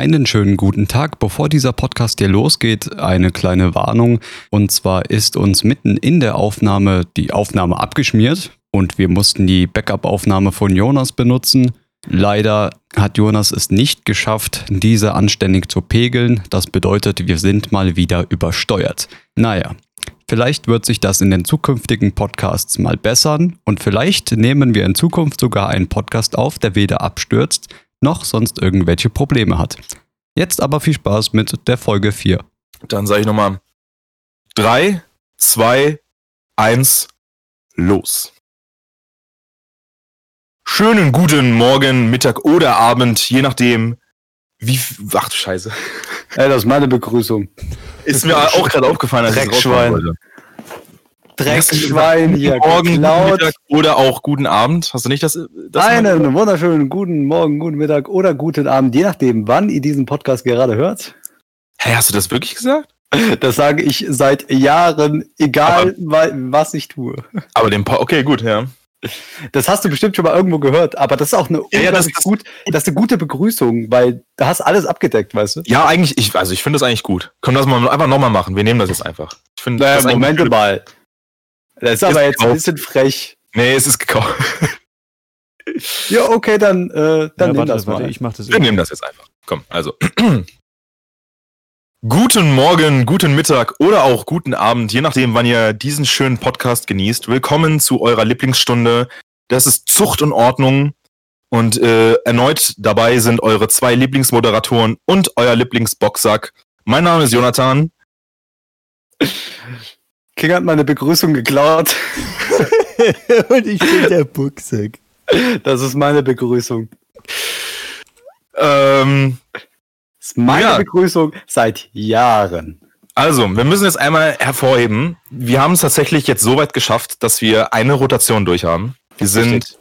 Einen schönen guten Tag. Bevor dieser Podcast hier losgeht, eine kleine Warnung. Und zwar ist uns mitten in der Aufnahme die Aufnahme abgeschmiert und wir mussten die Backup-Aufnahme von Jonas benutzen. Leider hat Jonas es nicht geschafft, diese anständig zu pegeln. Das bedeutet, wir sind mal wieder übersteuert. Naja, vielleicht wird sich das in den zukünftigen Podcasts mal bessern und vielleicht nehmen wir in Zukunft sogar einen Podcast auf, der weder abstürzt noch sonst irgendwelche Probleme hat. Jetzt aber viel Spaß mit der Folge 4. Dann sage ich nochmal 3, 2, 1, los. Schönen guten Morgen, Mittag oder Abend, je nachdem, wie. Ach du Scheiße. Ey, das ist meine Begrüßung. Ist mir auch gerade aufgefallen, als Dreckschwein. Dreckschwein hier Morgen, guten geklaut. Mittag oder auch guten Abend. Hast du nicht das? das Einen wunderschönen guten Morgen, guten Mittag oder guten Abend, je nachdem, wann ihr diesen Podcast gerade hört. Hä, hast du das wirklich gesagt? Das sage ich seit Jahren, egal wa- was ich tue. Aber den po Okay, gut, ja. Das hast du bestimmt schon mal irgendwo gehört, aber das ist auch eine Ja, das- das- gut, das ist eine gute Begrüßung, weil da hast alles abgedeckt, weißt du? Ja, eigentlich, ich, also ich finde das eigentlich gut. Können wir das mal einfach nochmal machen? Wir nehmen das jetzt einfach. Ich finde, Naja, Moment mal. Das ist aber jetzt ein gekauft. bisschen frech. Nee, es ist gekauft. Ja, okay, dann, äh, dann ja, nimm warte, das warte, mal. ich mach das Wir nehmen das jetzt einfach. Komm, also. guten Morgen, guten Mittag oder auch guten Abend, je nachdem, wann ihr diesen schönen Podcast genießt. Willkommen zu eurer Lieblingsstunde. Das ist Zucht und Ordnung. Und äh, erneut dabei sind eure zwei Lieblingsmoderatoren und euer Lieblingsboxsack. Mein Name ist Jonathan. King hat meine Begrüßung geklaut. Und ich bin der Buchsack. Das ist meine Begrüßung. Ähm, Das ist meine Ja. Begrüßung seit Jahren. Also, wir müssen jetzt einmal hervorheben, wir haben es tatsächlich jetzt so weit geschafft, dass wir eine Rotation durch haben. Wir sind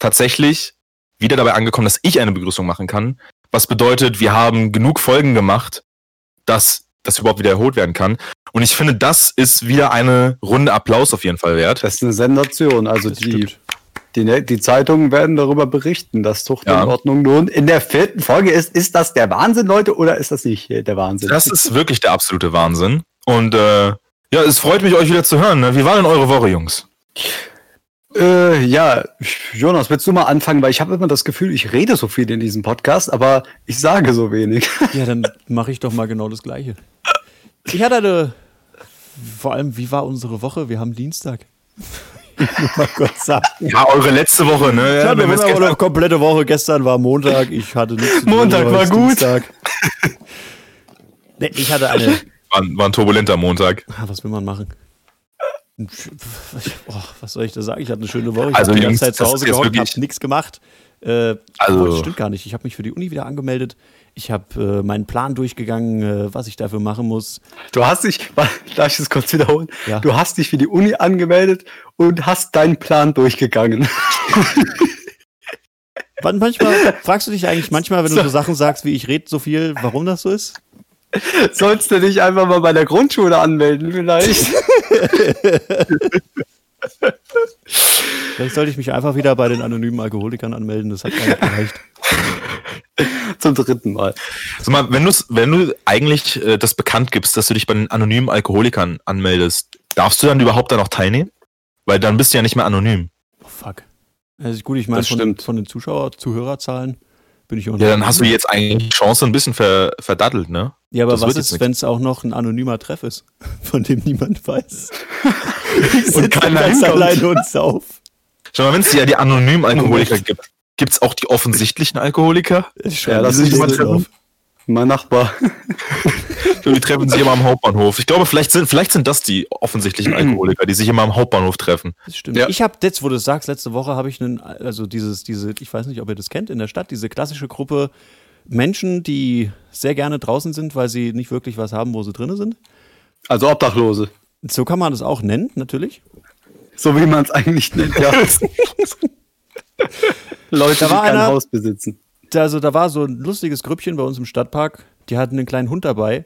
tatsächlich wieder dabei angekommen, dass ich eine Begrüßung machen kann. Was bedeutet, wir haben genug Folgen gemacht, dass das überhaupt wiederholt werden kann. Und ich finde, das ist wieder eine Runde Applaus auf jeden Fall wert. Das ist eine Sensation. Also die, die, die Zeitungen werden darüber berichten, dass Zucht Ja. in Ordnung nun in der vierten Folge ist. Ist das der Wahnsinn, Leute, oder ist das nicht äh, der Wahnsinn? Das ist wirklich der absolute Wahnsinn. Und äh, ja, es freut mich, euch wieder zu hören. Ne? Wie war denn eure Woche, Jungs? Äh, ja, Jonas, willst du mal anfangen? Weil ich habe immer das Gefühl, ich rede so viel in diesem Podcast, aber ich sage so wenig. Ja, dann mache ich doch mal genau das Gleiche. Ich hatte eine. Vor allem, wie war unsere Woche? Wir haben Dienstag. Mal kurz sagen. Ja, eure letzte Woche, ne? Ja, hatte wir wissen eine komplette Woche. Gestern war Montag. Ich hatte nichts zu tun. Montag war gut. Dienstag. Nee, ich hatte eine. war, war ein turbulenter Montag. Ah, Was will man machen? Oh, was soll ich da sagen? Ich hatte eine schöne Woche. Ich Also, habe die ganze Zeit zu Hause gehockt, habe nichts gemacht. Äh, Also- oh, das stimmt gar nicht. Ich habe mich für die Uni wieder angemeldet. Ich habe äh, meinen Plan durchgegangen, äh, was ich dafür machen muss. Du hast dich, darf ich das kurz wiederholen? Ja. Du hast dich für die Uni angemeldet und hast deinen Plan durchgegangen. Wann manchmal fragst du dich eigentlich manchmal, wenn du so Sachen sagst, wie ich rede so viel, warum das so ist? Sollst du dich einfach mal bei der Grundschule anmelden, vielleicht? Vielleicht sollte ich mich einfach wieder bei den anonymen Alkoholikern anmelden. Das hat gar nicht gereicht. Zum dritten Mal. Sag mal, wenn, wenn du eigentlich äh, das bekannt gibst, dass du dich bei den anonymen Alkoholikern anmeldest, darfst du dann überhaupt da noch teilnehmen? Weil dann bist du ja nicht mehr anonym. Oh, fuck. Also gut, ich meine, von, von den Zuschauer, Zuhörerzahlen bin ich auch Ja, dann hast du jetzt eigentlich die Chance ein bisschen ver, verdattelt, ne? Ja, aber Das was ist, wenn es auch noch ein anonymer Treff ist, von dem niemand weiß? ich Und keiner ganz alleine und sauf. Schau mal, wenn es ja die anonymen Alkoholiker gibt, gibt es auch die offensichtlichen Alkoholiker? Ich Ja, das ist nicht jemand auf. Mein Nachbar. Die treffen sich immer am Hauptbahnhof. Ich glaube, vielleicht sind, vielleicht sind das die offensichtlichen Alkoholiker, die sich immer am Hauptbahnhof treffen. Das stimmt. Ja. Ich habe jetzt, wo du es sagst, letzte Woche habe ich einen, also dieses, diese, ich weiß nicht, ob ihr das kennt, in der Stadt, diese klassische Gruppe Menschen, die sehr gerne draußen sind, weil sie nicht wirklich was haben, wo sie drinne sind. Also Obdachlose. So kann man das auch nennen, natürlich. So wie man es eigentlich nennt, ja. Leute, Da die war kein einer- Haus besitzen. Also da war so ein lustiges Grüppchen bei uns im Stadtpark, die hatten einen kleinen Hund dabei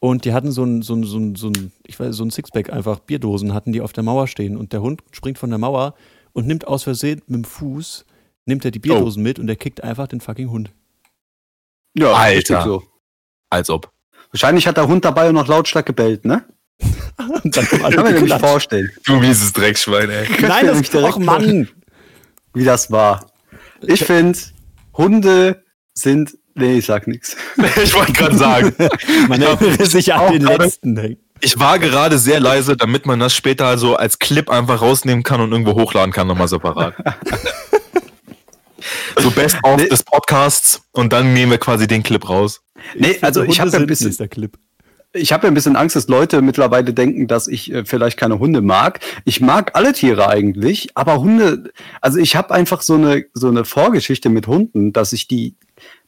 und die hatten so ein, so ein, so ein, so ein, ich weiß, so ein Sixpack einfach, Bierdosen hatten die auf der Mauer stehen und der Hund springt von der Mauer und nimmt aus Versehen mit dem Fuß, nimmt er die Bierdosen mit und der kickt einfach den fucking Hund. Ja, Alter. So. Als ob. Wahrscheinlich hat der Hund dabei noch lautstark gebellt, ne? Und dann Kann man nämlich geklatscht. vorstellen, Du mieses Dreckschwein, ey. Nein, das nicht direkt Och Mann! wie das war. Ich finde, Hunde sind. Nee, ich sag nichts. ich wollte gerade sagen. Man erinnere sich an den letzten. Ich war gerade sehr leise, damit man das später also als Clip einfach rausnehmen kann und irgendwo hochladen kann, nochmal separat. so best of Nee. des Podcasts und dann nehmen wir quasi den Clip raus. Nee, also Hunde ich habe ja ein bisschen. nächster Clip. Ich habe ja ein bisschen Angst, dass Leute mittlerweile denken, dass ich äh, vielleicht keine Hunde mag. Ich mag alle Tiere eigentlich, aber Hunde, also ich habe einfach so eine so eine Vorgeschichte mit Hunden, dass ich die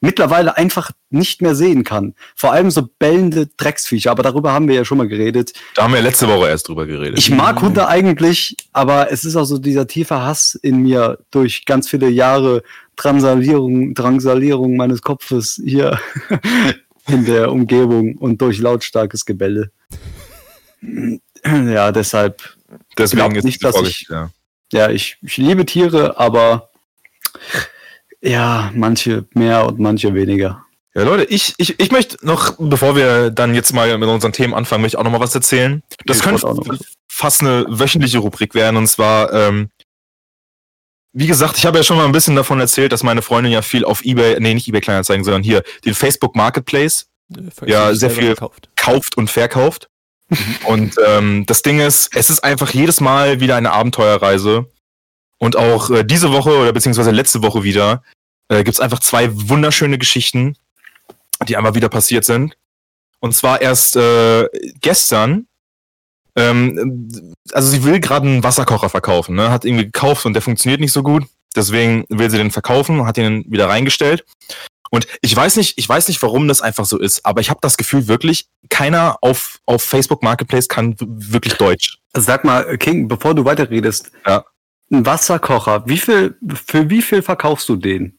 mittlerweile einfach nicht mehr sehen kann. Vor allem so bellende Drecksviecher, aber darüber haben wir ja schon mal geredet. Da haben wir letzte Woche erst drüber geredet. Ich mag Hunde eigentlich, aber es ist auch so dieser tiefe Hass in mir durch ganz viele Jahre Drangsalierung, Drangsalierung meines Kopfes hier in der Umgebung und durch lautstarkes Gebelle. Ja, deshalb, Deswegen ist nicht, dass Vorgeschichte, ja. ja, ich, ich liebe Tiere, aber ja, manche mehr und manche weniger. Ja, Leute, ich, ich, ich möchte noch, bevor wir dann jetzt mal mit unseren Themen anfangen, möchte ich auch noch mal was erzählen. Das Ich könnte fast eine wöchentliche Rubrik werden. Und zwar, ähm, wie gesagt, ich habe ja schon mal ein bisschen davon erzählt, dass meine Freundin ja viel auf Ebay, nee, nicht Ebay Kleinanzeigen, sondern hier den Facebook Marketplace Äh, Ja, sich sehr viel- Gekauft. kauft und verkauft. und ähm, das Ding ist, es ist einfach jedes Mal wieder eine Abenteuerreise. Und auch äh, diese Woche oder beziehungsweise letzte Woche wieder äh, gibt's einfach zwei wunderschöne Geschichten, die einmal wieder passiert sind. Und zwar erst äh, gestern. Ähm, also sie will gerade einen Wasserkocher verkaufen, ne? Hat irgendwie gekauft und der funktioniert nicht so gut. Deswegen will sie den verkaufen, hat ihn wieder reingestellt. Und ich weiß nicht, ich weiß nicht, warum das einfach so ist, aber ich habe das Gefühl wirklich, keiner auf, auf Facebook Marketplace kann wirklich Deutsch. Sag mal, King, bevor du weiterredest, Ja. Ein Wasserkocher, wie viel, für wie viel verkaufst du den?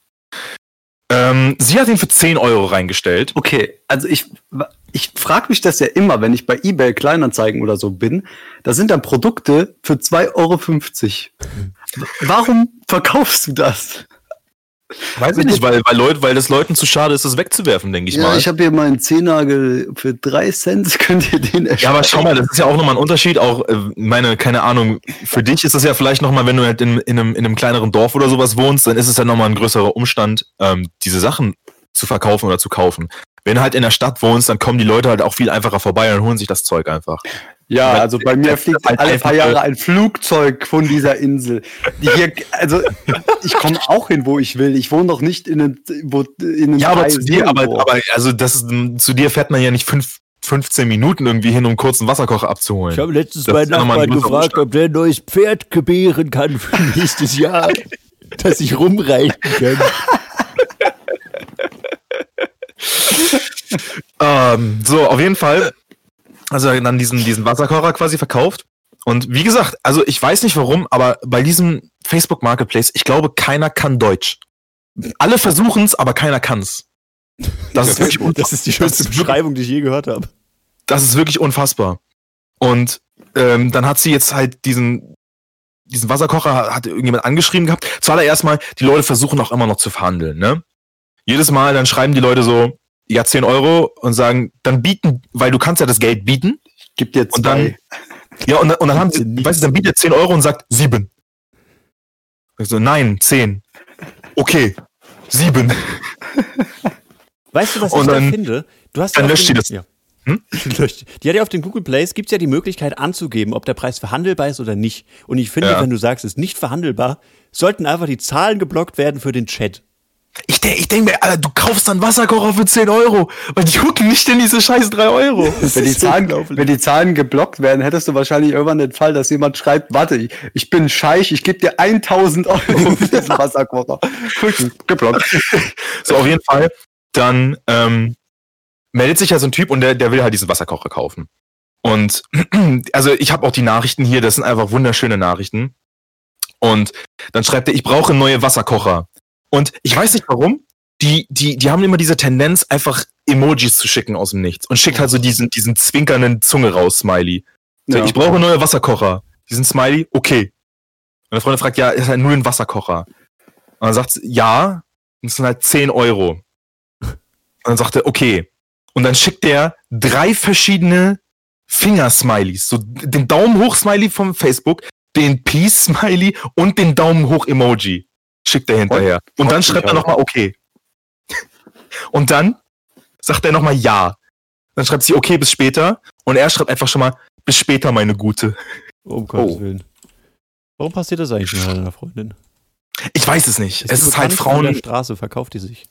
Ähm, sie hat ihn für 10 Euro reingestellt. Okay, also ich, ich frage mich das ja immer, wenn ich bei eBay Kleinanzeigen oder so bin. Da sind dann Produkte für 2,50 Euro. Warum verkaufst du das? Weiß ich nicht, weil, weil, Leute, weil das Leuten zu schade ist, das wegzuwerfen, denke ich ja, mal. ich habe hier meinen Zehennagel für drei Cent, könnt ihr den erstellen. ja, aber schau mal, das ist ja auch nochmal ein Unterschied. Auch äh, meine, keine Ahnung, für dich ist das ja vielleicht nochmal, wenn du halt in, in, einem, in einem kleineren Dorf oder sowas wohnst, dann ist es ja nochmal ein größerer Umstand, ähm, diese Sachen zu verkaufen oder zu kaufen. Wenn du halt in der Stadt wohnst, dann kommen die Leute halt auch viel einfacher vorbei und holen sich das Zeug einfach. Ja, Weil- also bei mir fliegt halt alle paar Jahre ein Flugzeug von dieser Insel. Die hier, also ich komme auch hin, wo ich will. Ich wohne doch nicht in einem, wo, in einem Ja, aber zu dir, aber, aber also das ist, zu dir fährt man ja nicht fünf, 15 Minuten irgendwie hin, um kurz einen Wasserkocher abzuholen. Ich habe letztens Das meinen Nachbarn gefragt, ob der ein neues Pferd gebären kann für nächstes Jahr, dass ich rumreiten kann. Ähm, so, auf jeden Fall. Also dann diesen, diesen Wasserkocher quasi verkauft. Und wie gesagt, also ich weiß nicht warum, aber bei diesem Facebook Marketplace, ich glaube, keiner kann Deutsch. Alle versuchen es, aber keiner kann's. Das ist wirklich, unfassbar. Das ist die schönste Beschreibung, die ich je gehört habe. das ist wirklich unfassbar. Und ähm, dann hat sie jetzt halt diesen, diesen Wasserkocher, hat irgendjemand angeschrieben gehabt. Zuallererst mal, die Leute versuchen auch immer noch zu verhandeln, ne? Jedes Mal, dann schreiben die Leute so, ja, 10 Euro und sagen, dann bieten, weil du kannst ja das Geld bieten. gibt jetzt Und dann- Ja, und, dann- und dann haben sie, weißt du, dann bietet er 10 Euro und sagt 7. Ich so, nein, 10. Okay, 7. Weißt du, was Und ich da dann- finde? Du hast dann ja löscht dem- die das. Ja. Hm? Die hat ja auf dem Google Plays gibt's ja die Möglichkeit anzugeben, ob der Preis verhandelbar ist oder nicht. Und ich finde, Ja. wenn du sagst, es ist nicht verhandelbar, sollten einfach die Zahlen geblockt werden für den Chat. Ich, denk- ich denke mir, Alter, du kaufst dann Wasserkocher für 10 Euro, weil die hucken nicht in diese scheiß 3 Euro. Wenn die, Zahlen, wenn die Zahlen geblockt werden, hättest du wahrscheinlich irgendwann den Fall, dass jemand schreibt, warte, ich, ich bin Scheich, ich gebe dir 1000 Euro für diesen Wasserkocher. geblockt. So, auf jeden Fall. Dann ähm, meldet sich ja so ein Typ und der, der will halt diesen Wasserkocher kaufen. Und also ich habe auch die Nachrichten hier, das sind einfach wunderschöne Nachrichten. Und dann schreibt er, ich brauche neue Wasserkocher. Und ich weiß nicht warum, die, die, die haben immer diese Tendenz, einfach Emojis zu schicken aus dem Nichts. Und schickt halt so diesen, diesen zwinkernden Zunge raus, Smiley. So, Ja. Ich brauche neue Wasserkocher. Diesen Smiley, okay. Und der Freund fragt, ja, ist halt nur ein Wasserkocher. Und dann sagt ja, das sind halt 10 Euro. dann sagt er, okay. Und dann schickt er drei verschiedene Fingersmileys. So den Daumen hoch Smiley vom Facebook, den Peace Smiley und den Daumen hoch Emoji. Schickt er hinterher. Und dann schreibt er nochmal okay. Und dann sagt er nochmal ja. Dann schreibt sie okay bis später. Und er schreibt einfach schon mal bis später, meine Gute. Um Gottes Oh. Willen. Warum passiert das eigentlich mit deiner Freundin? Ich weiß es nicht. es die ist halt von der Frauen. Straße, verkauft die sich.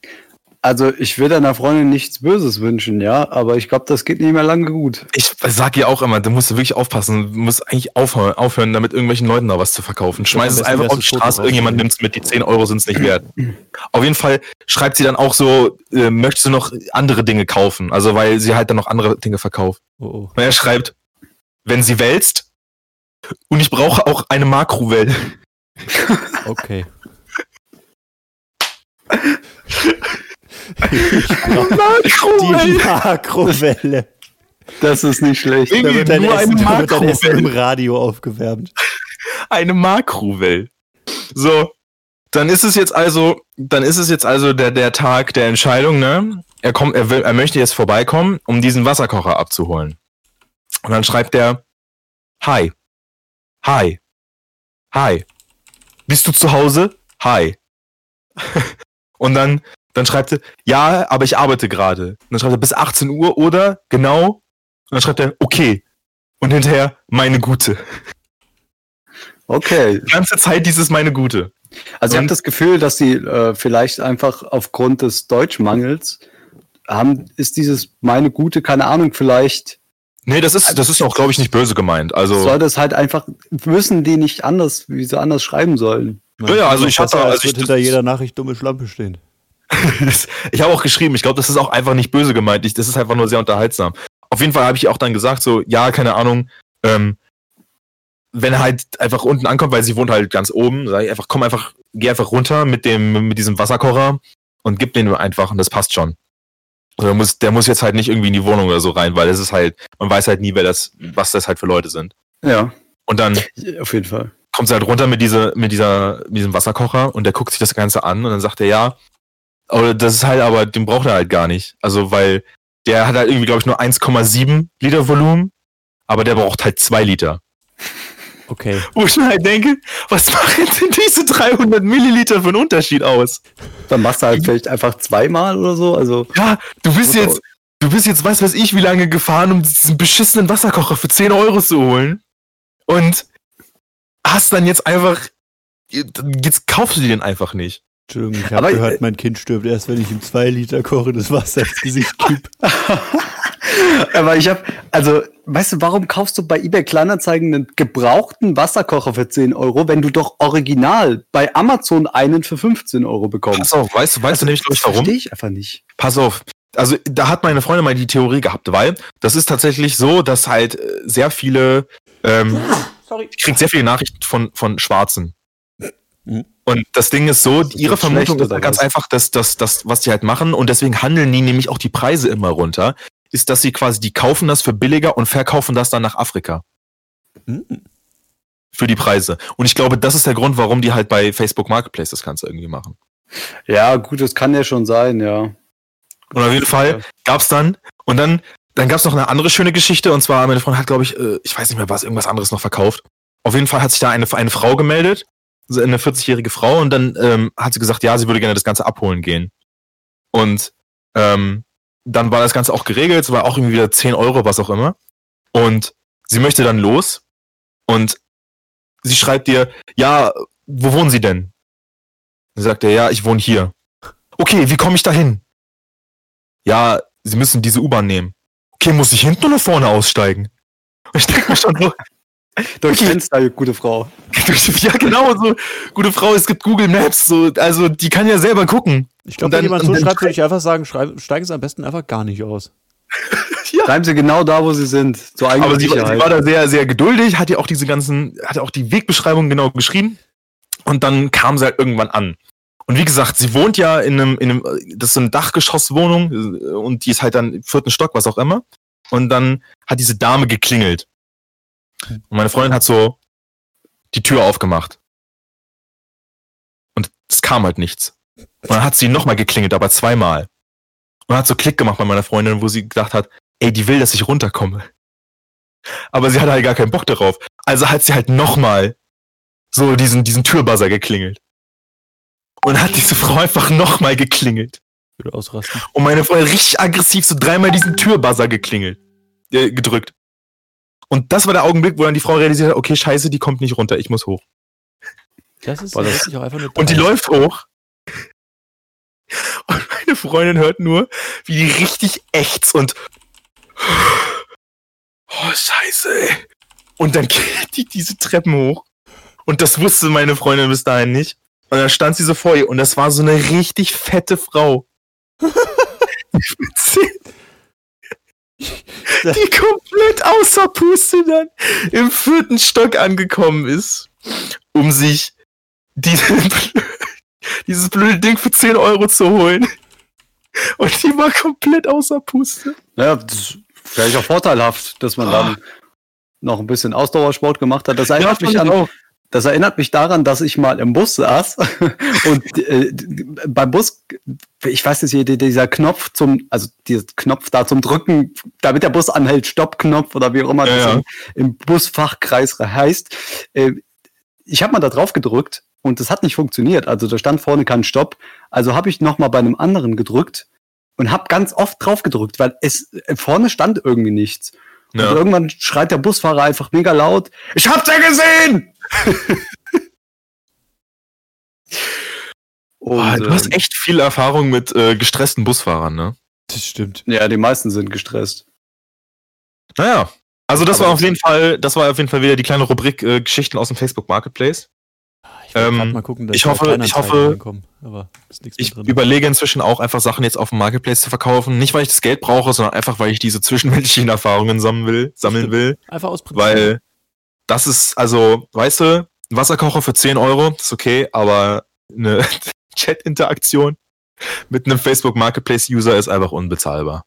Also ich will deiner Freundin nichts Böses wünschen, ja, aber ich glaube, das geht nicht mehr lange gut. Ich sag ihr auch immer, da musst du wirklich aufpassen. Du musst eigentlich aufhören, aufhören damit irgendwelchen Leuten da was zu verkaufen. Schmeiß am es einfach auf die Straße, irgendjemand nimmt es mit, die 10 Euro sind es nicht wert. Auf jeden Fall schreibt sie dann auch so, äh, möchtest du noch andere Dinge kaufen? Also weil sie halt dann noch andere Dinge verkauft. Oh, oh. Und er schreibt, wenn sie wälzt und ich brauche auch eine Makrowelle. Okay. Die Makrowelle! Makrowelle. Das ist nicht schlecht. Da wird dein nur Essen, eine da wird dein Essen im Makrowelle. Radio aufgewärmt. Eine Makrowelle. So, dann ist es jetzt also, dann ist es jetzt also der, der Tag der Entscheidung, ne? Er kommt, er will, er möchte jetzt vorbeikommen, um diesen Wasserkocher abzuholen. Und dann schreibt er, Hi. Hi. Hi. Bist du zu Hause? Hi. Und dann, dann schreibt er, ja, aber ich arbeite gerade. Und dann schreibt er bis 18 Uhr oder genau. Und dann schreibt er, okay. Und hinterher, meine Gute. Okay. Die ganze Zeit dieses meine Gute. Also ich habe das Gefühl, dass sie äh, vielleicht einfach aufgrund des Deutschmangels haben, ist dieses meine Gute, keine Ahnung, vielleicht Nee, das ist, das ist auch, glaube ich, nicht böse gemeint. Also, soll das halt einfach, wissen die nicht anders, wie sie anders schreiben sollen. Ja, ja, also ich hatte- also ich- wird hinter jeder Nachricht dumme Schlampe stehen. ich habe auch geschrieben, ich glaube, das ist auch einfach nicht böse gemeint. Ich, das ist einfach nur sehr unterhaltsam. Auf jeden Fall habe ich auch dann gesagt, so, ja, keine Ahnung, ähm, wenn er halt einfach unten ankommt, weil sie wohnt halt ganz oben, sage ich einfach, komm einfach, geh einfach runter mit dem, mit diesem Wasserkocher und gib den einfach und das passt schon. Also der muss, der muss jetzt halt nicht irgendwie in die Wohnung oder so rein, weil das ist halt, man weiß halt nie, wer das, was das halt für Leute sind. Ja, Und dann auf jeden Fall. kommt sie halt runter mit, diese, mit, dieser, mit diesem Wasserkocher und der guckt sich das Ganze an und dann sagt er, ja, aber das ist halt, aber den braucht er halt gar nicht. Also, weil der hat halt irgendwie, glaube ich, nur 1,7 Liter Volumen, aber der braucht halt 2 Liter. Okay. Wo ich mir halt denke, was machen denn diese 300 Milliliter für einen Unterschied aus? Dann machst du halt vielleicht einfach zweimal oder so. Also Ja, du bist jetzt, du bist jetzt, weiß was ich, wie lange gefahren, um diesen beschissenen Wasserkocher für 10 Euro zu holen. Und hast dann jetzt einfach, jetzt kaufst du dir den einfach nicht. Entschuldigung, ich habe äh, gehört, mein Kind stirbt erst, wenn ich ihm zwei Liter kochendes Wasser ins Gesicht kipp. Aber ich habe, also, weißt du, warum kaufst du bei eBay Kleinanzeigen einen gebrauchten Wasserkocher für 10 Euro, wenn du doch original bei Amazon einen für 15 Euro bekommst? Pass auf, weißt du, weißt du nämlich, ich, warum? Verstehe ich einfach nicht. Pass auf. Also, da hat meine Freundin mal die Theorie gehabt, weil das ist tatsächlich so, dass halt äh, sehr viele, ähm, Sorry. ich krieg sehr viele Nachrichten von, von Schwarzen. Mhm. Und das Ding ist so, Ist ihre jetzt Vermutung ist ganz was? einfach, dass das, das, was die halt machen, und deswegen handeln die nämlich auch die Preise immer runter, ist, dass sie quasi, die kaufen das für billiger und verkaufen das dann nach Afrika. Mhm. Für die Preise. Und ich glaube, das ist der Grund, warum die halt bei Facebook Marketplace das Ganze irgendwie machen. Ja, gut, das kann ja schon sein, ja. Und auf jeden Fall Ja. gab's dann, und dann, dann gab's noch eine andere schöne Geschichte, und zwar, meine Freundin hat, glaube ich, äh, ich weiß nicht mehr was, irgendwas anderes noch verkauft. Auf jeden Fall hat sich da eine, eine Frau gemeldet, so eine 40-jährige Frau, und dann ähm, hat sie gesagt, ja, sie würde gerne das Ganze abholen gehen. Und ähm, dann war das Ganze auch geregelt, es war auch irgendwie wieder 10 Euro, was auch immer. Und sie möchte dann los und sie schreibt dir, ja, wo wohnen Sie denn? Dann sagt er, ja, ich wohne hier. Okay, wie komme ich da hin? Ja, Sie müssen diese U-Bahn nehmen. Okay, muss ich hinten oder vorne aussteigen? Und ich denke mir schon so, Durch Okay. Fenster, gute Frau. ja genau, so, gute Frau, es gibt Google Maps, so, also die kann ja selber gucken. Ich Und glaube, wenn jemand so schreibt, würde ich einfach sagen, schreib, steigen Sie am besten einfach gar nicht aus. Bleiben sie genau da, wo sie sind. Zur eigenen Aber sie, war- sie war da sehr, sehr geduldig, hat ja auch diese ganzen, hat ja auch die Wegbeschreibung genau geschrieben. Und dann kam sie halt irgendwann an. Und wie gesagt, sie wohnt ja in einem, in einem, das ist so eine Dachgeschosswohnung äh, und die ist halt dann im vierten Stock, was auch immer. Und dann hat diese Dame geklingelt. Und meine Freundin hat so die Tür aufgemacht. Und es kam halt nichts. Und dann hat sie nochmal geklingelt, aber zweimal. Und hat so Klick gemacht bei meiner Freundin, wo sie gedacht hat, ey, die will, dass ich runterkomme. Aber sie hatte halt gar keinen Bock darauf. Also hat sie halt nochmal so diesen, diesen Türbuzzer geklingelt. Und hat diese Frau einfach nochmal geklingelt. Würde ausrasten. Und meine Freundin richtig aggressiv so dreimal diesen Türbuzzer geklingelt. Äh, gedrückt. Und das war der Augenblick, wo dann die Frau realisiert hat, okay, scheiße, die kommt nicht runter, ich muss hoch. Das ist Boah, das- auch einfach nur Und die läuft hoch. Und meine Freundin hört nur, wie die richtig ächzt und oh scheiße. ey. Und dann geht die diese Treppen hoch. Und das wusste meine Freundin bis dahin nicht. Und dann stand sie so vor ihr und das war so eine richtig fette Frau. Mit zehn- die komplett außer Puste dann im vierten Stock angekommen ist, um sich diese, dieses blöde Ding für 10 Euro zu holen. Und die war komplett außer Puste. Ja, das ist vielleicht auch vorteilhaft, dass man dann noch ein bisschen Ausdauersport gemacht hat. Das erinnert mich fand ich an, auch. Das erinnert mich daran, dass ich mal im Bus saß und äh, beim Bus, ich weiß nicht, die- dieser Knopf zum, also dieser Knopf da zum Drücken, damit der Bus anhält, Stoppknopf oder wie auch immer Ja, das ja. Im, Busfachkreis heißt. Äh, ich habe mal da drauf gedrückt und das hat nicht funktioniert. Also da stand vorne kein Stopp. Also habe ich noch mal bei einem anderen gedrückt und habe ganz oft drauf gedrückt, weil es äh, vorne stand irgendwie nichts. Und Ja. irgendwann schreit der Busfahrer einfach mega laut, ich hab's ja gesehen! Boah, Und, du hast ähm, echt viel Erfahrung mit äh, gestressten Busfahrern, ne? Das stimmt. Ja, die meisten sind gestresst. Naja. Also das Aber war auf jeden Fall, das war auf jeden Fall wieder die kleine Rubrik äh, Geschichten aus dem Facebook Marketplace. Ich Ähm, mal gucken, dass ich hoffe- ich hoffe- reinkomme, aber ist nichts Ich überlege inzwischen auch einfach Sachen jetzt auf dem Marketplace zu verkaufen. Nicht, weil ich das Geld brauche, sondern einfach, weil ich diese zwischenmenschlichen Erfahrungen sammeln will, sammeln will. Einfach aus Prinzip. Weil das ist, also, weißt du, ein Wasserkocher für 10 Euro, ist okay, aber eine Chat-Interaktion mit einem Facebook Marketplace-User ist einfach unbezahlbar.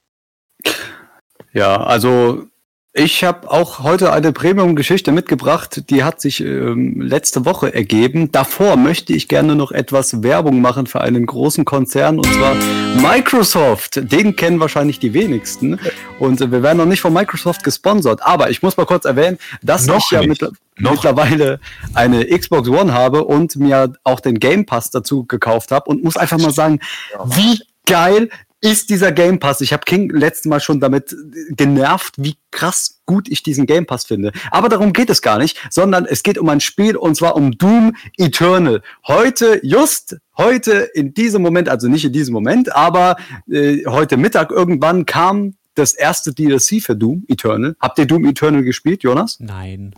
Ja, also ich habe auch heute eine Premium-Geschichte mitgebracht, die hat sich ähm, letzte Woche ergeben. Davor möchte ich gerne noch etwas Werbung machen für einen großen Konzern und zwar Microsoft. Den kennen wahrscheinlich die wenigsten und äh, wir werden noch nicht von Microsoft gesponsert. Aber ich muss mal kurz erwähnen, dass Noch ich ja mittler- Noch. mittlerweile eine Xbox One habe und mir auch den Game Pass dazu gekauft habe und muss einfach mal sagen, wie geil ist dieser Game Pass. Ich habe King letztes Mal schon damit genervt, wie krass gut ich diesen Game Pass finde. Aber darum geht es gar nicht, sondern es geht um ein Spiel und zwar um Doom Eternal. Heute, just heute in diesem Moment, also nicht in diesem Moment, aber äh, heute Mittag irgendwann kam das erste DLC für Doom Eternal. Habt ihr Doom Eternal gespielt, Jonas? Nein.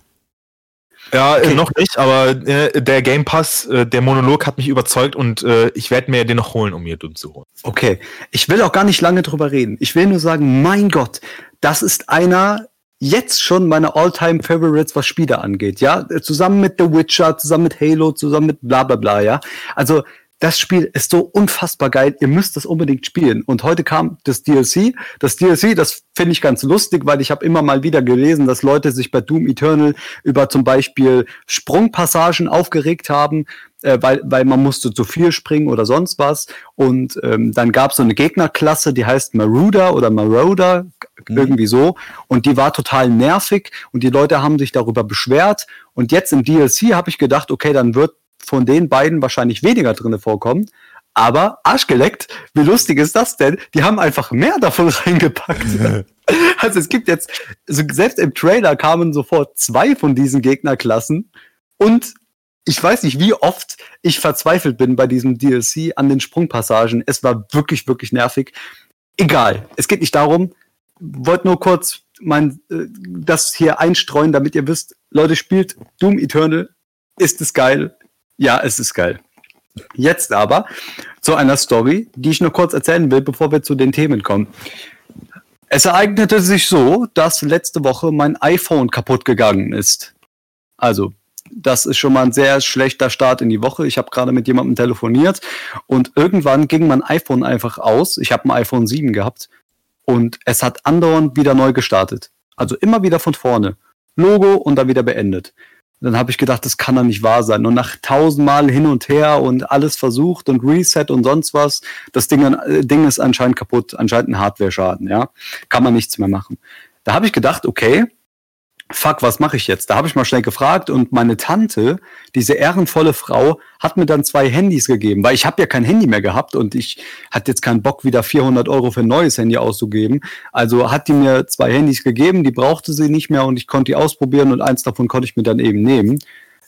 Ja, Okay. äh, noch nicht, aber äh, der Game Pass, äh, der Monolog hat mich überzeugt und äh, ich werde mir den noch holen, um mir Doom zu holen. Okay, ich will auch gar nicht lange drüber reden. Ich will nur sagen, mein Gott, das ist einer jetzt schon meiner All-Time Favorites, was Spiele angeht, ja? Zusammen mit The Witcher, zusammen mit Halo, zusammen mit bla bla bla, ja? Also, das Spiel ist so unfassbar geil. Ihr müsst das unbedingt spielen. Und heute kam das DLC. Das DLC, das finde ich ganz lustig, weil ich habe immer mal wieder gelesen, dass Leute sich bei Doom Eternal über zum Beispiel Sprungpassagen aufgeregt haben, äh, weil, weil man musste zu viel springen oder sonst was. Und ähm, dann gab es so eine Gegnerklasse, die heißt Marauder oder Marauder, Mhm. irgendwie so. Und die war total nervig und die Leute haben sich darüber beschwert. Und jetzt im DLC habe ich gedacht, okay, dann wird von den beiden wahrscheinlich weniger drinne vorkommen. Aber arschgeleckt, wie lustig ist das denn? Die haben einfach mehr davon reingepackt. also es gibt jetzt, also selbst im Trailer kamen sofort zwei von diesen Gegnerklassen und ich weiß nicht, wie oft ich verzweifelt bin bei diesem DLC an den Sprungpassagen. Es war wirklich, wirklich nervig. Egal, es geht nicht darum. Wollte nur kurz mein, äh, das hier einstreuen, damit ihr wisst, Leute, spielt Doom Eternal. Ist es geil? Ja, es ist geil. Jetzt aber zu einer Story, die ich nur kurz erzählen will, bevor wir zu den Themen kommen. Es ereignete sich so, dass letzte Woche mein iPhone kaputt gegangen ist. Also, das ist schon mal ein sehr schlechter Start in die Woche. Ich habe gerade mit jemandem telefoniert und irgendwann ging mein iPhone einfach aus. Ich habe ein iPhone 7 gehabt und es hat andauernd wieder neu gestartet. Also immer wieder von vorne. Logo und dann wieder beendet. Dann habe ich gedacht, das kann doch nicht wahr sein. Und nach tausendmal hin und her und alles versucht und Reset und sonst was, das Ding, äh, Ding ist anscheinend kaputt, anscheinend ein Hardware-Schaden, ja. Kann man nichts mehr machen. Da habe ich gedacht, okay, fuck, was mache ich jetzt? Da habe ich mal schnell gefragt und meine Tante, diese ehrenvolle Frau, hat mir dann zwei Handys gegeben, weil ich habe ja kein Handy mehr gehabt und ich hatte jetzt keinen Bock, wieder 400 Euro für ein neues Handy auszugeben. Also hat die mir zwei Handys gegeben, die brauchte sie nicht mehr und ich konnte die ausprobieren und eins davon konnte ich mir dann eben nehmen.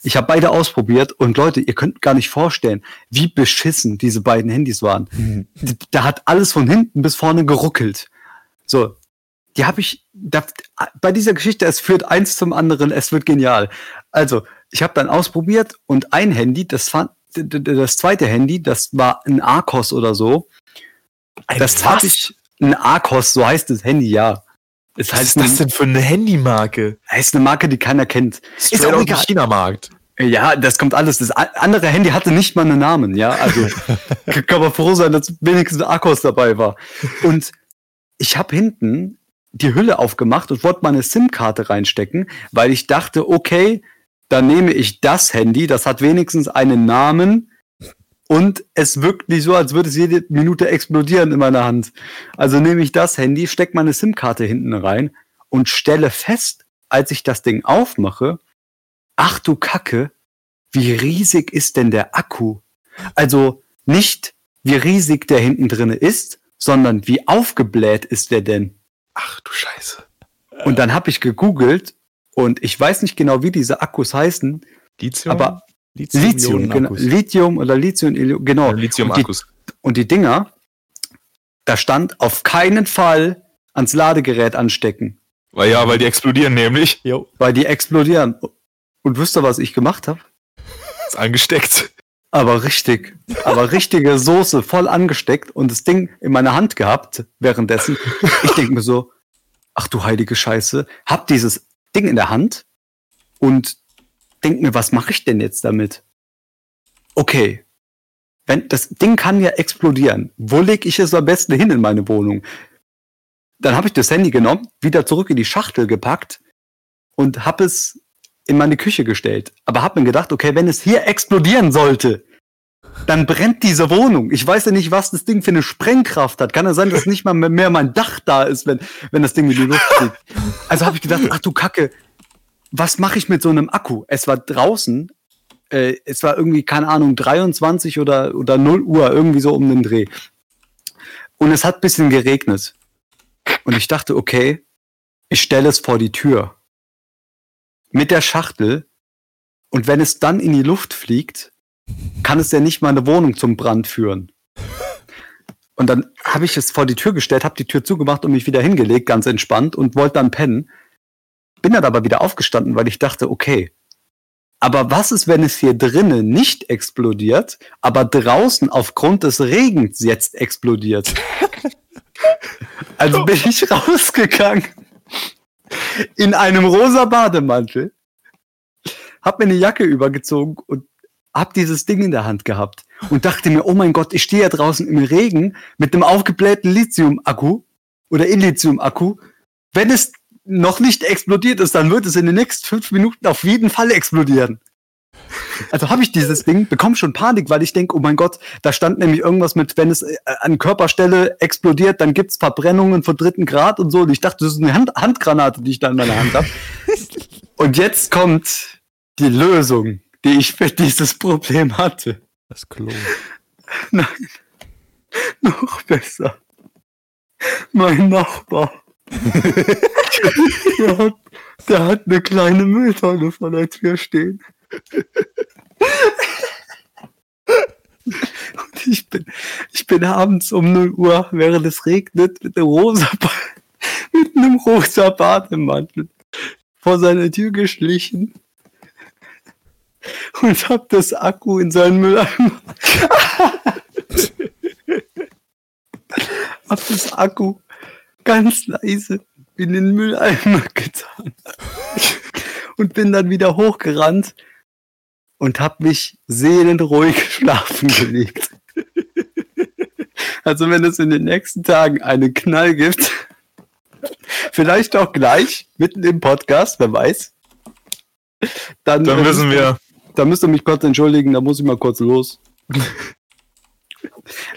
Ich habe beide ausprobiert und Leute, ihr könnt gar nicht vorstellen, wie beschissen diese beiden Handys waren. Mhm. Da hat alles von hinten bis vorne geruckelt. So, die habe ich da, bei dieser Geschichte, es führt eins zum anderen, es wird genial. Also, ich habe dann ausprobiert und ein Handy, das fand das zweite Handy, das war ein Arcos oder so. Ein das habe ich ein Arcos, so heißt das Handy, ja. Es Was heißt ist das denn für eine Handymarke? Heißt eine Marke, die keiner kennt. Straight ist auch egal. China-Markt. Ja, das kommt alles. Das andere Handy hatte nicht mal einen Namen, ja. Also kann man froh sein, dass wenigstens ein Akkus dabei war. Und ich habe hinten die Hülle aufgemacht und wollte meine SIM-Karte reinstecken, weil ich dachte, okay, dann nehme ich das Handy, das hat wenigstens einen Namen und es wirkt nicht so, als würde es jede Minute explodieren in meiner Hand. Also nehme ich das Handy, stecke meine SIM-Karte hinten rein und stelle fest, als ich das Ding aufmache, ach du Kacke, wie riesig ist denn der Akku? Also nicht, wie riesig der hinten drinne ist, sondern wie aufgebläht ist der denn? Ach du Scheiße. Und dann habe ich gegoogelt und ich weiß nicht genau, wie diese Akkus heißen. Lithium? Aber Lithium, Lithium, genau, Lithium oder Lithium, genau. Lithium-Akkus. Und, und, die Dinger, da stand auf keinen Fall ans Ladegerät anstecken. Weil ja, weil die explodieren nämlich. Jo. Weil die explodieren. Und wisst ihr, was ich gemacht habe? Ist angesteckt. Aber richtig, aber richtige Soße voll angesteckt und das Ding in meiner Hand gehabt währenddessen. Ich denke mir so, ach du heilige Scheiße, hab dieses Ding in der Hand und denk mir, was mache ich denn jetzt damit? Okay, wenn das Ding kann ja explodieren. Wo lege ich es am besten hin in meine Wohnung? Dann habe ich das Handy genommen, wieder zurück in die Schachtel gepackt und habe es in meine Küche gestellt. Aber habe mir gedacht, okay, wenn es hier explodieren sollte, dann brennt diese Wohnung. Ich weiß ja nicht, was das Ding für eine Sprengkraft hat. Kann ja sein, dass nicht mal mehr mein Dach da ist, wenn, wenn das Ding in die Luft fliegt. Also habe ich gedacht, ach du Kacke, was mache ich mit so einem Akku? Es war draußen, äh, es war irgendwie, keine Ahnung, 23 oder, oder 0 Uhr, irgendwie so um den Dreh. Und es hat bisschen geregnet. Und ich dachte, okay, ich stelle es vor die Tür mit der Schachtel und wenn es dann in die Luft fliegt, kann es ja nicht mal eine Wohnung zum Brand führen. Und dann habe ich es vor die Tür gestellt, habe die Tür zugemacht und mich wieder hingelegt, ganz entspannt und wollte dann pennen. Bin dann aber wieder aufgestanden, weil ich dachte, okay, aber was ist, wenn es hier drinnen nicht explodiert, aber draußen aufgrund des Regens jetzt explodiert? also bin ich rausgegangen in einem rosa Bademantel, hab mir eine Jacke übergezogen und hab dieses Ding in der Hand gehabt und dachte mir, oh mein Gott, ich stehe ja draußen im Regen mit einem aufgeblähten Lithium-Akku oder Illithium-Akku. Wenn es noch nicht explodiert ist, dann wird es in den nächsten fünf Minuten auf jeden Fall explodieren. Also habe ich dieses Ding, bekomme schon Panik, weil ich denke, oh mein Gott, da stand nämlich irgendwas mit, wenn es äh, an Körperstelle explodiert, dann gibt's Verbrennungen von dritten Grad und so. Und ich dachte, das ist eine Hand Handgranate, die ich da in meiner Hand habe. und jetzt kommt die Lösung, die ich für dieses Problem hatte. Das Klo. Nein, noch besser. Mein Nachbar. der, hat, der hat eine kleine Mülltonne vor der Tür stehen. Und ich bin, ich bin abends um 0 Uhr, während es regnet, mit einem rosa, mit einem rosa Bademantel vor seine Tür geschlichen und hab das Akku in seinen Mülleimer. hab das Akku ganz leise in den Mülleimer getan und bin dann wieder hochgerannt und habe mich seelenruhig schlafen gelegt. Also wenn es in den nächsten Tagen einen Knall gibt, vielleicht auch gleich mitten im Podcast, wer weiß, Dann, Dann müssen wir. Da müsst ihr mich kurz entschuldigen, da muss ich mal kurz los.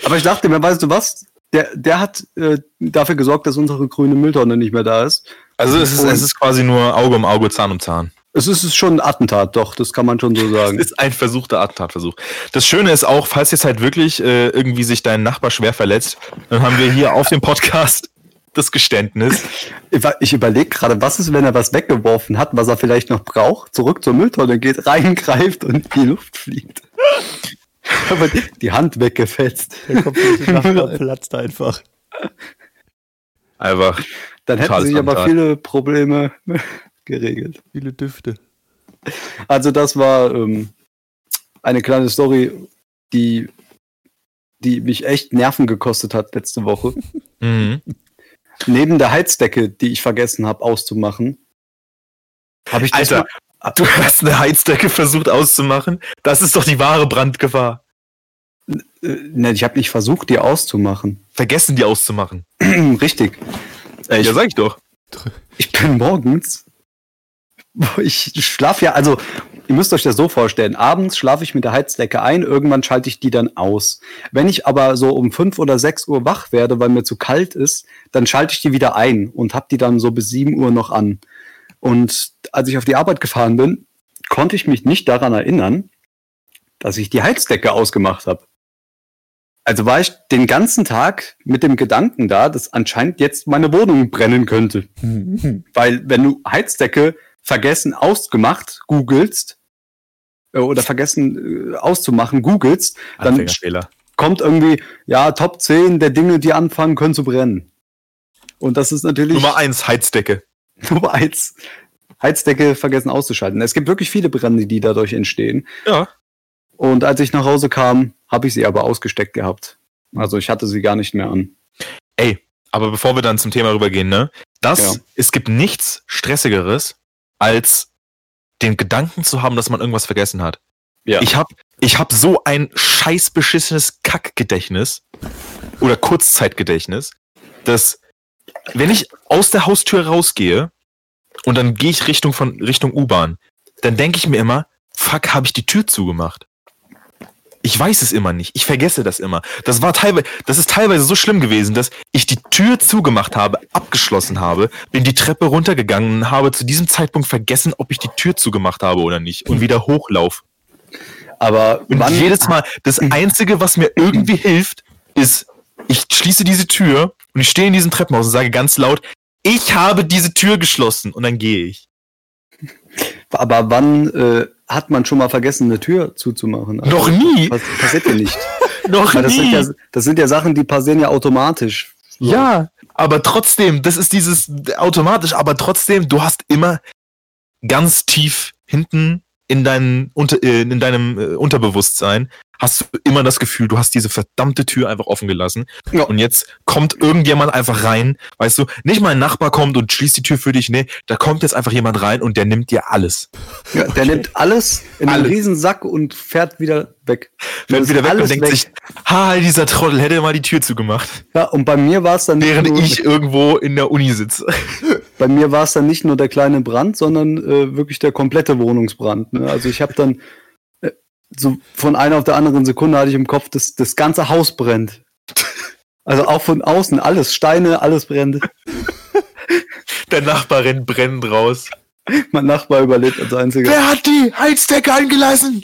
Aber ich dachte mir, weißt du was? Der, der hat äh, dafür gesorgt, dass unsere grüne Mülltonne nicht mehr da ist. Also es ist, es ist quasi nur Auge um Auge, Zahn um Zahn. Es ist, es ist schon ein Attentat, doch, das kann man schon so Es sagen. ist ein versuchter Attentatversuch. Das Schöne ist auch, falls jetzt halt wirklich äh, irgendwie sich dein Nachbar schwer verletzt, dann haben wir hier auf dem Podcast das Geständnis. Ich, überlege gerade, was ist, wenn er was weggeworfen hat, was er vielleicht noch braucht, zurück zur Mülltonne geht, reingreift und in die Luft fliegt. Aber die, die Hand weggefetzt. Der komplette Nachbar platzt einfach. Einfach. Dann hätten sich aber viele Probleme geregelt. Viele Düfte. Also das war ähm, eine kleine Story, die, die mich echt Nerven gekostet hat letzte Woche. Mhm. Neben der Heizdecke, die ich vergessen habe auszumachen, habe ich das Alter, mal- du hast eine Heizdecke versucht auszumachen. Das ist doch die wahre Brandgefahr. ne, ich habe nicht versucht, die auszumachen. Vergessen, die auszumachen. Richtig. Äh, ich, ja, sag ich doch. ich bin morgens, ich schlafe ja, also ihr müsst euch das so vorstellen, abends schlafe ich mit der Heizdecke ein, irgendwann schalte ich die dann aus. Wenn ich aber so um fünf oder sechs Uhr wach werde, weil mir zu kalt ist, dann schalte ich die wieder ein und habe die dann so bis sieben Uhr noch an. Und als ich auf die Arbeit gefahren bin, konnte ich mich nicht daran erinnern, dass ich die Heizdecke ausgemacht habe. Also war ich den ganzen Tag mit dem Gedanken da, dass anscheinend jetzt meine Wohnung brennen könnte. Weil wenn du Heizdecke vergessen ausgemacht googelst äh, oder vergessen äh, auszumachen googelst, dann kommt irgendwie, ja, Top 10 der Dinge, die anfangen können zu brennen. Und das ist natürlich Nummer eins, Heizdecke. Nummer eins. Heizdecke vergessen auszuschalten. Es gibt wirklich viele Brände, die dadurch entstehen. Ja. Und als ich nach Hause kam, habe ich sie aber ausgesteckt gehabt. Also ich hatte sie gar nicht mehr an. Ey, aber bevor wir dann zum Thema rübergehen, ne? Das, Ja. es gibt nichts Stressigeres, als den Gedanken zu haben, dass man irgendwas vergessen hat. Ja. Ich hab, ich hab so ein scheiß beschissenes Kackgedächtnis oder Kurzzeitgedächtnis, dass wenn ich aus der Haustür rausgehe und dann gehe ich Richtung von Richtung U-Bahn, dann denke ich mir immer, fuck, habe ich die Tür zugemacht? Ich weiß es immer nicht. Ich vergesse das immer. Das war teilweise, das ist teilweise so schlimm gewesen, dass ich die Tür zugemacht habe, abgeschlossen habe, bin die Treppe runtergegangen und habe zu diesem Zeitpunkt vergessen, ob ich die Tür zugemacht habe oder nicht und wieder hochlauf. Aber Und wann, jedes Mal, das Einzige, was mir irgendwie hilft, ist, ich schließe diese Tür und ich stehe in diesem Treppenhaus und sage ganz laut, ich habe diese Tür geschlossen und dann gehe ich. aber wann äh, hat man schon mal vergessen, eine Tür zuzumachen? Also, Noch nie. pass passiert ja nicht. Noch Weil das, sind nie. ja, das sind ja Sachen, die passieren ja automatisch. So. Ja, aber trotzdem, das ist dieses automatisch, aber trotzdem, du hast immer ganz tief hinten in, dein, unter, äh, in deinem äh, Unterbewusstsein hast du immer das Gefühl, du hast diese verdammte Tür einfach offen gelassen. Ja. Und jetzt kommt irgendjemand einfach rein, weißt du, nicht mal ein Nachbar kommt und schließt die Tür für dich, nee, da kommt jetzt einfach jemand rein und der nimmt dir alles. Ja, der nimmt alles in einen Alles. riesen Sack und fährt wieder weg. Fährt Das wieder weg und denkt sich, ha, dieser Trottel hätte mal die Tür zugemacht, Ja, und bei mir war es dann nicht während nur, ich irgendwo in der Uni sitze. bei mir war es dann nicht nur der kleine Brand, sondern äh, wirklich der komplette Wohnungsbrand. Ne? Also ich habe dann so von einer auf der anderen Sekunde hatte ich im Kopf, dass das ganze Haus brennt. Also auch von außen alles Steine, alles brennt. Der Nachbar rennt brennend raus. Mein Nachbar überlebt als einziger. Wer hat die Heizdecke eingelassen?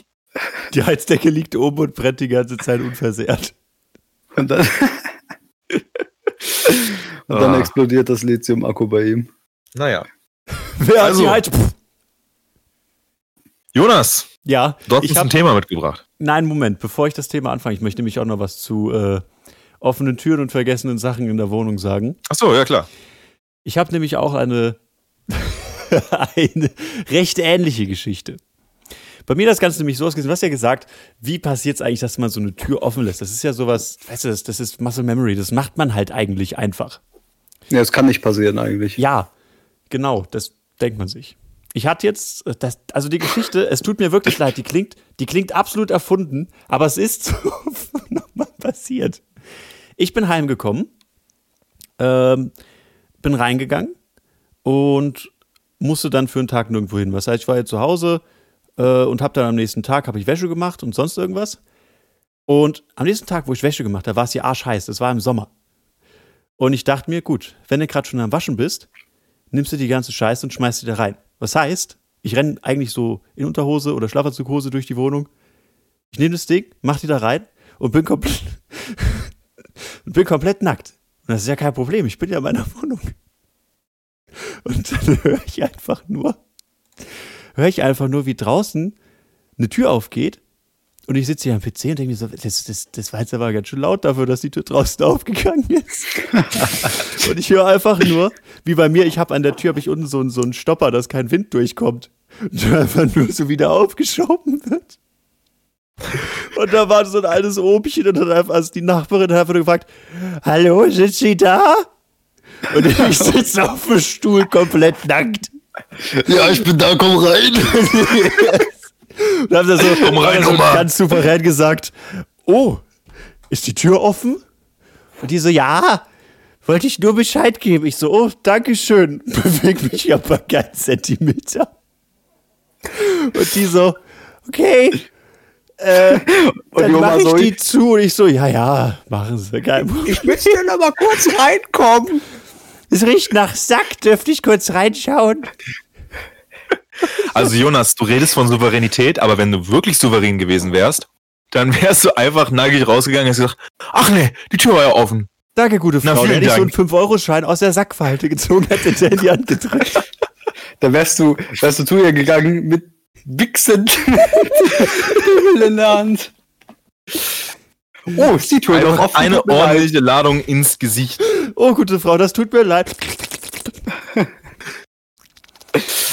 Die Heizdecke liegt oben und brennt die ganze Zeit unversehrt. Und dann, und dann Ah. explodiert das Lithium-Akku bei ihm. Naja. Wer Also- hat die Heiz... Jonas, Ja, du hast ich uns ein Thema mitgebracht. Nein, Moment, bevor ich das Thema anfange, ich möchte nämlich auch noch was zu äh, offenen Türen und vergessenen Sachen in der Wohnung sagen. Ach so, ja klar. Ich habe nämlich auch eine, eine recht ähnliche Geschichte. Bei mir das Ganze nämlich so ausgesehen, du hast ja gesagt, wie passiert es eigentlich, dass man so eine Tür offen lässt? Das ist ja sowas, weißt du, das, das ist Muscle Memory, das macht man halt eigentlich einfach. Ja, das kann nicht passieren eigentlich. Ja, genau, das denkt man sich. Ich hatte jetzt, äh, das, also die Geschichte, es tut mir wirklich leid, die klingt, die klingt absolut erfunden, aber es ist so nochmal passiert. Ich bin heimgekommen, ähm, bin reingegangen und musste dann für einen Tag nirgendwo hin. Was heißt, ich war jetzt zu Hause äh, und habe dann am nächsten Tag habe ich Wäsche gemacht und sonst irgendwas. Und am nächsten Tag, wo ich Wäsche gemacht habe, war es hier arschheiß. Das war im Sommer. Und ich dachte mir, gut, wenn du gerade schon am Waschen bist, nimmst du die ganze Scheiße und schmeißt sie da rein. Was heißt, ich renne eigentlich so in Unterhose oder Schlafanzughose durch die Wohnung. Ich nehme das Ding, mach die da rein und bin komplett, bin komplett nackt. Und das ist ja kein Problem, ich bin ja in meiner Wohnung. Und dann höre ich einfach nur, höre ich einfach nur, wie draußen eine Tür aufgeht. Und ich sitze hier am PC und denke mir so, das, das, das war jetzt aber ganz schön laut dafür, dass die Tür draußen aufgegangen ist. und ich höre einfach nur, wie bei mir, ich habe an der Tür, habe ich unten so, so einen Stopper, dass kein Wind durchkommt. Und einfach nur so wieder aufgeschoben wird. Und da war so ein altes Obchen und hat einfach, also die Nachbarin hat einfach nur gefragt, hallo, sind Sie da? Und ich sitze auf dem Stuhl komplett nackt. Ja, ich bin da, komm rein. Und haben da so, Komm rein, so ganz souverän gesagt, oh, ist die Tür offen? Und die so, ja, wollte ich nur Bescheid geben. Ich so, oh, danke schön. Beweg mich aber keinen Zentimeter. Und die so, okay. Äh, dann die Oma mache ich die zu. Und ich so, ja, ja, machen Sie. Kein. Ich müsste dann aber kurz reinkommen. Es riecht nach Sack. Dürfte ich kurz reinschauen? Also Jonas, du redest von Souveränität, aber wenn du wirklich souverän gewesen wärst, dann wärst du einfach nackig rausgegangen und hast gesagt, ach nee, die Tür war ja offen. Danke, gute Na, Frau. Dann hätte ich so einen 5-Euro-Schein aus der Sackfalte gezogen, hätte der in die Hand gedrückt. Da wärst du, wärst du zu ihr gegangen mit Wichsen in der Hand. Oh, ist die Tür doch Einfach offen. eine ordentliche Ladung ins Gesicht. Oh, gute Frau, das tut mir leid.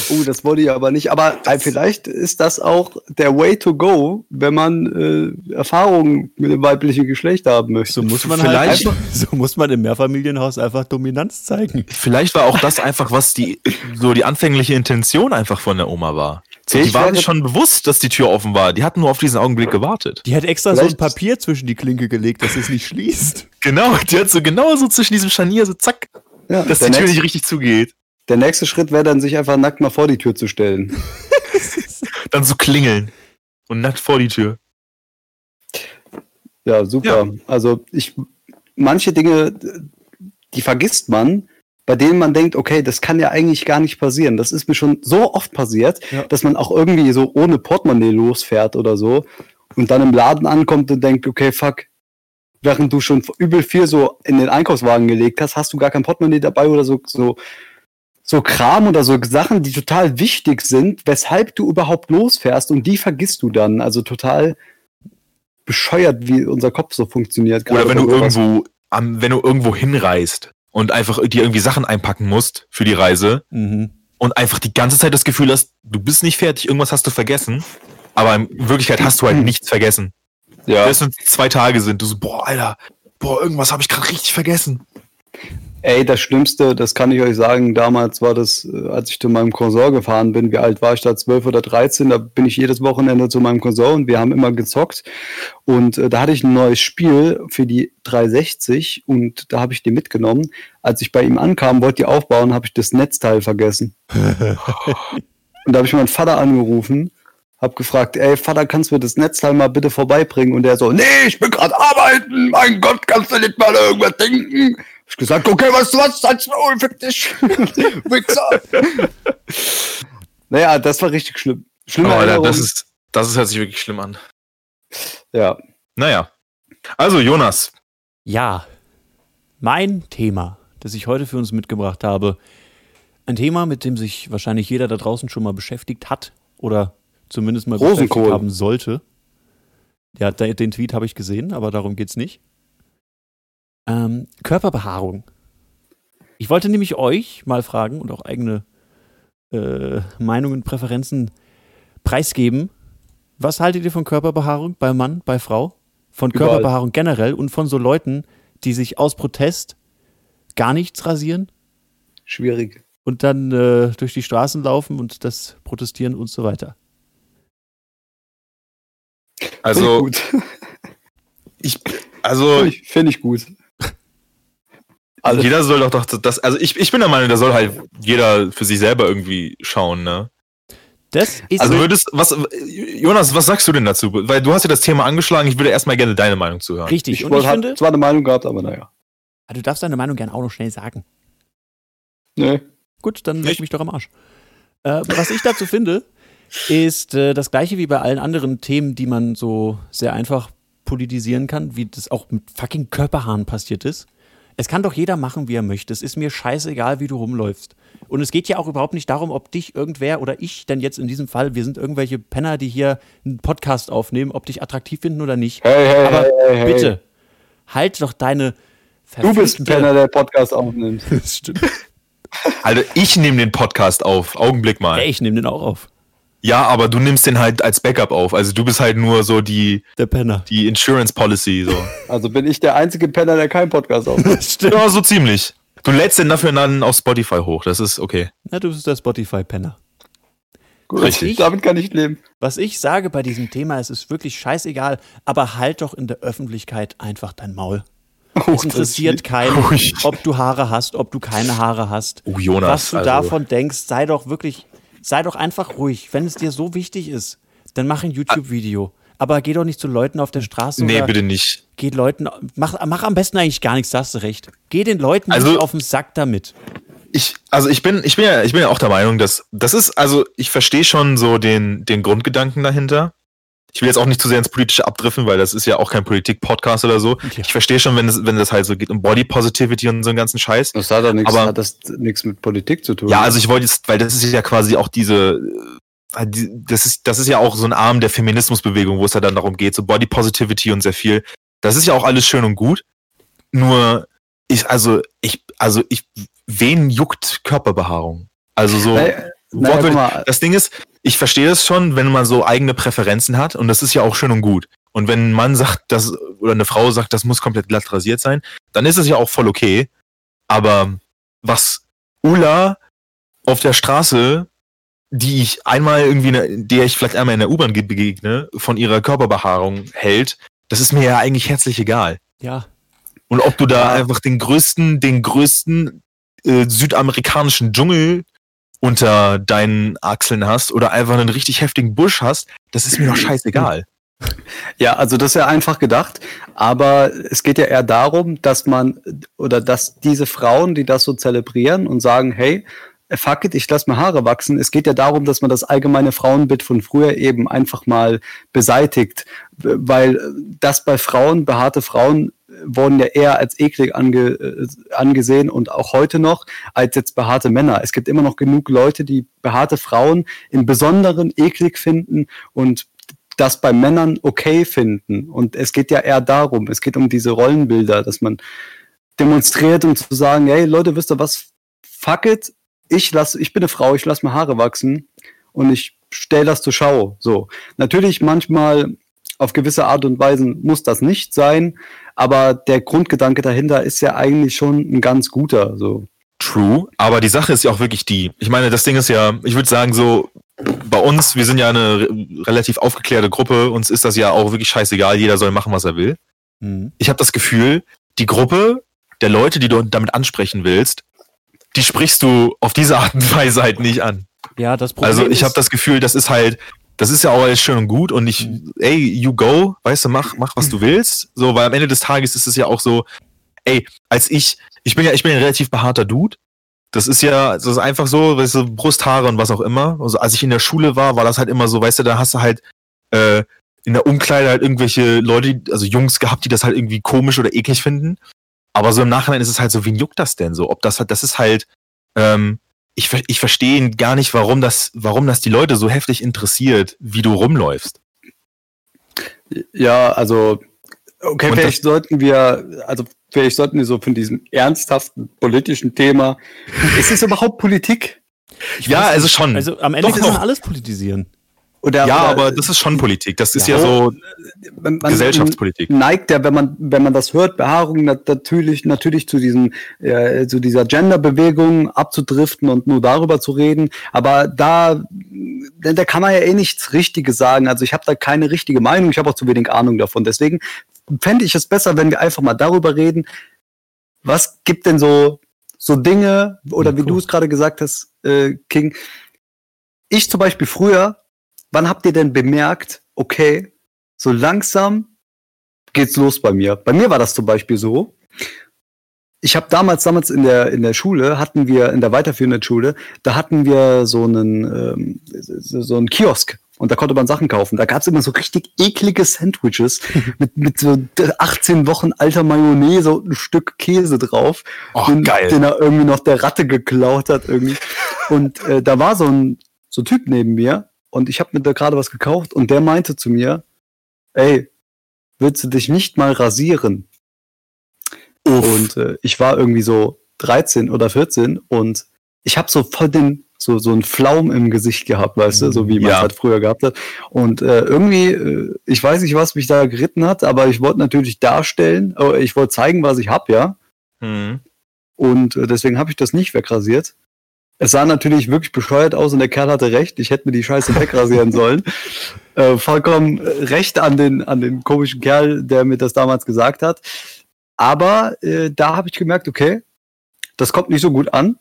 Oh, das wollte ich aber nicht. Aber äh, vielleicht ist das auch der Way to go, wenn man äh, Erfahrungen mit dem weiblichen Geschlecht haben möchte. So muss man Vielleicht- halt einfach, so muss man im Mehrfamilienhaus einfach Dominanz zeigen. Vielleicht war auch das einfach, was die so die anfängliche Intention einfach von der Oma war. So, die waren schon bewusst, dass die Tür offen war. Die hatten nur auf diesen Augenblick gewartet. Die hat extra so ein Vielleicht- Papier zwischen die Klinke gelegt, dass es nicht schließt. Genau, die hat so genau so zwischen diesem Scharnier so zack, Ja, dass die Tür nächste, nicht richtig zugeht. Der nächste Schritt wäre dann, sich einfach nackt mal vor die Tür zu stellen. Dann so klingeln und nackt vor die Tür. Ja, super. Also ich, manche Dinge, die vergisst man, bei denen man denkt, okay, das kann ja eigentlich gar nicht passieren. Das ist mir schon so oft passiert, Ja. dass man auch irgendwie so ohne Portemonnaie losfährt oder so und dann im Laden ankommt und denkt, okay, fuck, während du schon übel viel so in den Einkaufswagen gelegt hast, hast du gar kein Portemonnaie dabei oder so, so, so Kram oder so Sachen, die total wichtig sind, weshalb du überhaupt losfährst und die vergisst du dann. Also total bescheuert, wie unser Kopf so funktioniert. Oder gerade wenn du irgendwo, am, wenn du irgendwo hinreist und einfach dir irgendwie Sachen einpacken musst für die Reise Mhm. und einfach die ganze Zeit das Gefühl hast, du bist nicht fertig, irgendwas hast du vergessen. Aber in Wirklichkeit hast du halt nichts vergessen. Ja. Wenn es zwei Tage sind, du so, boah, Alter, boah, irgendwas habe ich gerade richtig vergessen. Ey, das Schlimmste, das kann ich euch sagen, damals war das, äh, als ich zu meinem Cousin gefahren bin, wie alt war ich da, 12 oder 13, da bin ich jedes Wochenende zu meinem Cousin und wir haben immer gezockt und äh, da hatte ich ein neues Spiel für die 360 und da habe ich die mitgenommen. Als ich bei ihm ankam, wollte die aufbauen, habe ich das Netzteil vergessen. und da habe ich meinen Vater angerufen, habe gefragt, ey Vater, kannst du mir das Netzteil mal bitte vorbeibringen? Und der so, nee, ich bin gerade arbeiten, mein Gott, kannst du nicht mal irgendwas denken? Hab ich gesagt, okay, weißt du was, als Maul, fick dich. Wichser. naja, das war richtig schlimm. Schlimme Oh, Alter, das ist, das ist, hört sich wirklich schlimm an. ja. Naja. Also, Jonas, Ja, mein Thema, das ich heute für uns mitgebracht habe, ein Thema, mit dem sich wahrscheinlich jeder da draußen schon mal beschäftigt hat oder zumindest mal Rosenkohl. beschäftigt haben sollte. Ja, den Tweet habe ich gesehen, aber darum geht's nicht. Ähm, Körperbehaarung. Ich wollte nämlich euch mal fragen und auch eigene äh, Meinungen, Präferenzen preisgeben. Was haltet ihr von Körperbehaarung bei Mann, bei Frau? Von Überall. Körperbehaarung generell und von so Leuten, die sich aus Protest gar nichts rasieren Schwierig. und dann äh, durch die Straßen laufen und das protestieren und so weiter. also, Find ich gut. ich, also, Finde ich, find ich gut. Also jeder soll doch doch das, also ich, ich bin der Meinung, da soll halt jeder für sich selber irgendwie schauen, ne? Das ist Also würdest, was, Jonas, was sagst du denn dazu? Weil du hast ja das Thema angeschlagen, ich würde erstmal gerne deine Meinung zuhören. richtig. Ich, Und ich wollte- finde, hab zwar eine Meinung gehabt, aber naja. Ah, du darfst deine Meinung gerne auch noch schnell sagen. Nee. Gut, dann leg mich doch am Arsch. Äh, was ich dazu finde, ist äh, das gleiche wie bei allen anderen Themen, die man so sehr einfach politisieren kann, wie das auch mit fucking Körperhaaren passiert ist. Es kann doch jeder machen, wie er möchte. Es ist mir scheißegal, wie du rumläufst. Und es geht ja auch überhaupt nicht darum, ob dich irgendwer oder ich denn jetzt in diesem Fall, wir sind irgendwelche Penner, die hier einen Podcast aufnehmen, ob dich attraktiv finden oder nicht. Hey, hey, Aber hey, hey, hey. bitte, halt doch deine Du bist ein Penner, der Podcast aufnimmt. Das stimmt. Also ich nehme den Podcast auf, Augenblick mal. Ja, ich nehme den auch auf. Ja, aber du nimmst den halt als Backup auf. Also du bist halt nur so die, Der Penner. die Insurance Policy, so. Also bin ich der einzige Penner, der keinen Podcast aufnimmt. Das stimmt. ja, so ziemlich. Du lädst den dafür dann auf Spotify hoch, das ist okay. Na, du bist der Spotify-Penner. Gut, Richtig. Damit kann ich leben. Was ich sage bei diesem Thema, es ist wirklich scheißegal, aber halt doch in der Öffentlichkeit einfach dein Maul. Oh, Es interessiert keinen, Ui. ob du Haare hast, ob du keine Haare hast. Oh, Jonas, Was du also- davon denkst, sei doch wirklich, sei doch einfach ruhig. Wenn es dir so wichtig ist, dann mach ein YouTube-Video. Aber geh doch nicht zu Leuten auf der Straße Nee, bitte nicht. geh Leuten, mach, mach am besten eigentlich gar nichts, da hast du recht. Geh den Leuten Also- nicht auf den Sack damit. Ich, also ich bin, ich bin ja, ich bin ja auch der Meinung, dass das ist, also ich verstehe schon so den, den Grundgedanken dahinter. Ich will jetzt auch nicht zu sehr ins Politische abdriften, weil das ist ja auch kein Politik-Podcast oder so. Ja. Ich verstehe schon, wenn es, wenn das halt so geht um Body Positivity und so einen ganzen Scheiß. Das hat doch nichts, Aber- hat das nichts mit Politik zu tun. Ja, also ich wollte jetzt, weil das ist ja quasi auch diese, äh, das ist, das ist ja auch so ein Arm der Feminismusbewegung, wo es ja dann darum geht, so Body Positivity und sehr viel. Das ist ja auch alles schön und gut. Nur, ich, also, ich, also, ich, wen juckt Körperbehaarung? Also so, Naja, naja, das Ding ist, ich verstehe es schon, wenn man so eigene Präferenzen hat und das ist ja auch schön und gut. Und wenn ein Mann sagt, das, oder eine Frau sagt, das muss komplett glatt rasiert sein, dann ist es ja auch voll okay. Aber was Ulla auf der Straße, die ich einmal irgendwie, ne, der ich vielleicht einmal in der U-Bahn ge- begegne, von ihrer Körperbehaarung hält, das ist mir ja eigentlich herzlich egal. Ja, Und ob du da einfach den größten, den größten äh, südamerikanischen Dschungel unter deinen Achseln hast oder einfach einen richtig heftigen Busch hast, das ist mir doch scheißegal. Ja, also das ist ja einfach gedacht, aber es geht ja eher darum, dass man oder dass diese Frauen, die das so zelebrieren und sagen, hey, fuck it, ich lass mir Haare wachsen. Es geht ja darum, dass man das allgemeine Frauenbild von früher eben einfach mal beseitigt, weil das bei Frauen, behaarte Frauen wurden ja eher als eklig ange, äh, angesehen und auch heute noch als jetzt behaarte Männer. Es gibt immer noch genug Leute, die behaarte Frauen im Besonderen eklig finden und das bei Männern okay finden. Und es geht ja eher darum, es geht um diese Rollenbilder, dass man demonstriert, um zu sagen, hey Leute, wisst ihr was, fuck it, ich, lass, ich bin eine Frau, ich lasse mir Haare wachsen und ich stelle das zur Schau. So. Natürlich manchmal auf gewisse Art und Weise muss das nicht sein, aber der Grundgedanke dahinter ist ja eigentlich schon ein ganz guter. So. True, aber die Sache ist ja auch wirklich die. Ich meine, das Ding ist ja, ich würde sagen, so bei uns, wir sind ja eine re- relativ aufgeklärte Gruppe, uns ist das ja auch wirklich scheißegal, jeder soll machen, was er will. Mhm. Ich habe das Gefühl, die Gruppe der Leute, die du damit ansprechen willst, die sprichst du auf diese Art und Weise halt nicht an. ja, das Problem Also ich habe das Gefühl, das ist halt, das ist ja auch alles schön und gut und ich, ey, you go, weißt du, mach, mach was du willst. So, weil am Ende des Tages ist es ja auch so, ey, als ich, ich bin ja, ich bin ja ein relativ behaarter Dude. Das ist ja, das ist einfach so, weißt du, Brusthaare und was auch immer. Also als ich in der Schule war, war das halt immer so, weißt du, da hast du halt äh, in der Umkleide halt irgendwelche Leute, also Jungs gehabt, die das halt irgendwie komisch oder eklig finden. Aber so im Nachhinein ist es halt so, wen juckt das denn so? Ob das halt, das ist halt, ähm, ich, ich verstehe gar nicht, warum das, warum das die Leute so heftig interessiert, wie du rumläufst. Ja, also, okay, Und vielleicht sollten wir, also vielleicht sollten wir so von diesem ernsthaften politischen Thema, ist es überhaupt Politik? ja, weiß also nicht. schon. Also am Ende Doch, kann man alles politisieren. Oder, ja, oder, aber das ist schon Politik. Das ist Ja. ja, so man- man- Gesellschaftspolitik. neigt ja, wenn man, wenn man das hört, Behaarung nat- natürlich, natürlich zu diesem, äh, zu dieser Gender-Bewegung abzudriften und nur darüber zu reden. Aber da, da da kann man ja eh nichts Richtiges sagen. Also ich habe da keine richtige Meinung, ich habe auch zu wenig Ahnung davon. Deswegen fände ich es besser, wenn wir einfach mal darüber reden, was gibt denn so, so Dinge, oder Ja, wie cool. du es gerade gesagt hast, äh, King, ich zum Beispiel früher, wann habt ihr denn bemerkt, okay, so langsam geht's los bei mir? Bei mir war das zum Beispiel so. Ich habe damals, damals in der in der Schule hatten wir in der weiterführenden Schule, da hatten wir so einen ähm, so einen Kiosk und da konnte man Sachen kaufen. Da gab's immer so richtig eklige Sandwiches mit mit so 18 Wochen alter Mayonnaise und ein Stück Käse drauf, Oh, den, geil. den er irgendwie noch der Ratte geklaut hat irgendwie. Und äh, da war so ein so ein Typ neben mir und ich habe mir da gerade was gekauft und der meinte zu mir, ey, willst du dich nicht mal rasieren? Und äh, ich war irgendwie so 13 oder 14 und ich habe so voll den so so einen Flaum im Gesicht gehabt, weißt du, so wie man es Ja. halt früher gehabt hat. Und äh, irgendwie, äh, ich weiß nicht, was mich da geritten hat, aber ich wollte natürlich darstellen, äh, ich wollte zeigen, was ich hab, ja. Mhm. Und äh, deswegen habe ich das nicht wegrasiert. Es sah natürlich wirklich bescheuert aus und der Kerl hatte recht. Ich hätte mir die Scheiße wegrasieren sollen. Äh, vollkommen äh, recht an den, an den komischen Kerl, der mir das damals gesagt hat. Aber äh, da habe ich gemerkt, okay, das kommt nicht so gut an.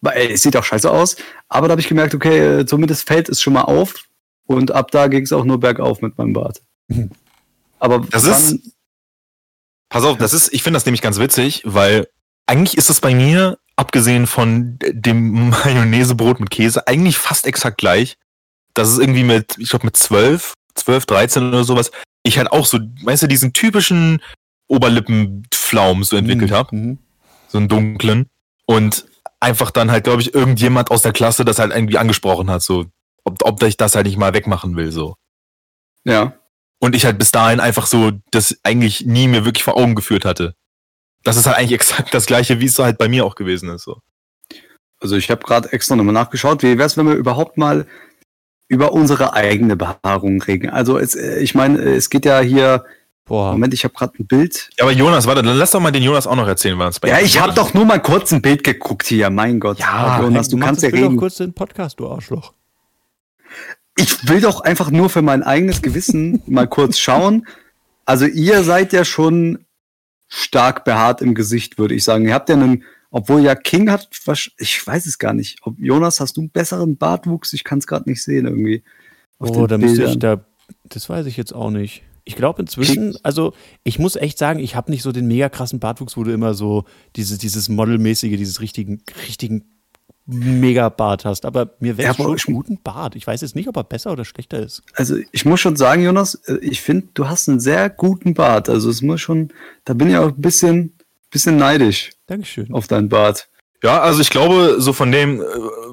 Weil, ey, es sieht auch scheiße aus. Aber da habe ich gemerkt, okay, äh, zumindest fällt es schon mal auf. Und ab da ging es auch nur bergauf mit meinem Bart. Aber Das ist- Pass auf, das ist, ich finde das nämlich ganz witzig, weil eigentlich ist das bei mir, abgesehen von dem Mayonnaisebrot mit Käse, eigentlich fast exakt gleich. Das ist irgendwie mit, ich glaube mit 12, 12, 13 oder sowas, ich halt auch so, weißt du, diesen typischen Oberlippenflaum so entwickelt habe, Mhm. so einen dunklen. Und einfach dann halt, glaube ich, irgendjemand aus der Klasse das halt irgendwie angesprochen hat, so, ob, ob ich das halt nicht mal wegmachen will, so. ja. Und ich halt bis dahin einfach so das eigentlich nie mir wirklich vor Augen geführt hatte. Das ist halt eigentlich exakt das gleiche, wie es halt bei mir auch gewesen ist. So. Also ich habe gerade extra nochmal nachgeschaut. Wie wäre es, wenn wir überhaupt mal über unsere eigene Behaarung reden? Also es, äh, ich meine, es geht ja hier. Boah. Moment, ich habe gerade ein Bild. Ja, aber Jonas, warte, dann lass doch mal den Jonas auch noch erzählen, was bei Ja, ich habe doch nur mal kurz ein Bild geguckt hier. Mein Gott. Ja, Jonas, du kannst ja Bild doch reden. kurz den Podcast, du Arschloch. Ich will doch einfach nur für mein eigenes Gewissen mal kurz schauen. Also ihr seid ja schon stark behaart im Gesicht, würde ich sagen. Ihr habt ja einen, obwohl ja King hat, ich weiß es gar nicht. Ob Jonas, hast du einen besseren Bartwuchs? Ich kann es gerade nicht sehen irgendwie. Oh, da müsste ich da. Das weiß ich jetzt auch nicht. Ich glaube inzwischen, also ich muss echt sagen, ich habe nicht so den mega krassen Bartwuchs, wo du immer so dieses, dieses Modelmäßige, dieses richtigen, richtigen Mega-Bart hast. Aber mir wäre Ja, es schon ich- einen guten Bart. Ich weiß jetzt nicht, ob er besser oder schlechter ist. Also ich muss schon sagen, Jonas, äh, ich finde, du hast einen sehr guten Bart. Also es muss schon, da bin ich auch ein bisschen, bisschen neidisch Dankeschön. auf deinen Bart. Ja, also ich glaube, so von dem äh,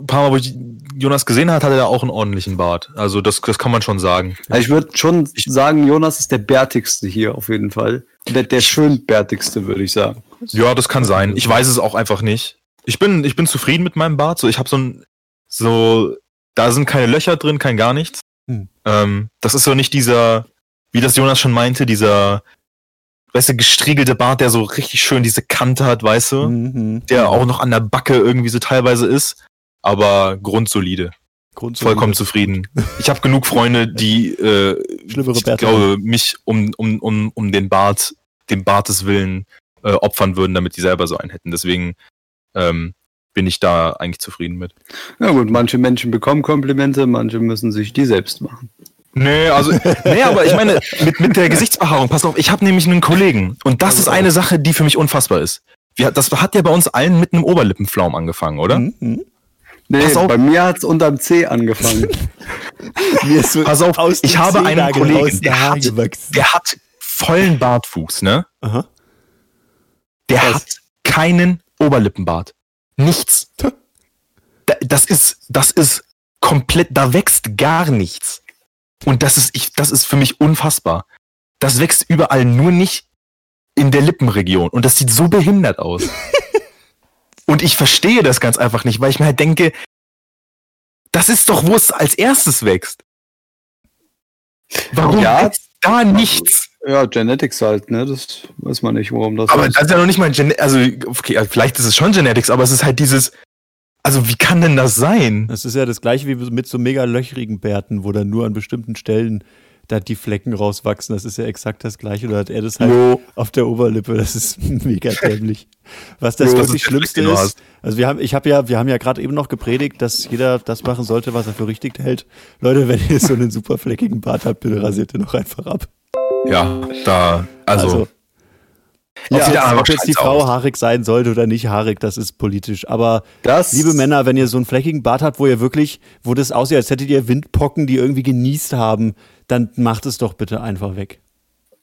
paar Mal, wo ich Jonas gesehen hat, hat er da auch einen ordentlichen Bart. Also das, das kann man schon sagen. Also ich würde schon sagen, Jonas ist der bärtigste hier auf jeden Fall. Der, der schön bärtigste, würde ich sagen. Ja, das kann sein. Ich weiß es auch einfach nicht. Ich bin, ich bin zufrieden mit meinem Bart. So, ich habe so ein, so, da sind keine Löcher drin, kein gar nichts. Hm. Ähm, das ist so nicht dieser, wie das Jonas schon meinte, dieser, weißt du, gestriegelte Bart, der so richtig schön diese Kante hat, weißt du, Mhm. der auch noch an der Backe irgendwie so teilweise ist, aber grundsolide. Grundsolide. Vollkommen zufrieden. Ich habe genug Freunde, die, äh, Schlimmere ich Bärte glaube, mich um, um, um, um den Bart, dem Bartes willen äh, opfern würden, damit die selber so einen hätten. Deswegen ähm, bin ich da eigentlich zufrieden mit. Na gut, manche Menschen bekommen Komplimente, manche müssen sich die selbst machen. Nee, also, nee, aber ich meine, mit, mit der Gesichtsbehaarung, pass auf, ich habe nämlich einen Kollegen und das ist eine Sache, die für mich unfassbar ist. Wir, das hat ja bei uns allen mit einem Oberlippenflaum angefangen, oder? Mhm. Mhm. Nee, Pass auf. bei mir hat's unterm C angefangen. Mir ist so Pass auf, ich habe einen Kollegen, der hat, der hat vollen Bartwuchs, ne? Aha. Der Was? hat keinen Oberlippenbart. Nichts. Da- Das ist, das ist komplett, da wächst gar nichts. Und das ist, ich, das ist für mich unfassbar. Das wächst überall, nur nicht in der Lippenregion. Und das sieht so behindert aus. Und ich verstehe das ganz einfach nicht, weil ich mir halt denke, das ist doch, wo es als erstes wächst. Warum Ja. wächst da nichts? Ja, Genetics halt, ne? Das weiß man nicht, warum das Aber ist. das ist ja noch nicht mal Gen also okay, also vielleicht ist es schon Genetics, aber es ist halt dieses also wie kann denn das sein? Das ist ja das gleiche wie mit so mega löchrigen Bärten, wo dann nur an bestimmten Stellen da die Flecken rauswachsen. Das ist ja exakt das gleiche. Oder hat er das halt Jo. auf der Oberlippe? Das ist mega dämlich. Was das Jo, das wirklich ist der Schlimmste du ist, also wir haben, ich habe ja, wir haben ja gerade eben noch gepredigt, dass jeder das machen sollte, was er für richtig hält. Leute, wenn ihr so einen super fleckigen Bart habt, bitte rasiert den noch einfach ab. Ja, da, also, Ja, sieht ob einfach jetzt die Frau aus. haarig sein sollte oder nicht haarig, das ist politisch. Aber Das, liebe Männer, wenn ihr so einen fleckigen Bart habt, wo ihr wirklich, wo das aussieht, als hättet ihr Windpocken, die irgendwie genießt haben, dann macht es doch bitte einfach weg.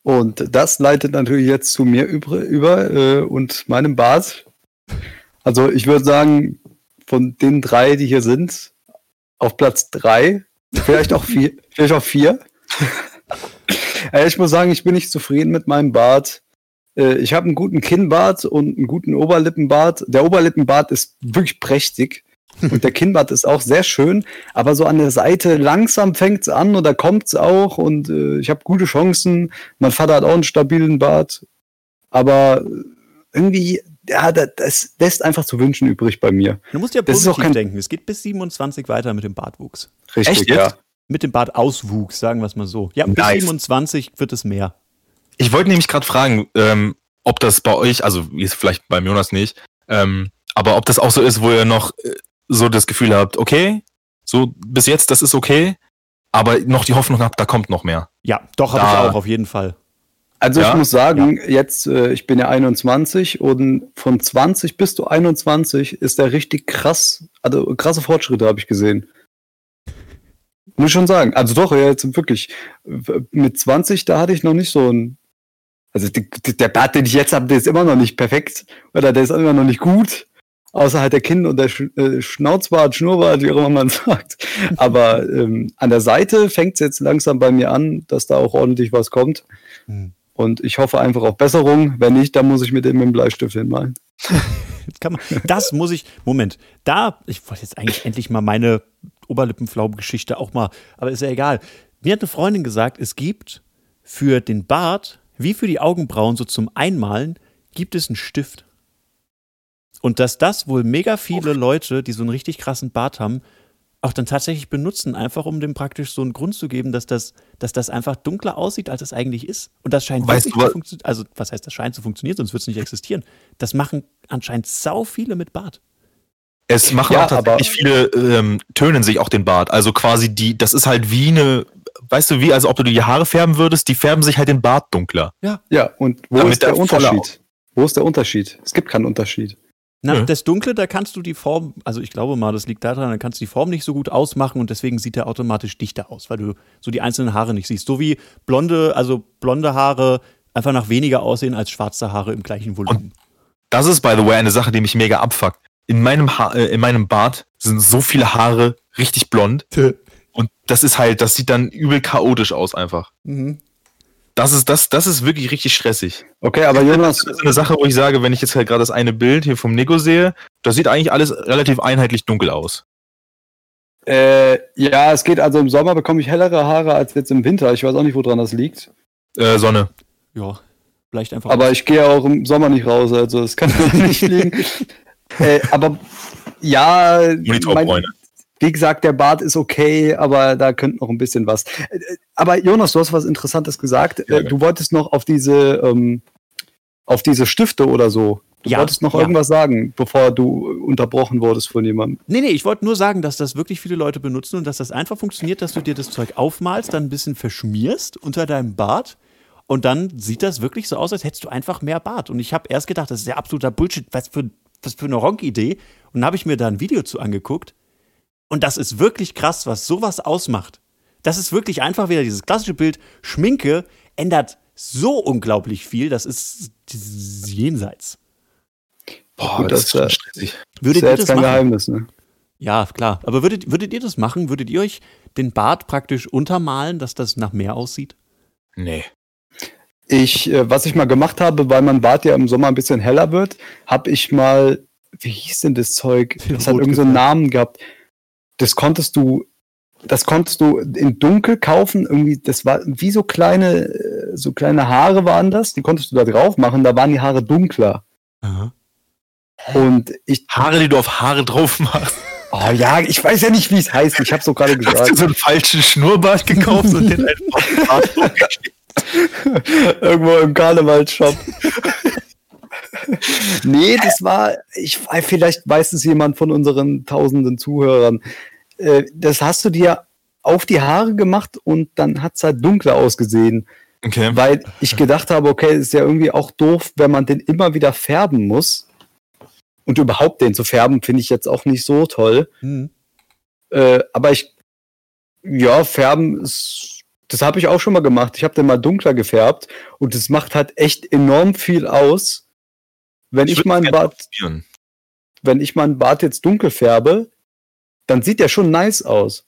Und das leitet natürlich jetzt zu mir über, über äh, und meinem Bart. Also ich würde sagen, von den drei, die hier sind, auf Platz drei, vielleicht auch vier, vielleicht auch vier. Äh, ich muss sagen, ich bin nicht zufrieden mit meinem Bart. Äh, ich habe einen guten Kinnbart und einen guten Oberlippenbart. Der Oberlippenbart ist wirklich prächtig. Und der Kinnbart ist auch sehr schön, aber so an der Seite langsam fängt es an oder kommt es auch und äh, ich habe gute Chancen. Mein Vater hat auch einen stabilen Bart, aber irgendwie, ja, das, das lässt einfach zu wünschen übrig bei mir. Du musst ja Das ist positiv auch kein- denken. Es geht bis 27 weiter mit dem Bartwuchs. Richtig, Echt ja. Mit dem Bartauswuchs, sagen wir es mal so. Ja, bis Nice. 27 wird es mehr. Ich wollte nämlich gerade fragen, ähm, ob das bei euch, also vielleicht beim Jonas nicht, ähm, aber ob das auch so ist, wo ihr noch äh, so das Gefühl habt, okay, so bis jetzt, das ist okay, aber noch die Hoffnung habt, da kommt noch mehr. Ja, doch, habe ich auch, auf jeden Fall. Also Ja? ich muss sagen, jetzt, äh, ich bin ja 21 und von 20 bis zu 21 ist der richtig krass, also krasse Fortschritte habe ich gesehen. Muss ich schon sagen. Also doch, ja, jetzt wirklich. Mit 20, da hatte ich noch nicht so ein. Also die, der Bart, den ich jetzt habe, der ist immer noch nicht perfekt. Oder der ist immer noch nicht gut. Außer halt der Kinn und der Sch äh, Schnauzbart, Schnurrbart, wie auch immer man sagt. Aber ähm, an der Seite fängt es jetzt langsam bei mir an, dass da auch ordentlich was kommt. Hm. Und ich hoffe einfach auf Besserung. Wenn nicht, dann muss ich mit dem mit dem Bleistift hinmalen. Jetzt kann man, das muss ich, Moment, da, ich wollte jetzt eigentlich endlich mal meine Oberlippenflaum-Geschichte auch mal, aber ist ja egal. Mir hat eine Freundin gesagt, es gibt für den Bart, wie für die Augenbrauen, so zum Einmalen, gibt es einen Stift. Und dass das wohl mega viele Leute, die so einen richtig krassen Bart haben, auch dann tatsächlich benutzen, einfach um dem praktisch so einen Grund zu geben, dass das, dass das einfach dunkler aussieht, als es eigentlich ist. Und das scheint Weißt wirklich zu funktionieren. Also, was heißt, das scheint zu funktionieren, sonst wird es nicht existieren. Das machen anscheinend sau viele mit Bart. Es machen Ja, auch tatsächlich viele, ähm, tönen sich auch den Bart. Also quasi die, das ist halt wie eine, weißt du, wie, als ob du die Haare färben würdest, die färben sich halt den Bart dunkler. Ja, und wo Damit ist der der Unterschied? Wo ist der Unterschied? Es gibt keinen Unterschied. Na, Nö. das Dunkle, da kannst du die Form, also ich glaube mal, das liegt daran, da kannst du die Form nicht so gut ausmachen und deswegen sieht er automatisch dichter aus, weil du so die einzelnen Haare nicht siehst. So wie blonde, also blonde Haare einfach nach weniger aussehen als schwarze Haare im gleichen Volumen. Das ist, by the way, eine Sache, die mich mega abfuckt. In meinem, ha äh, in meinem Bart sind so viele Haare richtig blond und das ist halt, das sieht dann übel chaotisch aus einfach. Mhm. Das ist, das, das ist wirklich richtig stressig. Okay, aber Jonas, Das ist eine Sache, wo ich sage, wenn ich jetzt halt gerade das eine Bild hier vom Nico sehe, das sieht eigentlich alles relativ einheitlich dunkel aus. äh, ja, es geht also im Sommer bekomme ich hellere Haare als jetzt im Winter. Ich weiß auch nicht, woran das liegt. Äh, Sonne. Ja, vielleicht einfach. Aber ich gehe auch im Sommer nicht raus, also es kann nicht liegen. Äh, aber ja, Monitorbräune. wie gesagt, der Bart ist okay, aber da könnte noch ein bisschen was. Äh, Aber Jonas, du hast was Interessantes gesagt. Ja, Äh, du wolltest noch auf diese, ähm, auf diese Stifte oder so. Du Ja, wolltest noch ja. irgendwas sagen, bevor du unterbrochen wurdest von jemandem. Nee, nee, ich wollte nur sagen, dass das wirklich viele Leute benutzen und dass das einfach funktioniert, dass du dir das Zeug aufmalst, dann ein bisschen verschmierst unter deinem Bart und dann sieht das wirklich so aus, als hättest du einfach mehr Bart. Und ich habe erst gedacht, das ist ja absoluter Bullshit, was für, was für eine Ronk-Idee. Und dann habe ich mir da ein Video zu angeguckt und das ist wirklich krass, was sowas ausmacht. Das ist wirklich einfach wieder dieses klassische Bild. Schminke ändert so unglaublich viel, das ist jenseits. Boah, Gut, das, das, ist schon stressig. Würdet ist ja ihr jetzt das kein machen? Geheimnis, ne? Ja, klar. Aber würdet, würdet ihr das machen? Würdet ihr euch den Bart praktisch untermalen, dass das nach mehr aussieht? Nee. Ich, äh, was ich mal gemacht habe, weil mein Bart ja im Sommer ein bisschen heller wird, habe ich mal, wie hieß denn das Zeug? Das hat irgendeinen so einen. Namen gehabt. Das konntest du, das konntest du in Dunkel kaufen. Irgendwie, das war wie so kleine, äh, so kleine Haare waren das. Die konntest du da drauf machen. Da waren die Haare dunkler. Und ich, Haare, die du auf Haare drauf machst. Oh ja, ich weiß ja nicht, wie es heißt. Ich habe so gerade Hast du gesagt. so einen falschen Schnurrbart gekauft und den einfach Irgendwo im Karnevalshop. nee, das war, ich vielleicht weiß es jemand von unseren tausenden Zuhörern. Äh, Das hast du dir auf die Haare gemacht und dann hat es halt dunkler ausgesehen. Okay. Weil ich gedacht habe, okay, ist ja irgendwie auch doof, wenn man den immer wieder färben muss. Und überhaupt den zu färben, finde ich jetzt auch nicht so toll. Hm. Äh, aber ich, ja, färben ist, das habe ich auch schon mal gemacht. Ich habe den mal dunkler gefärbt und das macht halt echt enorm viel aus. Wenn ich, würd meinen Bart, wenn ich meinen Bart jetzt dunkel färbe, dann sieht der schon nice aus.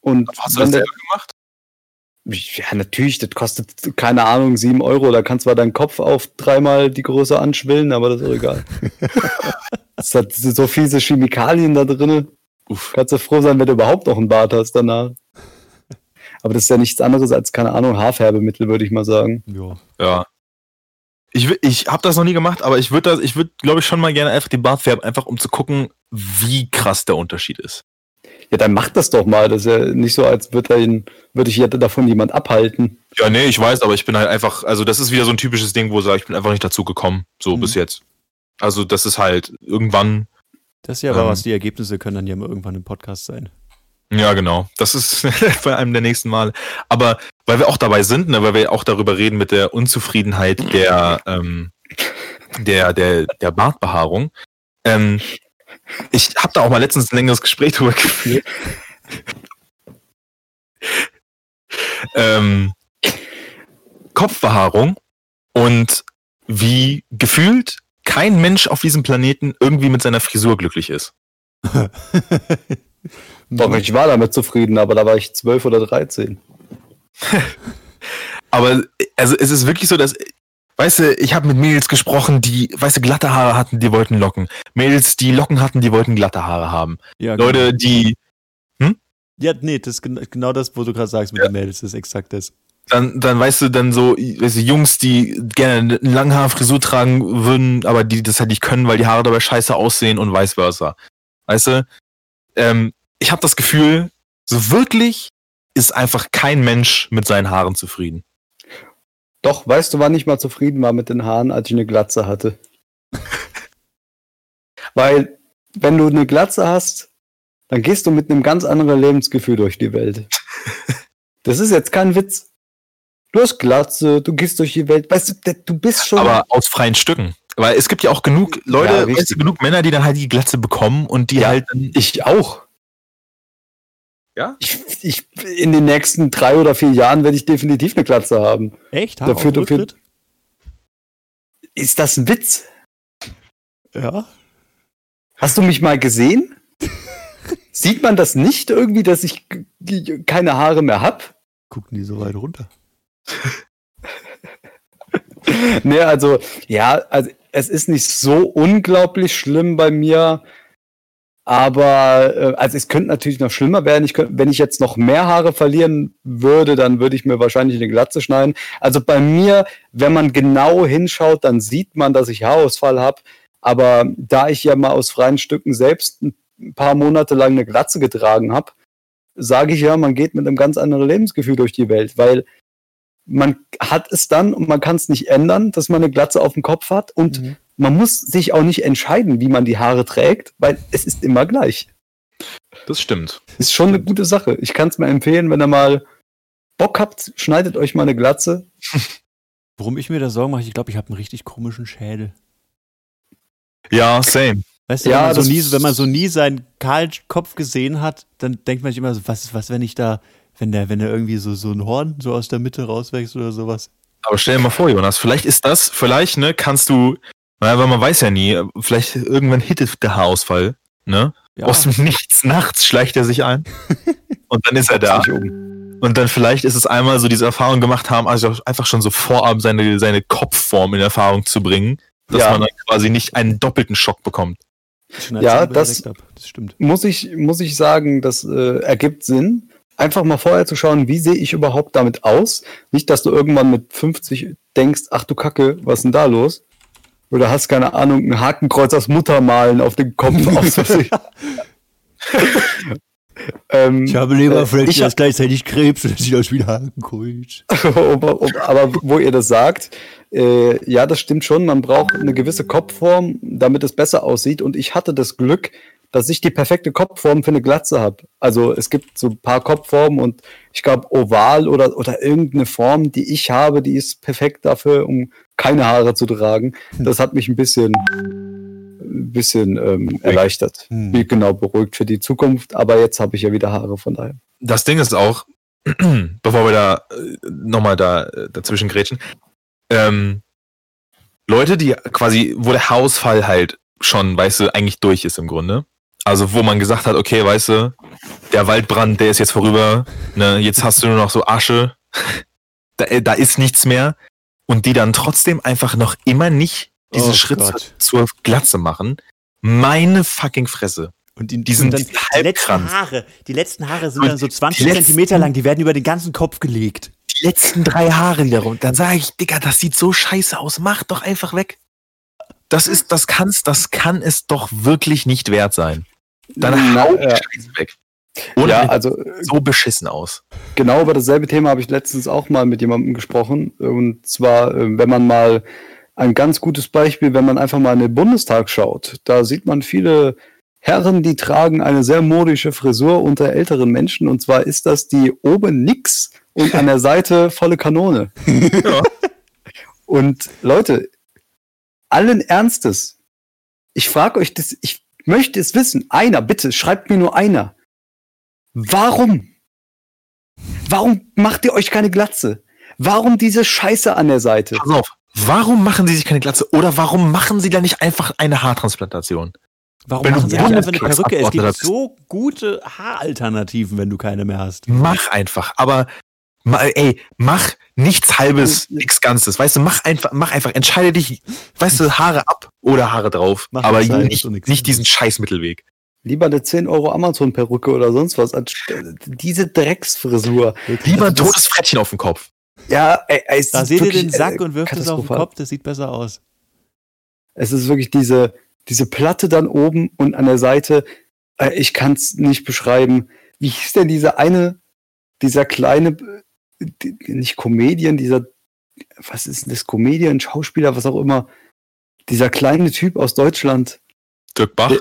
Und Hast du das der, selber gemacht? ja, natürlich, das kostet, keine Ahnung, sieben Euro. Da kannst du deinen Kopf auf dreimal die Größe anschwillen, aber das ist auch egal. es hat so fiese Chemikalien da drin. Kannst du froh sein, wenn du überhaupt noch einen Bart hast danach. Aber das ist ja nichts anderes als, keine Ahnung, Haarfärbemittel, würde ich mal sagen. Ja. Ja. Ich, ich habe das noch nie gemacht, aber ich würde ich würde, glaube ich, schon mal gerne einfach den Bart färben, einfach um zu gucken, wie krass der Unterschied ist. Ja, dann mach das doch mal. Das ist ja nicht so, als würde ihn, würde ich davon jemand abhalten. Ja, nee, ich weiß, aber ich bin halt einfach, also das ist wieder so ein typisches Ding, wo ich sage, ich bin einfach nicht dazu gekommen, so Mhm. bis jetzt. Also das ist halt irgendwann, Das ist ja aber Ähm. was, die Ergebnisse können dann ja mal irgendwann im Podcast sein. Ja genau, das ist bei einem der nächsten Mal. Aber weil wir auch dabei sind, ne, weil wir auch darüber reden mit der Unzufriedenheit der, ähm, der, der, der Bartbehaarung. Ähm, ich habe da auch mal letztens ein längeres Gespräch drüber geführt. ähm, Kopfbehaarung und wie gefühlt kein Mensch auf diesem Planeten irgendwie mit seiner Frisur glücklich ist. Doch, ich war damit zufrieden, aber da war ich zwölf oder dreizehn. Aber also es ist wirklich so, dass, weißt du, ich habe mit Mädels gesprochen, die, weißt du, glatte Haare hatten, die wollten Locken. Mädels, die Locken hatten, die wollten glatte Haare haben. ja, Leute, die Ja, nee, das ist gen- genau das, wo du gerade sagst mit Ja. den Mädels, das ist exakt das. dann, dann weißt du, dann so, weißt du, Jungs, die gerne eine Langhaarfrisur tragen würden, aber die das halt nicht können, weil die Haare dabei scheiße aussehen und vice versa. Weißt du? Ähm, ich habe das Gefühl, so wirklich ist einfach kein Mensch mit seinen Haaren zufrieden. Doch, weißt du, wann ich mal zufrieden war mit den Haaren, als ich eine Glatze hatte? Weil, wenn du eine Glatze hast, dann gehst du mit einem ganz anderen Lebensgefühl durch die Welt. Das ist jetzt kein Witz. Du hast Glatze, du gehst durch die Welt. Weißt du, du bist schon. Aber aus freien Stücken. Weil es gibt ja auch genug Leute, Ja, weißt du, genug Männer, die dann halt die Glatze bekommen und die Ja. halt dann. ich auch. Ja? Ich, ich, in den nächsten drei oder vier Jahren werde ich definitiv eine Glatze haben. Echt? Dafür- dafür- Haarausrücktritt? Ist das ein Witz? Ja. Hast du mich mal gesehen? Sieht man das nicht irgendwie, dass ich keine Haare mehr hab? Gucken die so weit runter. Nee, also, ja, also es ist nicht so unglaublich schlimm bei mir. Aber, äh, also es könnte natürlich noch schlimmer werden. Ich könnt, wenn ich jetzt noch mehr Haare verlieren würde, dann würde ich mir wahrscheinlich eine Glatze schneiden. Also bei mir, wenn man genau hinschaut, dann sieht man, dass ich Haarausfall habe. Aber da ich ja mal aus freien Stücken selbst ein paar Monate lang eine Glatze getragen habe, sage ich ja, man geht mit einem ganz anderen Lebensgefühl durch die Welt, weil man hat es dann und man kann es nicht ändern, dass man eine Glatze auf dem Kopf hat und Mhm. Man muss sich auch nicht entscheiden, wie man die Haare trägt, weil es ist immer gleich. Das stimmt. Ist schon eine gute Sache. Ich kann es mir empfehlen, wenn ihr mal Bock habt, schneidet euch mal eine Glatze. Warum ich mir da Sorgen mache, ich glaube, ich habe einen richtig komischen Schädel. Ja, same. Weißt du, Ja, wenn, man so nie, wenn man so nie seinen kahlen Kopf gesehen hat, dann denkt man sich immer so, was, was, wenn ich da, wenn der, wenn der irgendwie so, so ein Horn so aus der Mitte rauswächst oder sowas. Aber stell dir mal vor, Jonas, vielleicht ist das, vielleicht, ne, kannst du, naja, weil man weiß ja nie, vielleicht irgendwann hittet der Haarausfall, ne? Ja, Aus dem Nichts nachts schleicht er sich ein. und dann ist er da. Und dann vielleicht ist es einmal so diese Erfahrung gemacht haben, also einfach schon so vorab seine, seine Kopfform in Erfahrung zu bringen, dass Ja. man dann quasi nicht einen doppelten Schock bekommt. Ja, das-. Das stimmt. Muss ich, muss ich sagen, das äh, ergibt Sinn. Einfach mal vorher zu schauen, wie sehe ich überhaupt damit aus? Nicht, dass du irgendwann mit 50 denkst, ach du Kacke, was ist denn da los? Oder hast, keine Ahnung, ein Hakenkreuz aus Muttermalen auf dem Kopf aus. Ähm, Ich habe äh, Leberflecken, ich ist gleichzeitig Krebs und das sieht aus wie ein Hakenkreuz. aber, aber wo ihr das sagt, äh, ja, das stimmt schon. Man braucht eine gewisse Kopfform, damit es besser aussieht. Und ich hatte das Glück, dass ich die perfekte Kopfform für eine Glatze habe. Also es gibt so ein paar Kopfformen und ich glaube oval oder, oder irgendeine Form, die ich habe, die ist perfekt dafür, um keine Haare zu tragen. Das hat mich ein bisschen, ein bisschen ähm, erleichtert. Hm. Wie genau beruhigt für die Zukunft. Aber jetzt habe ich ja wieder Haare, von daher. Das Ding ist auch, bevor wir da äh, nochmal da äh, dazwischen grätschen, ähm, Leute, die quasi, wo der Haarausfall halt schon, weißt du, eigentlich durch ist im Grunde. Also wo man gesagt hat, okay, weißt du, der Waldbrand, der ist jetzt vorüber, ne, jetzt hast du nur noch so Asche, da, äh, da ist nichts mehr. Und die dann trotzdem einfach noch immer nicht diesen Oh Schritt Gott. zur Glatze machen. Meine fucking Fresse. Und die, Diesen- und dann die letzten. Haare, die letzten Haare sind Und dann so die 20 letzten- Zentimeter lang, die werden über den ganzen Kopf gelegt. die letzten drei Haare wiederum. Dann sage ich, Digga, das sieht so scheiße aus. Mach doch einfach weg. Das ist, das kann's, das kann es doch wirklich nicht wert sein. Dann Na, hau die ja. Scheiße weg. Oder ja, also so beschissen aus. Genau über dasselbe Thema habe ich letztens auch mal mit jemandem gesprochen. Und zwar, äh, wenn man mal ein ganz gutes Beispiel, wenn man einfach mal in den Bundestag schaut, da sieht man viele Herren, die tragen eine sehr modische Frisur unter älteren Menschen. Und zwar ist das die oben nix und an der Seite volle Kanone. Ja. Und Leute, allen Ernstes, ich frage euch das, ich möchte es wissen. Einer, bitte, schreibt mir nur einer. Warum? Warum macht ihr euch keine Glatze? Warum diese Scheiße an der Seite? Pass auf. Warum machen sie sich keine Glatze? Oder warum machen sie da nicht einfach eine Haartransplantation? Warum Wenn du machen sie nicht einfach eine Perücke? Es gibt so gute Haaralternativen, wenn du keine mehr hast. Mach einfach. Aber ma- ey, mach nichts halbes, nichts Ganzes. Weißt du, mach einfach, mach einfach, entscheide dich, weißt du, Haare ab oder Haare drauf. Mach aber nicht, und nichts nicht diesen scheiß Mittelweg. Lieber eine 10 Euro Amazon-Perücke oder sonst was. als diese Drecksfrisur. Lieber ein Das- totes Frettchen auf dem Kopf. Ja, ey, ey, es Da ist seht ihr den Sack äh, und wirft es auf den. Kopf, das sieht besser aus. Es ist wirklich diese, diese Platte dann oben und an der Seite. Äh, ich kann es nicht beschreiben. Wie hieß denn dieser eine, dieser kleine, die- nicht Comedian, dieser, was ist denn das, Comedian, Schauspieler, was auch immer. Dieser kleine Typ aus Deutschland. Dirk Bach. Äh,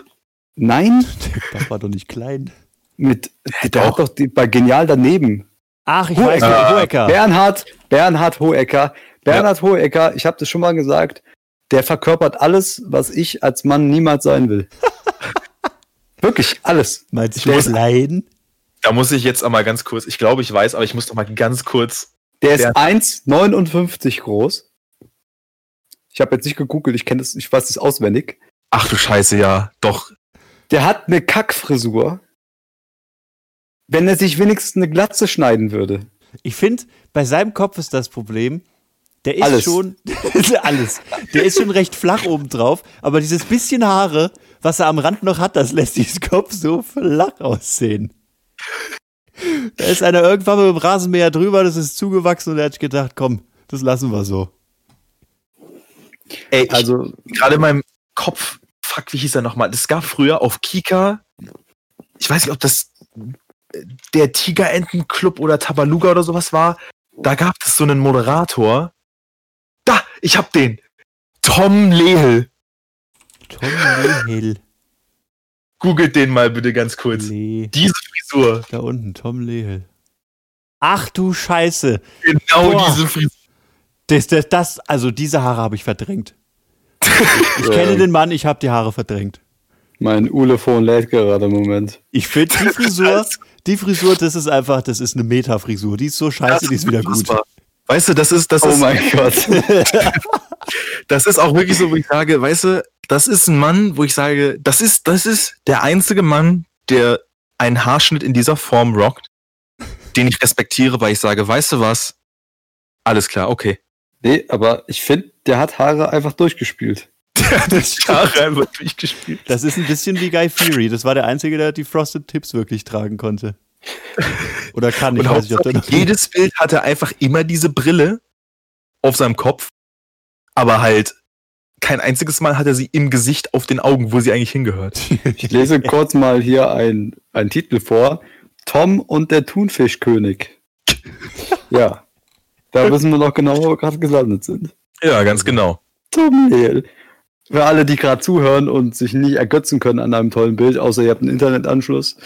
Nein, Der Bach war doch nicht klein. mit, der doch. hat doch die, bei Genial daneben. Ach, ich Hohecker. weiß nicht, Hohecker. Bernhard, Bernhard Hohecker. Bernhard Hohecker, ich habe das schon mal gesagt, der verkörpert alles, was ich als Mann niemals sein will. Wirklich alles. Meinst Ich du muss- klein? Da muss ich jetzt einmal ganz kurz, ich glaube, ich weiß, aber ich muss doch mal ganz kurz. Der ist Der- 1,59 groß. Ich habe jetzt nicht gegoogelt, ich kenne das, ich weiß das auswendig. Ach du Scheiße, ja, doch. Der hat eine Kackfrisur. Wenn er sich wenigstens eine Glatze schneiden würde. Ich finde, bei seinem Kopf ist das Problem, der ist Alles. schon alles. Der ist schon recht flach obendrauf, aber dieses bisschen Haare, was er am Rand noch hat, das lässt diesen Kopf so flach aussehen. Da ist einer irgendwann mit dem Rasenmäher drüber, das ist zugewachsen und er hat gedacht, komm, das lassen wir so. Ey, also Also, gerade in meinem Kopf, fuck, wie hieß er nochmal? Es gab früher auf Kika, ich weiß nicht, ob das äh, der Tigerentenclub oder Tabaluga oder sowas war. Da gab es so einen Moderator. Da, ich hab den. Tom Lehel. Tom Lehel. Googelt den mal bitte ganz kurz. Le Diese Frisur. da unten, Tom Lehel. Ach du Scheiße. Genau Boah. diese Frisur. Das, das, das, also diese Haare habe ich verdrängt. Ich kenne den Mann, ich habe die Haare verdrängt. mein Ulefon lädt gerade im Moment. Ich finde die Frisur, die Frisur, das ist einfach, das ist eine Meta-Frisur. Die ist so scheiße, die ist wieder gut. Weißt du, das ist, das Oh ist, mein Gott. das ist auch wirklich so, wo ich sage, weißt du, das ist ein Mann, wo ich sage, das ist, das ist der einzige Mann, der einen Haarschnitt in dieser Form rockt, den ich respektiere, weil ich sage, weißt du was? Alles klar, okay. Nee, aber ich finde, der hat Haare einfach durchgespielt. Der hat die Haare einfach durchgespielt. Das ist ein bisschen wie Guy Fury. Das war der Einzige, der die Frosted Tips wirklich tragen konnte. Oder kann, ich weiß ob der noch. jedes Bild hatte einfach immer diese Brille auf seinem Kopf, aber halt kein einziges Mal hat er sie im Gesicht auf den Augen, wo sie eigentlich hingehört. Ich lese kurz mal hier ein, ein Titel vor. Tom und der Thunfischkönig. Ja. Da wissen wir noch genau, wo wir gerade gelandet sind. Ja, ganz genau. Tom Lehl. Für alle, die gerade zuhören und sich nicht ergötzen können an einem tollen Bild, außer ihr habt einen Internetanschluss,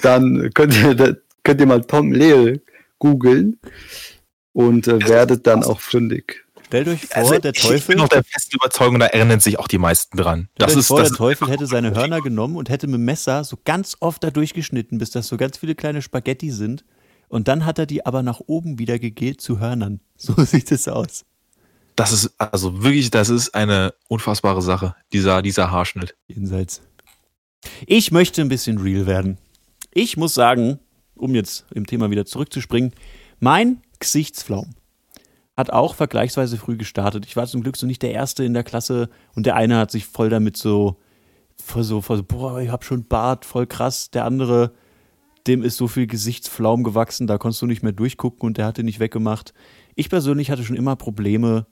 dann könnt ihr, könnt ihr mal Tom Lehl googeln und äh, werdet dann auch fündig. Stellt euch vor, Also, der Ich Teufel, bin noch der festen Überzeugung, da erinnern sich auch die meisten dran. stellt Das euch ist, vor, das der Teufel hätte seine Hörner genommen und hätte mit dem Messer so ganz oft da durchgeschnitten, bis das so ganz viele kleine Spaghetti sind. Und dann hat er die aber nach oben wieder gegelt zu Hörnern. So sieht es aus. das ist, also wirklich, das ist eine unfassbare Sache, dieser, dieser Haarschnitt. Jenseits. Ich möchte ein bisschen real werden. Ich muss sagen, um jetzt im Thema wieder zurückzuspringen, mein Gesichtsflaum hat auch vergleichsweise früh gestartet. Ich war zum Glück so nicht der Erste in der Klasse und der eine hat sich voll damit so, voll so, voll so boah, ich hab schon Bart, voll krass. Der andere, dem ist so viel Gesichtsflaum gewachsen, da konntest du nicht mehr durchgucken und der hatte nicht weggemacht. Ich persönlich hatte schon immer Probleme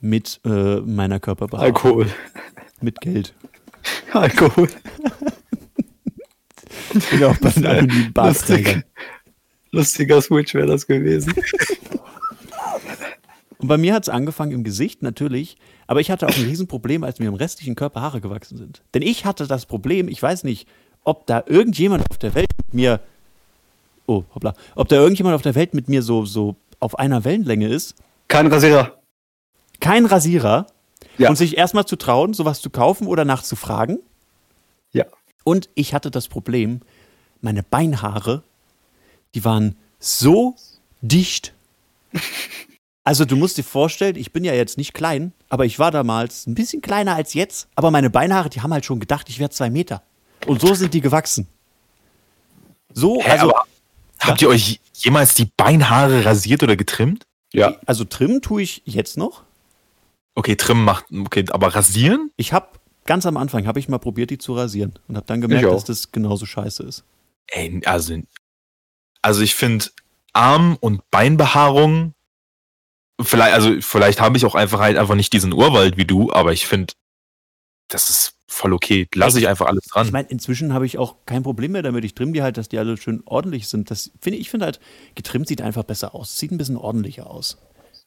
mit äh, meiner Körperbehaarung, Alkohol. mit Geld. Alkohol. Ich bin auch bei den anonymen. Lustig, lustiger Switch wäre das gewesen. Und bei mir hat es angefangen im Gesicht, natürlich. Aber ich hatte auch ein Riesenproblem, als mir im restlichen Körper Haare gewachsen sind. Denn ich hatte das Problem, ich weiß nicht, ob da irgendjemand auf der Welt mit mir. Oh, hoppla. Ob da irgendjemand auf der Welt mit mir so, so auf einer Wellenlänge ist. Kein Rasierer. Kein Rasierer. Ja. Und sich erstmal zu trauen, sowas zu kaufen oder nachzufragen. Ja. Und ich hatte das Problem, meine Beinhaare, die waren so dicht. Also du musst dir vorstellen, ich bin ja jetzt nicht klein, aber ich war damals ein bisschen kleiner als jetzt. Aber meine Beinhaare, die haben halt schon gedacht, ich wäre zwei Meter. Und so sind die gewachsen. So, Hä, also, aber habt ihr euch jemals die Beinhaare rasiert oder getrimmt? Ja. also trimmen tue ich jetzt noch. Okay, trimmen macht, okay, aber rasieren? Ich habe ganz am Anfang habe ich mal probiert, die zu rasieren und habe dann gemerkt, dass das genauso scheiße ist. Ey, also, also ich finde Arm- und Beinbehaarung, vielleicht, also vielleicht habe ich auch einfach halt einfach nicht diesen Urwald wie du, aber ich finde, das ist voll okay. Lass ich einfach alles dran. Ich meine, inzwischen habe ich auch kein Problem mehr damit. Ich trimme die halt, dass die alle schön ordentlich sind. Das finde ich finde halt, getrimmt sieht einfach besser aus. Sieht ein bisschen ordentlicher aus.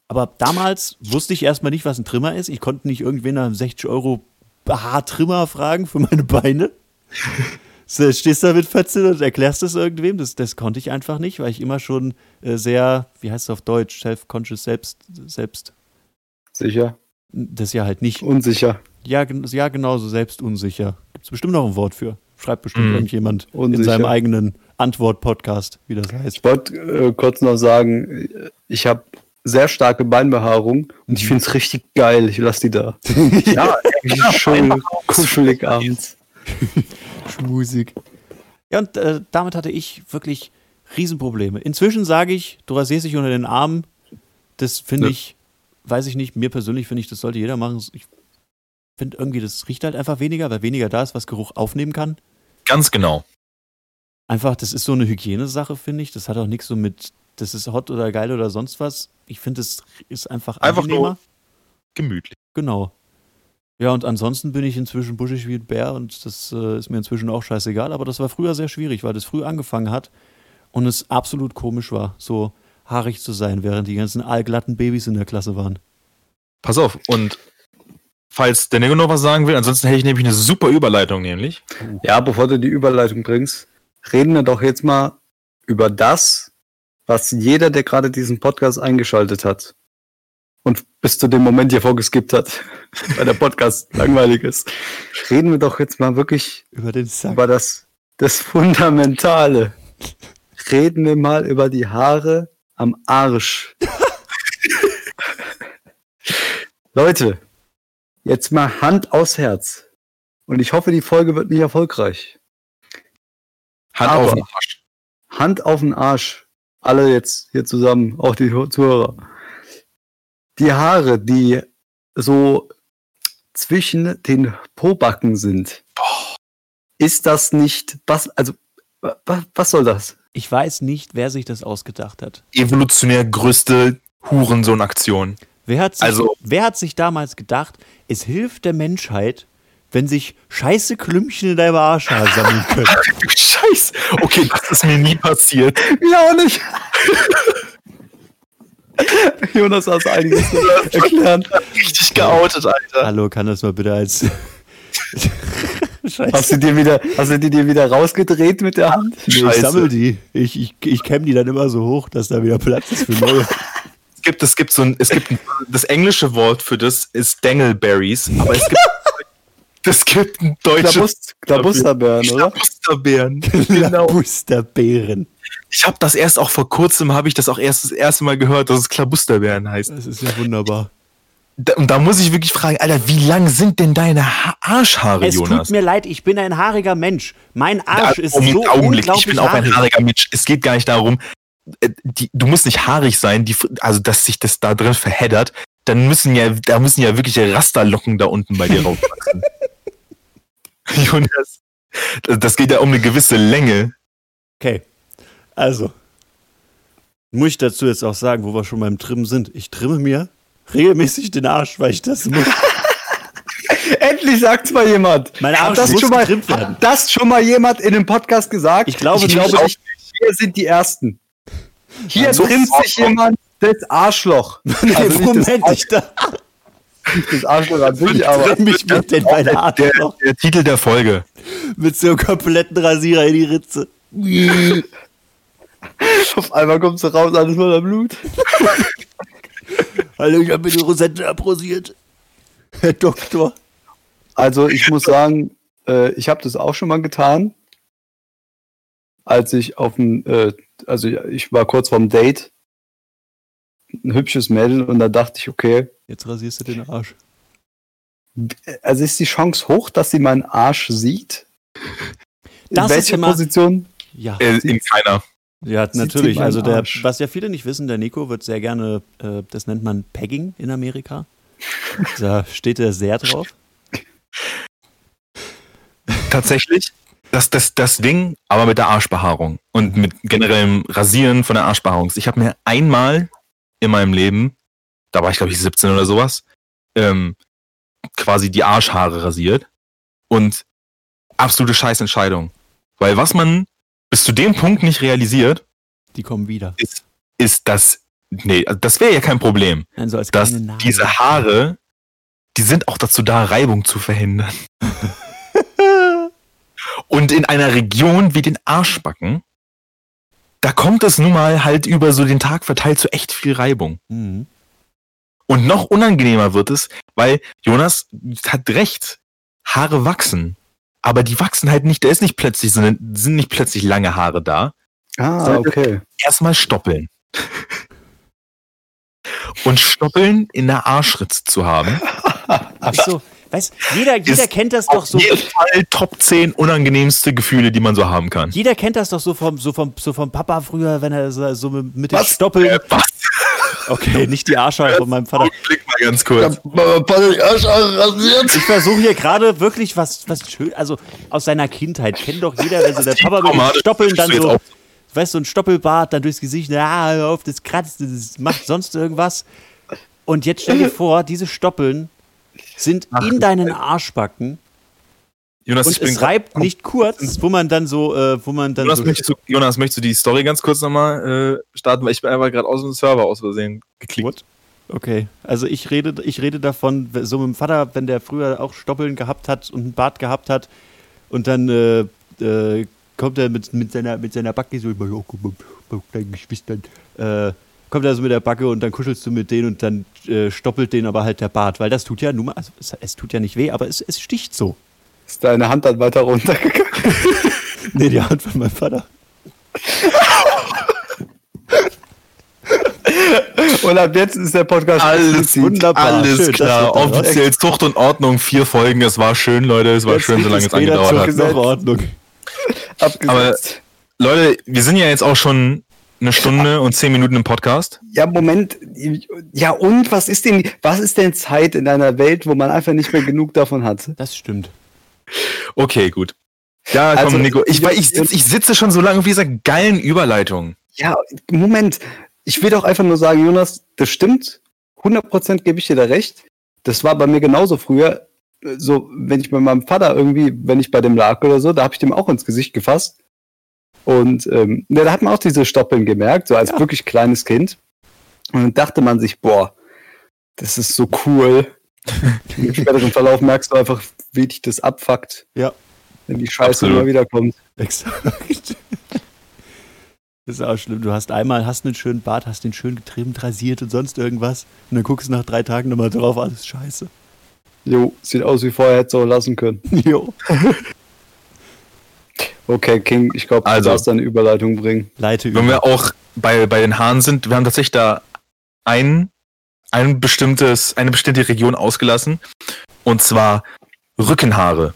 Aber damals wusste ich erstmal nicht, was ein Trimmer ist. Ich konnte nicht irgendwen nach einem 60 Euro Haartrimmer fragen für meine Beine. So, stehst da mit 14 und erklärst das irgendwem. Das, das konnte ich einfach nicht, weil ich immer schon äh, sehr, wie heißt es auf Deutsch, self-conscious, selbst, selbst, Sicher. das ja halt nicht. Unsicher. Ja, ja genauso selbstunsicher. Gibt es bestimmt noch ein Wort für. Schreibt bestimmt Mhm. irgendjemand in Unsicher. seinem eigenen Antwort-Podcast, wie das heißt. Ich wollte äh, kurz noch sagen, ich habe sehr starke Beinbehaarung und ich finde es richtig geil. Ich lasse die da. ja, Schön kuschelig abends. Schmusig. Ja, und äh, damit hatte ich wirklich Riesenprobleme. Inzwischen sage ich, du rasierst dich unter den Armen. Das finde Ja. ich, weiß ich nicht, mir persönlich finde ich, das sollte jeder machen. Ich finde irgendwie, das riecht halt einfach weniger, weil weniger da ist, was Geruch aufnehmen kann. ganz genau. Einfach, das ist so eine Hygienesache, finde ich. Das hat auch nichts so mit, das ist hot oder geil oder sonst was. Ich finde, es ist einfach Einfach angenehmer. nur- Gemütlich. Genau. Ja, und ansonsten bin ich inzwischen buschig wie ein Bär und das äh, ist mir inzwischen auch scheißegal. Aber das war früher sehr schwierig, weil das früh angefangen hat und es absolut komisch war, so haarig zu sein, während die ganzen allglatten Babys in der Klasse waren. Pass auf, und falls der Nego noch was sagen will, ansonsten hätte ich nämlich eine super Überleitung, nämlich. Ja, bevor du die Überleitung bringst, reden wir doch jetzt mal über das, was jeder, der gerade diesen Podcast eingeschaltet hat und bis zu dem Moment hier vorgeskippt hat, weil der Podcast langweilig ist. Reden wir doch jetzt mal wirklich Über den Sack. über das, das Fundamentale. Reden wir mal über die Haare am Arsch. Leute, jetzt mal Hand aufs Herz. Und ich hoffe, die Folge wird nicht erfolgreich. Hand Aber- auf den Arsch. Hand auf den Arsch. Alle jetzt hier zusammen, auch die Zuhörer. Die Haare, die so zwischen den Pobacken sind. Ist das nicht, was, also, wa- wa- was soll das? Ich weiß nicht, wer sich das ausgedacht hat. Evolutionär größte Hurensohn-Aktion. Wer hat, sich, Also- wer hat sich damals gedacht, es hilft der Menschheit, wenn sich scheiße Klümpchen in deinem Arschhaar sammeln können? Scheiße. Okay, das ist mir nie passiert. Ja, auch nicht. Jonas hast einiges zu erklären. Richtig geoutet, Alter. Hallo, kann das mal bitte als. Scheiße. Hast du dir wieder, hast du die dir wieder rausgedreht mit der Hand? Nee, ich sammel die. Ich, ich, ich kämme die dann immer so hoch, dass da wieder Platz ist für neue. Es gibt, es gibt so ein, es gibt ein, das englische Wort für das ist Dangleberries, aber es gibt, es gibt ein deutsches Klabust, Klabusterbeeren, oder? Klabusterbeeren. Genau. Busterbeeren. Ich habe das erst auch vor kurzem, habe ich das auch erst das erste Mal gehört, dass es Klabusterbeeren heißt. Das ist ja wunderbar. Da, und da muss ich wirklich fragen, Alter, wie lang sind denn deine ha Arschhaare, Es Jonas? tut mir leid, ich bin ein haariger Mensch. Mein Arsch ist Augenblick, so Augenblick. unglaublich Ich bin auch ein haarig. haariger Mensch. Es geht gar nicht darum, die, du musst nicht haarig sein, die, also dass sich das da drin verheddert. Dann müssen ja, da müssen ja wirkliche Rasterlocken da unten bei dir raufwachsen. Jonas, das- geht ja um eine gewisse Länge. Okay, also. Muss ich dazu jetzt auch sagen, wo wir schon beim Trimmen sind. Ich trimme mir regelmäßig den Arsch, weil ich das muss. Endlich sagt's mal jemand. Mein Arsch hat das muss schon mal, werden. hat das schon mal jemand in einem Podcast gesagt? Ich glaube ich nicht. glaube nicht. Hier sind die Ersten. Hier Also, trimmt sich jemand das Arschloch. Also nicht Moment, ich da das Arschloch an sich, aber mich mit den beiden Der, Arschloch der Titel der Folge. mit so einem kompletten Rasierer in die Ritze. auf einmal kommst du raus, alles voller Blut. Hallo, ich habe mir die Rosette abrasiert. Herr Doktor. Also ich muss sagen, äh, ich habe das auch schon mal getan, als ich auf dem, äh, also ich war kurz vorm Date, ein hübsches Mädel und da dachte ich, okay, Jetzt rasierst du den Arsch. also ist die Chance hoch, dass sie meinen Arsch sieht? In Das ist welcher immer- Position? Ja. Äh, in keiner. Ja, Sieht natürlich. Also der, Arsch? was ja viele nicht wissen, der Nico wird sehr gerne, äh, das nennt man Pegging in Amerika. Da steht er sehr drauf. Tatsächlich. Das, das, das Ding, aber mit der Arschbehaarung und mit generellem Rasieren von der Arschbehaarung. Ich habe mir einmal in meinem Leben, da war ich glaube ich 17 oder sowas, ähm, quasi die Arschhaare rasiert und absolute Scheißentscheidung. Weil was man bis zu dem Punkt nicht realisiert, Die kommen wieder. ist, ist dass, nee, also das wäre ja kein Problem, Nein, so als dass diese Haare, die sind auch dazu da, Reibung zu verhindern. Und in einer Region wie den Arschbacken, da kommt es nun mal halt über so den Tag verteilt zu echt viel Reibung. Mhm. Und noch unangenehmer wird es, weil Jonas hat recht, Haare wachsen. Aber die wachsen halt nicht, da ist nicht plötzlich, sind, sind nicht plötzlich lange Haare da. Ah, okay. Erstmal stoppeln. Und stoppeln in der Arschritze zu haben. Ist so, weißt, jeder, jeder Ist kennt das doch Auf so. jeden Fall Top 10 unangenehmste Gefühle, die man so haben kann. Jeder kennt das doch so vom, so vom, so vom Papa früher, wenn er so, so mit den Was? Stoppeln. Äh, was? Okay, nicht die Arschhaare von meinem Vater. Blick mal ganz kurz. Ich versuche hier gerade wirklich was, was schön, also aus seiner Kindheit kennt doch jeder, wenn so der Papa mit den Stoppeln dann so, weißt du, so ein Stoppelbart dann durchs Gesicht, ja, hör auf, das kratzt, das macht sonst irgendwas. Und jetzt stell dir vor, diese Stoppeln sind in deinen Arschbacken Jonas, und ich es reibt nicht kurz, wo man dann so, äh, wo man dann Jonas, so, möchtest du, Jonas, möchtest du die Story ganz kurz nochmal äh, starten? Weil ich bin einfach gerade aus dem Server aus Versehen geklickt. Okay, also ich rede, ich rede davon, so mit dem Vater, wenn der früher auch Stoppeln gehabt hat und einen Bart gehabt hat und dann äh, äh, kommt er mit, mit, seiner, mit seiner Backe so über oh, guck mal, bei deinen Geschwistern, äh, kommt er so mit der Backe und dann kuschelst du mit denen und dann äh, stoppelt den aber halt der Bart, weil das tut ja nun mal, also es, es tut ja nicht weh, aber es, es sticht so. Ist deine Hand dann weiter runtergegangen? Nee, die Hand von meinem Vater. Und ab jetzt ist der Podcast Alles wunderbar. Alles Schön, klar. Offiziell Zucht und Ordnung, vier Folgen. Es war schön, Leute. Es war Jetzt schön, solange es angedauert hat. Ordnung. abgesetzt. Leute, wir sind ja jetzt auch schon eine Stunde und zehn Minuten im Podcast. Ja, Moment. Ja, und was ist denn, was ist denn Zeit in einer Welt, wo man einfach nicht mehr genug davon hat? Das stimmt. Okay, gut. Ja, komm, Also, Nico. Ich, weil ich, sitz, ich sitze schon so lange auf dieser geilen Überleitung. Ja, Moment. Ich will doch einfach nur sagen, Jonas, das stimmt 100% gebe ich dir da recht. Das war bei mir genauso früher. So, wenn ich bei meinem Vater irgendwie, wenn ich bei dem lag oder so, da habe ich dem auch ins Gesicht gefasst. Und ähm, ja, da hat man auch diese Stoppeln gemerkt, so als Ja. wirklich kleines Kind. Und dann dachte man sich, boah, das ist so cool. Im späteren Verlauf merkst du einfach, wie dich das abfuckt, Ja, wenn die Scheiße Absolut. immer wieder kommt. exakt. Das ist auch schlimm. Du hast einmal hast einen schönen Bart, hast den schön getrimmt, rasiert und sonst irgendwas. Und dann guckst du nach drei Tagen nochmal drauf, alles scheiße. Jo, sieht aus wie vorher, hätte so lassen können. Jo. Okay, King, ich glaube, du Also. darfst deine Überleitung bringen. Leite über. Wenn wir auch bei, bei den Haaren sind, wir haben tatsächlich da ein, ein bestimmtes, eine bestimmte Region ausgelassen. Und zwar Rückenhaare.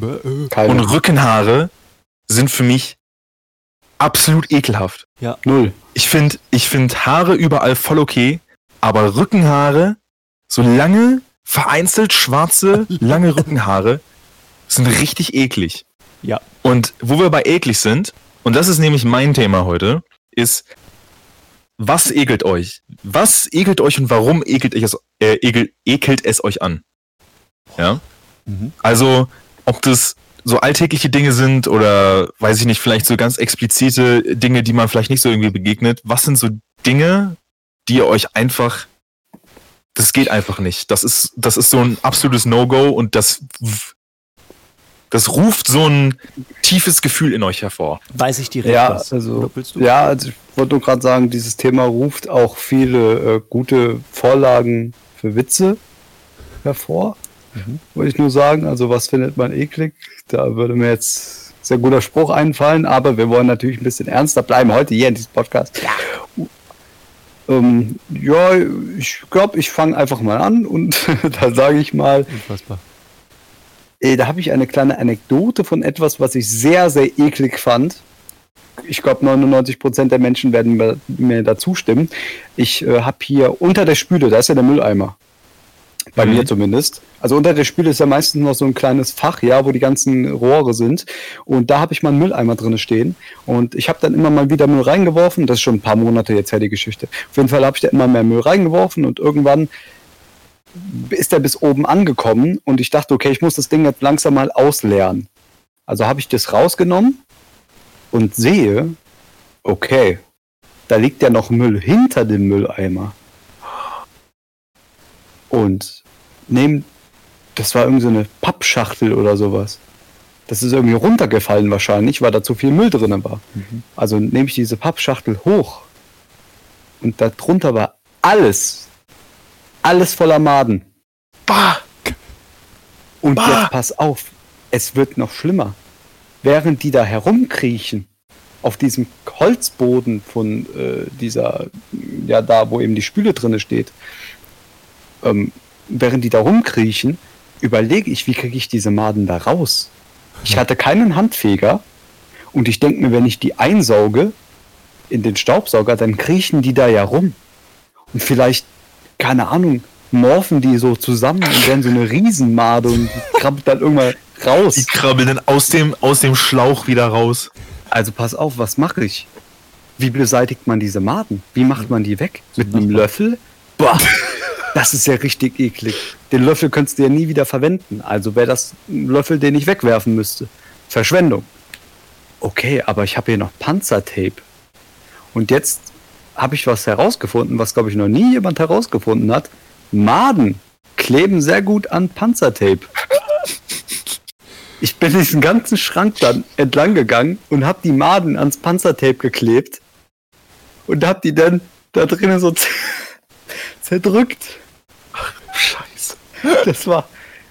Und Keine. Rückenhaare sind für mich absolut ekelhaft. Null. Ich finde ich find Haare überall voll okay, aber Rückenhaare, so lange, vereinzelt schwarze, lange Rückenhaare, sind richtig eklig. Ja. Und wo wir bei eklig sind, und das ist nämlich mein Thema heute, ist, was ekelt euch? Was ekelt euch und warum ekelt, es, äh, ekelt, ekelt es euch an? Ja? Mhm. Also, ob das so alltägliche Dinge sind oder, weiß ich nicht, vielleicht so ganz explizite Dinge, die man vielleicht nicht so irgendwie begegnet. Was sind so Dinge, die ihr euch einfach, das geht einfach nicht. Das ist, das ist so ein absolutes No-Go und das, das ruft so ein tiefes Gefühl in euch hervor. Weiß ich direkt Ja, was. also, ja, also ich wollte nur gerade sagen, dieses Thema ruft auch viele äh, gute Vorlagen für Witze hervor. Mhm. Wollte ich nur sagen, also was findet man eklig? Da würde mir jetzt sehr guter Spruch einfallen, aber wir wollen natürlich ein bisschen ernster bleiben heute hier in diesem Podcast. Ähm, ja, ich glaube, ich fange einfach mal an und da sage ich mal, Unfassbar. Äh, da habe ich eine kleine Anekdote von etwas, was ich sehr, sehr eklig fand. Ich glaube, 99% der Menschen werden mir, mir dazu stimmen. Ich äh, habe hier unter der Spüle, da ist ja der Mülleimer. Bei Mhm. mir zumindest. Also unter der Spüle ist ja meistens noch so ein kleines Fach, ja, wo die ganzen Rohre sind. Und da habe ich mal einen Mülleimer drinne stehen. Und ich habe dann immer mal wieder Müll reingeworfen. Das ist schon ein paar Monate jetzt her, die Geschichte. Auf jeden Fall habe ich da immer mehr Müll reingeworfen und irgendwann ist er bis oben angekommen und ich dachte, okay, ich muss das Ding jetzt langsam mal ausleeren. Also habe ich das rausgenommen und sehe, okay, da liegt ja noch Müll hinter dem Mülleimer. Und nehme, das war irgendwie so eine Pappschachtel oder sowas. Das ist irgendwie runtergefallen wahrscheinlich, weil da zu viel Müll drin war. Also nehme ich diese Pappschachtel hoch und darunter war alles, alles voller Maden. Bah! Und Bah! jetzt pass auf, es wird noch schlimmer. Während die da herumkriechen, auf diesem Holzboden von äh, dieser, ja da, wo eben die Spüle drinne steht, ähm, während die da rumkriechen, überlege ich, wie kriege ich diese Maden da raus? Ich hatte keinen Handfeger und ich denke mir, wenn ich die einsauge in den Staubsauger, dann kriechen die da ja rum. Und vielleicht, keine Ahnung, morphen die so zusammen und werden so eine Riesenmade und die krabbelt dann irgendwann Die raus. krabbeln dann aus dem, aus dem Schlauch wieder raus. Also pass auf, was mache ich? Wie beseitigt man diese Maden? Wie macht man die weg? Mit einem Löffel? Boah, das ist ja richtig eklig. Den Löffel könntest du ja nie wieder verwenden. Also wäre das ein Löffel, den ich wegwerfen müsste. Verschwendung. Okay, aber ich habe hier noch Panzertape. Und jetzt habe ich was herausgefunden, was glaube ich noch nie jemand herausgefunden hat. Maden kleben sehr gut an Panzertape. Ich bin diesen ganzen Schrank dann entlang gegangen und habe die Maden ans Panzertape geklebt und habe die dann da drinnen so zerdrückt. Scheiße. Das war,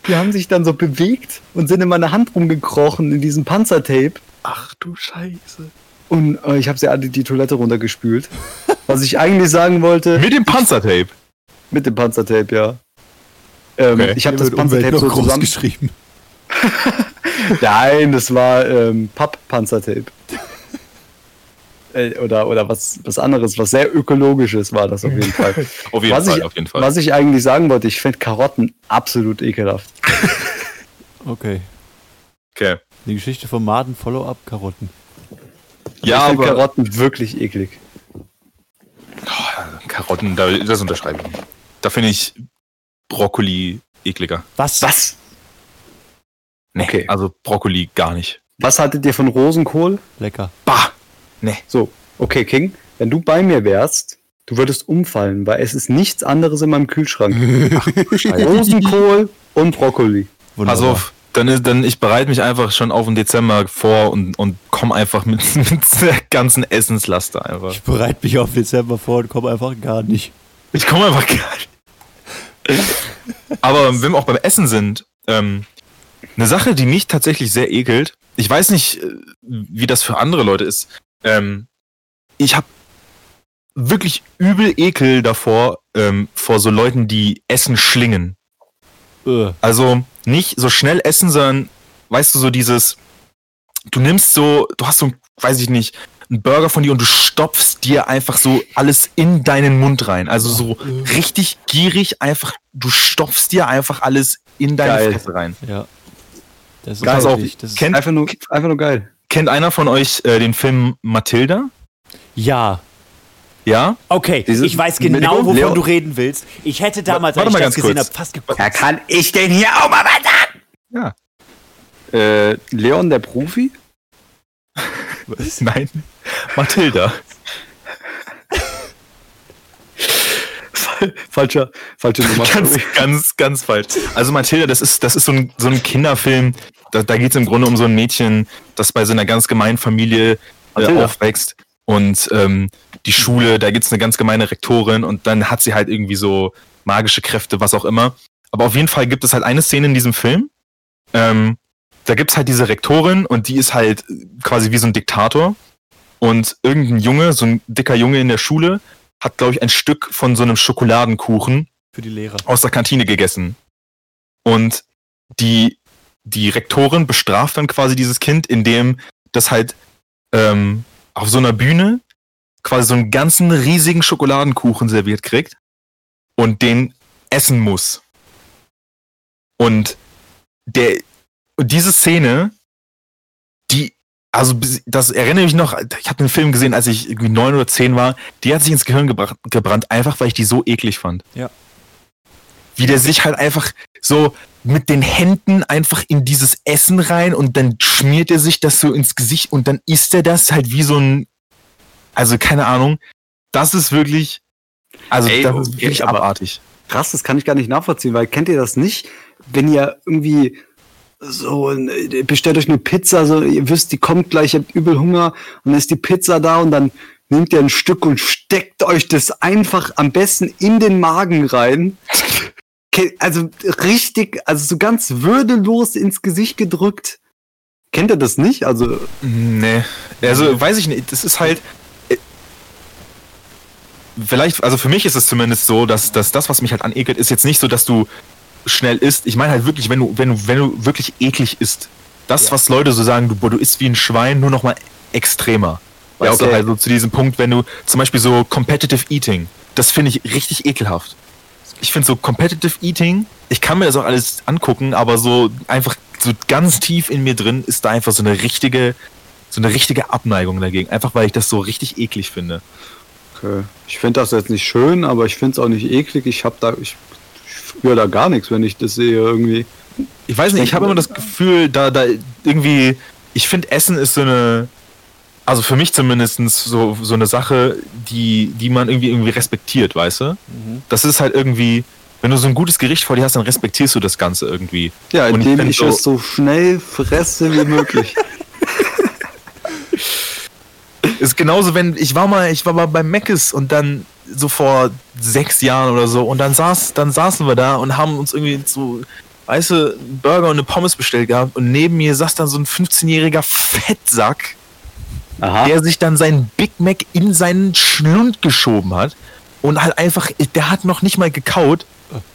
die haben sich dann so bewegt und sind in meine Hand rumgekrochen in diesem Panzertape Ach du Scheiße. Und äh, ich habe sie alle die Toilette runtergespült. Was ich eigentlich sagen wollte, Mit dem Panzertape. mit dem Panzertape, ja. Ähm, Okay. Ich habe das Panzertape so groß geschrieben. Nein, das war ähm, Papp-Panzertape. Äh, oder, oder was, was anderes, was sehr ökologisches war das auf jeden Fall. Auf jeden was Fall, ich, auf jeden Fall. Was ich eigentlich sagen wollte, ich finde Karotten absolut ekelhaft. Okay. okay. Die Geschichte vom Maden Follow-up Karotten. Ja, ich finde aber Karotten wirklich eklig. Karotten, da, das unterschreibe ich. nicht. Da finde ich Brokkoli ekliger. Was? Was? Nee, Okay. also Brokkoli gar nicht. Was hattet ihr von Rosenkohl? Lecker. Bah! Nee. So, okay, King, wenn du bei mir wärst, du würdest umfallen, weil es ist nichts anderes in meinem Kühlschrank. Rosenkohl und Brokkoli. Pass auf, dann, ist, dann ich bereite mich einfach schon auf den Dezember vor und, und komme einfach mit, mit der ganzen Essenslaster einfach. Ich bereite mich auf Dezember vor und komme einfach gar nicht. Ich komme einfach gar nicht. Aber wenn wir auch beim Essen sind, ähm, eine Sache, die mich tatsächlich sehr ekelt, ich weiß nicht, äh, wie das für andere Leute ist. Ähm, ich habe wirklich übel Ekel davor, ähm, vor so Leuten, die Essen schlingen. Äh. Also nicht so schnell essen, sondern, weißt du, so dieses, du nimmst so, du hast so, weiß ich nicht, einen Burger von dir und du stopfst dir einfach so alles in deinen Mund rein. Also so richtig gierig einfach, du stopfst dir einfach alles in deine Geil. Fresse rein. Ja. Das ist Geil. Auf, das ist, kennt, Einfach nur, einfach nur geil. kennt einer von euch äh, den Film Matilda? ja. Ja? Okay, Diese- ich weiß genau, wovon Leo- du reden willst. Ich hätte damals, Warte als mal ich das gesehen habe, fast gekotzt. Ja, kann ich denn hier auch mal was sagen? Ja. Äh, Leon der Profi? Nein. Matilda. Falscher, falsche Nummer. ganz, ganz, ganz falsch. Also Matilda, das ist, das ist so ein, so ein Kinderfilm. Da, da geht es im Grunde um so ein Mädchen, das bei so einer ganz gemeinen Familie äh, aufwächst. Und ähm, die Schule, da gibt's eine ganz gemeine Rektorin und dann hat sie halt irgendwie so magische Kräfte, was auch immer. Aber auf jeden Fall gibt es halt eine Szene in diesem Film. Ähm, da gibt's halt diese Rektorin und die ist halt quasi wie so ein Diktator. Und irgendein Junge, so ein dicker Junge in der Schule, hat, glaube ich, ein Stück von so einem Schokoladenkuchen für die Lehrer. aus der Kantine gegessen. Und die, die Rektorin bestraft dann quasi dieses Kind, indem das halt ähm, auf so einer Bühne quasi so einen ganzen riesigen Schokoladenkuchen serviert kriegt und den essen muss. Und der, und diese Szene, die, also das erinnere mich noch, ich habe den Film gesehen, als ich irgendwie neun oder zehn war, die hat sich ins Gehirn gebra- gebrannt, einfach weil ich die so eklig fand wie der sich halt einfach so mit den Händen einfach in dieses Essen rein und dann schmiert er sich das so ins Gesicht und dann isst er das halt wie so ein, also keine Ahnung, das ist wirklich, also Ey, das ist wirklich aber- abartig. Krass, das kann ich gar nicht nachvollziehen, weil kennt ihr das nicht? Wenn ihr irgendwie so, bestellt euch eine Pizza, so, ihr wisst, die kommt gleich, ihr habt übel Hunger und dann ist die Pizza da und dann nehmt ihr ein Stück und steckt euch das einfach am besten in den Magen rein. Also richtig, also so ganz würdelos ins Gesicht gedrückt. Kennt ihr das nicht? Also, Nee, also weiß ich nicht, das ist halt, äh, vielleicht, also für mich ist es zumindest so, dass, dass das, was mich halt anekelt, ist jetzt nicht so, dass du schnell isst. Ich meine halt wirklich, wenn du, wenn du, wenn du wirklich eklig isst. Das, was Leute so sagen, du, boah, du isst wie ein Schwein, nur noch mal extremer. Ja, Weißt okay. du, also zu diesem Punkt, wenn du zum Beispiel so Competitive Eating, das finde ich richtig ekelhaft. Ich finde so Competitive Eating, ich kann mir das auch alles angucken, aber so einfach so ganz tief in mir drin ist da einfach so eine richtige, so eine richtige Abneigung dagegen. Einfach weil ich das so richtig eklig finde. okay. ich finde das jetzt nicht schön, aber ich finde es auch nicht eklig. Ich habe da, ich, ich spüre da gar nichts, wenn ich das sehe irgendwie. Ich weiß nicht, ich habe immer das Gefühl, da, da irgendwie, ich finde Essen ist so eine, also für mich zumindest so, so eine Sache, die, die man irgendwie irgendwie respektiert, weißt du? Das ist halt irgendwie, wenn du so ein gutes Gericht vor dir hast, dann respektierst du das Ganze irgendwie. Ja, ich indem find ich, so- es so schnell fresse wie möglich. Ist genauso, wenn ich war mal, ich war mal bei Meckes und dann so vor sechs Jahren oder so und dann saß, dann saßen wir da und haben uns irgendwie so weiße Burger und eine Pommes bestellt gehabt und neben mir saß dann so ein 15-jähriger Fettsack, Aha. der sich dann seinen Big Mac in seinen Schlund geschoben hat und halt einfach, der hat noch nicht mal gekaut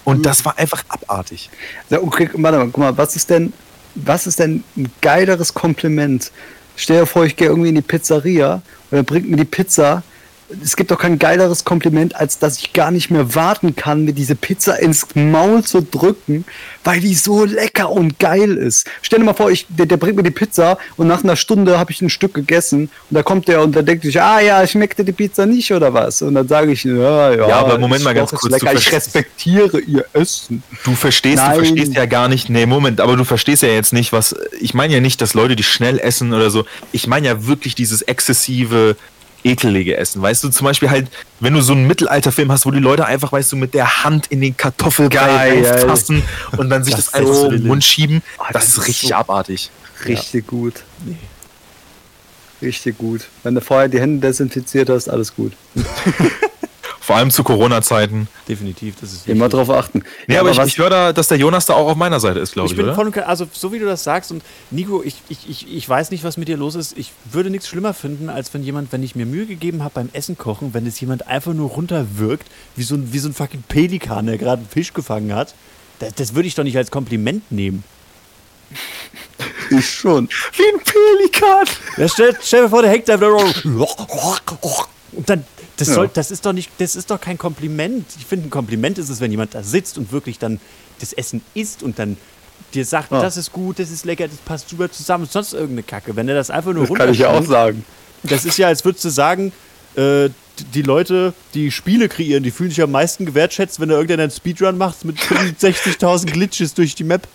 und das war einfach abartig. Ja, okay, warte mal, guck mal, was ist denn, was ist denn ein geileres Kompliment? Stell dir vor, ich gehe irgendwie in die Pizzeria und er bringt mir die Pizza es gibt doch kein geileres Kompliment, als dass ich gar nicht mehr warten kann, mir diese Pizza ins Maul zu drücken, weil die so lecker und geil ist. Stell dir mal vor, ich, der, der bringt mir die Pizza und nach einer Stunde habe ich ein Stück gegessen und da kommt der und da denkt sich, ah ja, schmeckte die Pizza nicht oder was? Und dann sage ich, ja, ja. Ja, aber Moment mal ganz kurz, Lecker. Ich respektiere ihr Essen. Du verstehst, Nein. du verstehst ja gar nicht, nee, Moment, aber du verstehst ja jetzt nicht, was, ich meine ja nicht, dass Leute, die schnell essen oder so, ich meine ja wirklich dieses exzessive, ekelige Essen, weißt du, zum Beispiel halt, wenn du so einen Mittelalterfilm hast, wo die Leute einfach, weißt du, mit der Hand in den Kartoffelbrei fassen und dann sich das, Das einfach so in den Mund schieben, Oh, das, das ist richtig so- abartig. Richtig gut. Richtig gut. Wenn du vorher die Hände desinfiziert hast, alles gut. Vor allem zu Corona-Zeiten. Definitiv, das ist Immer drauf achten. Nee, Ja, aber, ich, ich höre da, dass der Jonas da auch auf meiner Seite ist, glaube Ich ich, bin oder? voll und, also so wie du das sagst und Nico, ich, ich, ich, ich weiß nicht, was mit dir los ist. Ich würde nichts schlimmer finden, als wenn jemand, wenn ich mir Mühe gegeben habe beim Essen kochen, wenn es jemand einfach nur runterwirkt, wie so ein, wie so ein fucking Pelikan, der gerade einen Fisch gefangen hat. Das, das würde ich doch nicht als Kompliment nehmen. ich schon. Wie ein Pelikan. Ja, stell, stell dir vor, der hängt da und dann, das, Ja. soll, das ist doch nicht, das ist doch kein Kompliment. Ich finde, ein Kompliment ist es, wenn jemand da sitzt und wirklich dann das Essen isst und dann dir sagt, Ja. das ist gut, das ist lecker, das passt super zusammen, sonst irgendeine Kacke. Wenn er das einfach nur Das kann ich ja auch sagen. Das ist ja, als würdest du sagen, äh, die Leute, die Spiele kreieren, die fühlen sich am meisten gewertschätzt, wenn da irgendeiner einen Speedrun macht mit 65.000 Glitches durch die Map.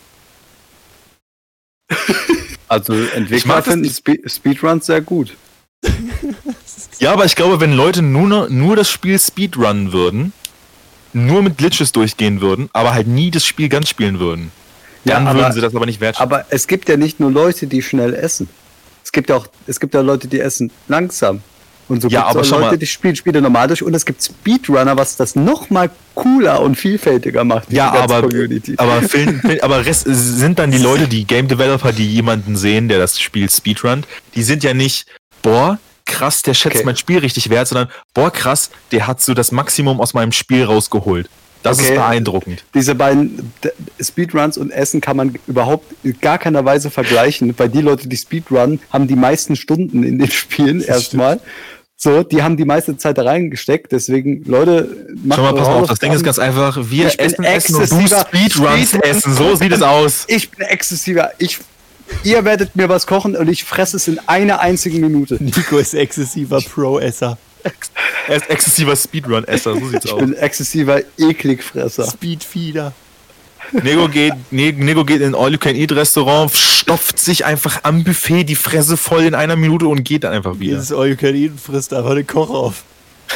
Also Ich Entwickler finden Spe Speedruns sehr gut. Ja, aber ich glaube, wenn Leute nur, nur das Spiel Speedrunnen würden, nur mit Glitches durchgehen würden, aber halt nie das Spiel ganz spielen würden, Ja, dann aber- würden sie das aber nicht wertschätzen. Aber es gibt ja nicht nur Leute, die schnell essen. Es gibt ja auch, es gibt ja Leute, die essen langsam. Und so Ja, auch schau Leute, die spielen Spiele normal durch. Und es gibt Speedrunner, was das noch mal cooler und vielfältiger macht. ja, aber, Community. aber, Film, aber Rest, sind dann die Leute, die Game Developer, die jemanden sehen, der das Spiel speedrunnt, die sind ja nicht, boah, krass, der schätzt Okay. mein Spiel richtig wert, sondern, boah, krass, der hat so das Maximum aus meinem Spiel rausgeholt. Das ist Okay. beeindruckend. Diese beiden Speedruns und Essen kann man überhaupt in gar keiner Weise vergleichen, weil die Leute, die Speedrun, haben die meisten Stunden in den Spielen erstmal. So, die haben die meiste Zeit da reingesteckt, deswegen, Leute, macht Schau mal, pass auf, das Ding ist ganz einfach, wir Ich essen, essen und du Speedruns Speedrun- essen, so sieht es aus. Ich bin exzessiver. Ich, ihr werdet mir was kochen und ich fresse es in einer einzigen Minute. Nico ist exzessiver Pro-Esser. Er ist exzessiver Speedrun-Esser, so sieht's Ich aus. bin exzessiver Ekligfresser. Speedfeeder. Nego geht, Ne- Nego geht in ein All-You-Can-Eat-Restaurant, stopft sich einfach am Buffet die Fresse voll in einer Minute und geht dann einfach wieder. Dieses All You Can Eat frisst einfach den Koch auf.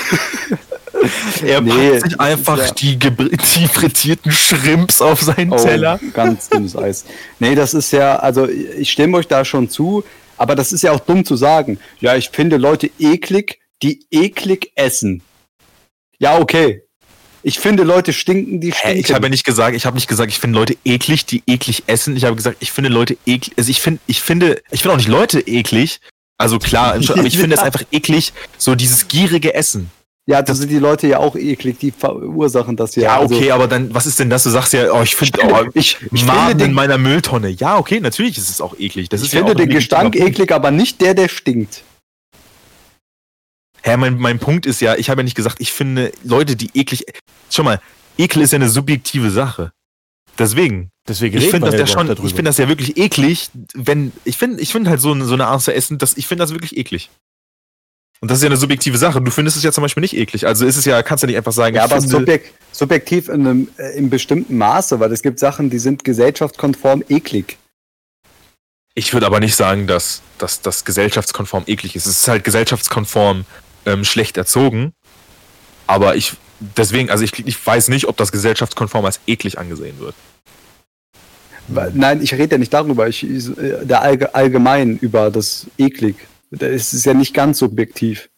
Er Nee, packt sich einfach ja. die, die frittierten Shrimps auf seinen Teller. Oh, ganz dünnes Eis. Nee, das ist ja, also ich stimme euch da schon zu, aber das ist ja auch dumm zu sagen. Ja, ich finde Leute eklig, die eklig essen. Ja, okay. Ich finde Leute stinken, die Hä, stinken. ich habe ja nicht gesagt, ich habe nicht gesagt, ich finde Leute eklig, die eklig essen. Ich habe gesagt, ich finde Leute eklig, also ich finde, ich finde, ich finde auch nicht Leute eklig. Also klar, aber ich finde es einfach eklig, so dieses gierige Essen. Ja, da sind die Leute ja auch eklig, die verursachen das ja. Ja, Also, okay, aber dann, was ist denn das? Du sagst ja, oh, ich finde, oh, ich- ich finde den- in meiner Mülltonne. Ja, okay, natürlich ist es auch eklig. Das ich ist ja finde auch den Gestank eklig, aber nicht der, der stinkt. Hä, mein, mein Punkt ist ja, ich habe ja nicht gesagt, ich finde Leute, die eklig. Schau mal, Ekel ist ja eine subjektive Sache. Deswegen. Deswegen Ich finde das ja schon, darüber. ich finde das ja wirklich eklig, wenn, ich finde, ich finde halt so, eine- so eine Art zu essen, das, ich finde das wirklich eklig. Und das ist ja eine subjektive Sache. Du findest es ja zum Beispiel nicht eklig. Also ist es ja, kannst du nicht einfach sagen, Ja, aber subjek subjektiv in einem äh, in bestimmten Maße, weil es gibt Sachen, die sind gesellschaftskonform eklig. ich würde aber nicht sagen, dass, dass das gesellschaftskonform eklig ist. Es ist halt gesellschaftskonform ähm, schlecht erzogen. Aber ich, deswegen, also ich, ich weiß nicht, ob das gesellschaftskonform als eklig angesehen wird. Nein, ich rede ja nicht darüber, ich, äh, der allge allgemein über das eklig. Es ist ja nicht ganz subjektiv.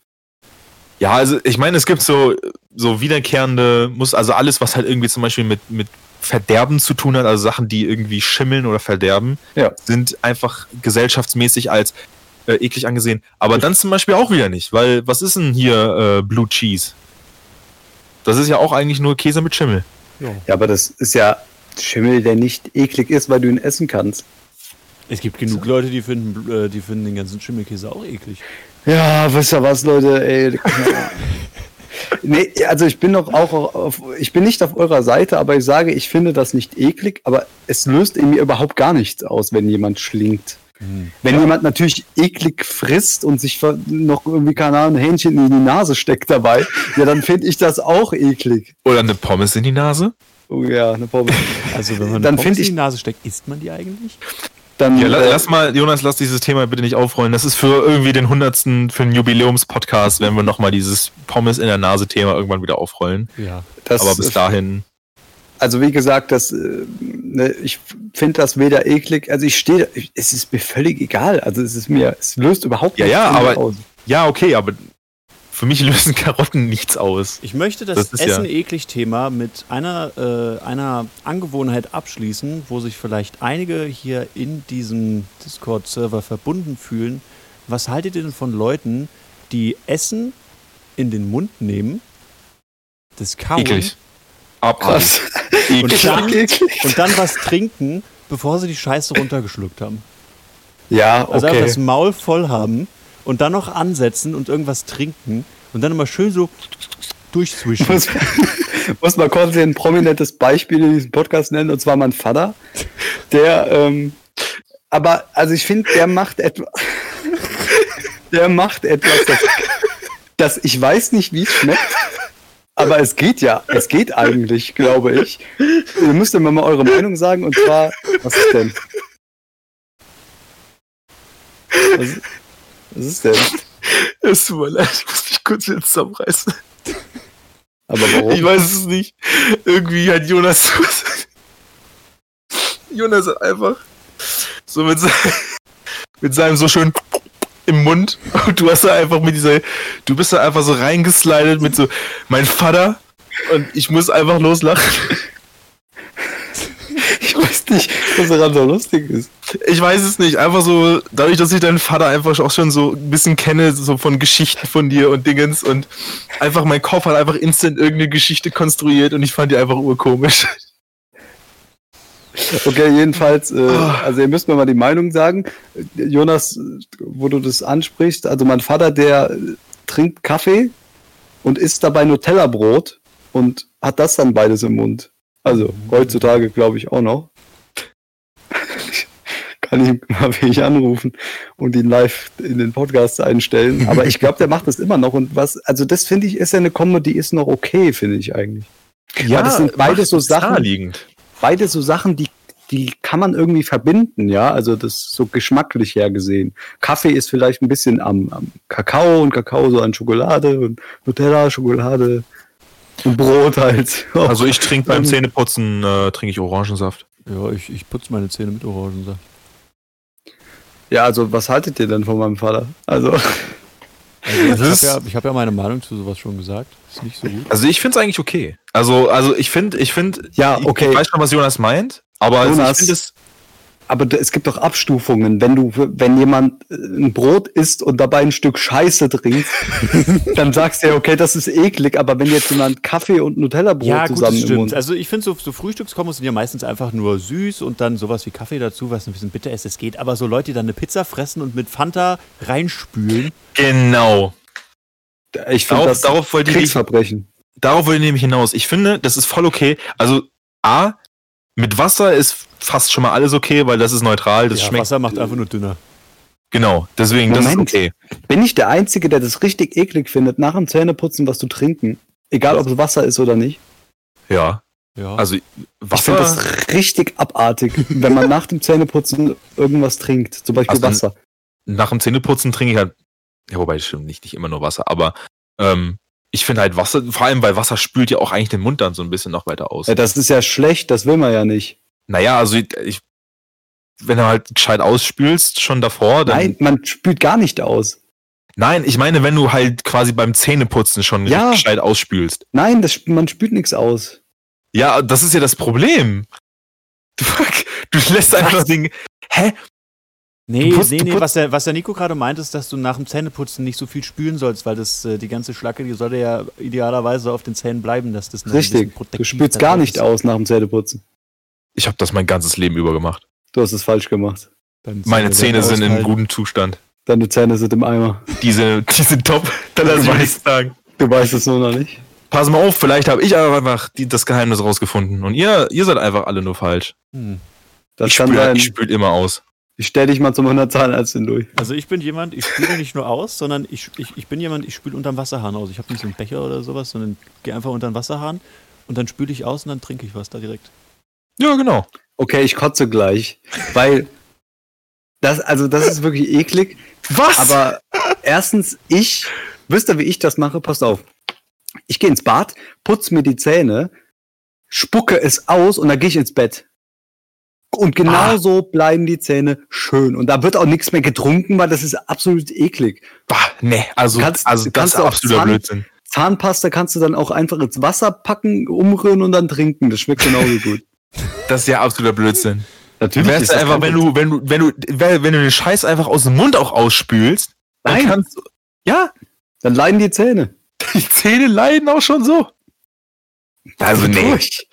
Ja, also ich meine, es gibt so, so wiederkehrende, muss, also alles, was halt irgendwie zum Beispiel mit, mit Verderben zu tun hat, also Sachen, die irgendwie schimmeln oder verderben, Ja. sind einfach gesellschaftsmäßig als äh, eklig angesehen. Aber dann zum Beispiel auch wieder nicht, weil was ist denn hier äh, Blue Cheese? Das ist ja auch eigentlich nur Käse mit Schimmel. Ja, aber das ist ja Schimmel, der nicht eklig ist, weil du ihn essen kannst. Es gibt genug Leute, die finden, äh, die finden den ganzen Schimmelkäse auch eklig. Ja, wisst ihr was, Leute, ey. Nee, also ich bin doch auch auf, ich bin nicht auf eurer Seite, aber ich sage, ich finde das nicht eklig, aber es löst in mir überhaupt gar nichts aus, wenn jemand schlingt. Wenn jemand natürlich eklig frisst und sich noch irgendwie, keine Ahnung, ein Hähnchen in die Nase steckt dabei, ja, dann finde ich das auch eklig. Oder eine Pommes in die Nase? Oh ja, eine Pommes. Also wenn man Dann Pommes in die Nase steckt, isst man die eigentlich? Dann, Ja, äh, lass mal, Jonas, lass dieses Thema bitte nicht aufrollen. Das ist für irgendwie den hundertsten, für einen Jubiläumspodcast, wenn wir nochmal dieses Pommes in der Nase-Thema irgendwann wieder aufrollen. Ja. das, Aber bis dahin. Also wie gesagt, das, äh, ne, ich finde das weder eklig, also ich stehe, es ist mir völlig egal. Also es ist mir, es löst überhaupt Ja, nichts ja, aber- aus. Ja, okay, aber für mich lösen Karotten nichts aus. Ich möchte das, Das ja- Essen-Eklig-Thema mit einer, äh, einer Angewohnheit abschließen, wo sich vielleicht einige hier in diesem Discord-Server verbunden fühlen. Was haltet ihr denn von Leuten, die Essen in den Mund nehmen, das kauen Eklig. Abartig. Krass. und Eklig. dann, und dann was trinken, bevor sie die Scheiße runtergeschluckt haben? Ja, Also einfach okay. das Maul voll haben und dann noch ansetzen und irgendwas trinken und dann immer schön so durchswischen. muss, muss mal kurz ein prominentes Beispiel in diesem Podcast nennen, und zwar mein Vater. Der, ähm, aber, also ich finde, der macht etwas, der macht etwas, das, das ich weiß nicht, wie es schmeckt, aber es geht ja, es geht eigentlich, glaube ich. Ihr müsst mir mal eure Meinung sagen, und zwar, was ist denn? Was, was ist denn? Es tut mir leid, ich muss mich kurz jetzt zusammenreißen. Aber warum? Ich weiß es nicht. Irgendwie hat Jonas. Jonas hat einfach so mit, sein, mit seinem so schön im Mund und du hast da einfach mit dieser. Du bist da einfach so reingeslidet mit so mein Vater und ich muss einfach loslachen. Ich weiß nicht, was daran so lustig ist. Ich weiß es nicht. Einfach so, dadurch, dass ich deinen Vater einfach auch schon so ein bisschen kenne, so von Geschichten von dir und Dingens und einfach mein Kopf hat einfach instant irgendeine Geschichte konstruiert und ich fand die einfach urkomisch. Okay, jedenfalls, äh, Ah. also ihr müsst mir mal die Meinung sagen. Jonas, wo du das ansprichst, also mein Vater, der trinkt Kaffee und isst dabei Nutella-Brot und hat das dann beides im Mund. Also heutzutage glaube ich auch noch. Kann ich mal fähig anrufen und ihn live in den Podcast einstellen. Aber ich glaube, der macht das immer noch. Und was, also das finde ich, ist ja eine Combo, die ist noch okay, finde ich eigentlich. Ja, das sind beides so Sachen. beide so Sachen, die, die kann man irgendwie verbinden, ja. Also das so geschmacklich her gesehen. Kaffee ist vielleicht ein bisschen am, am Kakao und Kakao so an Schokolade und Nutella, Schokolade und Brot halt. Also ich trinke beim Ähm. Zähneputzen, äh, trinke ich Orangensaft. Ja, ich, ich putze meine Zähne mit Orangensaft. Ja, also was haltet ihr denn von meinem Vater? Also Also ich habe ja, ich hab ja meine Meinung zu sowas schon gesagt. Ist nicht so gut. Also ich finde es eigentlich okay. Also, also ich finde, ich finde, Ja, ich, okay. ich weiß schon, was Jonas meint, aber also ich Jonas. finde es, Aber es gibt doch Abstufungen. Wenn du, wenn jemand äh, ein Brot isst und dabei ein Stück Scheiße trinkt, dann sagst du ja, okay, das ist eklig. Aber wenn jetzt jemand Kaffee und Nutella-Brot Ja, gut, zusammen das im stimmt. Mund. Also ich finde, so, so Frühstückskombos sind ja meistens einfach nur süß und dann sowas wie Kaffee dazu, was ein bisschen bitter ist. Es geht aber so Leute, die dann eine Pizza fressen und mit Fanta reinspülen. genau. Ich finde Darauf, das darauf wollte ich, Kriegsverbrechen. darauf wollte ich nämlich hinaus. Ich finde, das ist voll okay. Also A, mit Wasser ist fast schon mal alles okay, weil das ist neutral, das ja, schmeckt. Wasser macht einfach nur dünner. Genau, deswegen, das Moment. ist okay. Bin ich der Einzige, der das richtig eklig findet, nach dem Zähneputzen was zu trinken? Egal, ob es Wasser ist oder nicht. Ja. Ja. Also Ich Wasser. finde das richtig abartig, wenn man nach dem Zähneputzen irgendwas trinkt. Zum Beispiel Also Wasser. nach dem Zähneputzen trinke ich halt, ja, wobei das stimmt nicht, nicht immer nur Wasser, aber ähm, ich finde halt Wasser, vor allem weil Wasser spült ja auch eigentlich den Mund dann so ein bisschen noch weiter aus. Ja, das ist ja schlecht, das will man ja nicht. Naja, also ich, ich wenn du halt gescheit ausspülst, schon davor, dann. Nein, man spült gar nicht aus. Nein, ich meine, wenn du halt quasi beim Zähneputzen schon Ja. gescheit ausspülst. Nein, das, man spült nichts aus. Ja, das ist ja das Problem. Du, du lässt einfach den. Hä? Nee, putzt- nee, nee, was der, was der Nico gerade meint, ist, dass du nach dem Zähneputzen nicht so viel spülen sollst, weil das äh, die ganze Schlacke, die sollte ja idealerweise auf den Zähnen bleiben, dass das Richtig. Du spülst gar nicht ist. aus nach dem Zähneputzen. Ich habe das mein ganzes Leben über gemacht. Du hast es falsch gemacht. Meine Zähne sind in ausfallen. gutem Zustand. Deine Zähne sind im Eimer. Diese, die sind top. Dann lass ich Du mal weißt- nichts sagen. Du weißt es nur noch nicht. pass mal auf, vielleicht habe ich aber einfach die, das Geheimnis rausgefunden. Und ihr, ihr seid einfach alle nur falsch. Hm. Das ich spüle sein. ich spül immer aus. Ich stell dich mal zum 100 Zahnarztin durch. Also ich bin jemand, ich spüle nicht nur aus, sondern ich, ich, ich bin jemand, ich spüle unterm Wasserhahn aus. Ich habe nicht so einen Becher oder sowas, sondern gehe einfach unter den Wasserhahn und dann spüle ich aus und dann trinke ich was da direkt. Ja, genau. Okay, ich kotze gleich. Weil das, also das ist wirklich eklig. Was? Aber erstens, ich, wisst ihr, wie ich das mache? Passt auf. Ich gehe ins Bad, putze mir die Zähne, spucke es aus und dann gehe ich ins Bett. Und genau Ah. so bleiben die Zähne schön. Und da wird auch nichts mehr getrunken, weil das ist absolut eklig. bah, nee, also, Kannst- also das kannst ist absoluter Zahn- Blödsinn. Zahnpasta kannst du dann auch einfach ins Wasser packen, umrühren und dann trinken. Das schmeckt genauso gut. Das ist ja absoluter Blödsinn. Natürlich Wärst du einfach, wenn du, wenn du, wenn du, wenn wenn du den Scheiß einfach aus dem Mund auch ausspülst, dann Nein. kannst du, ja, Dann leiden die Zähne. die Zähne leiden auch schon so. Also nee. Durch.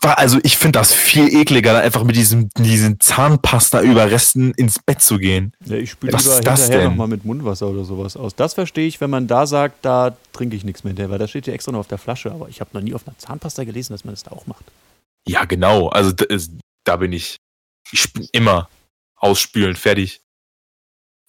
War- Also ich finde das viel ekliger, da einfach mit diesem, diesen Zahnpasta-Überresten ins Bett zu gehen. Ja, ich spüle lieber ist das hinterher nochmal mit Mundwasser oder sowas aus. Das verstehe ich, wenn man da sagt, da trinke ich nichts mehr hinterher, weil da steht ja extra noch auf der Flasche. Aber ich habe noch nie auf einer Zahnpasta gelesen, dass man das da auch macht. Ja, genau. Also da, ist, da bin ich. Ich immer ausspülen, fertig.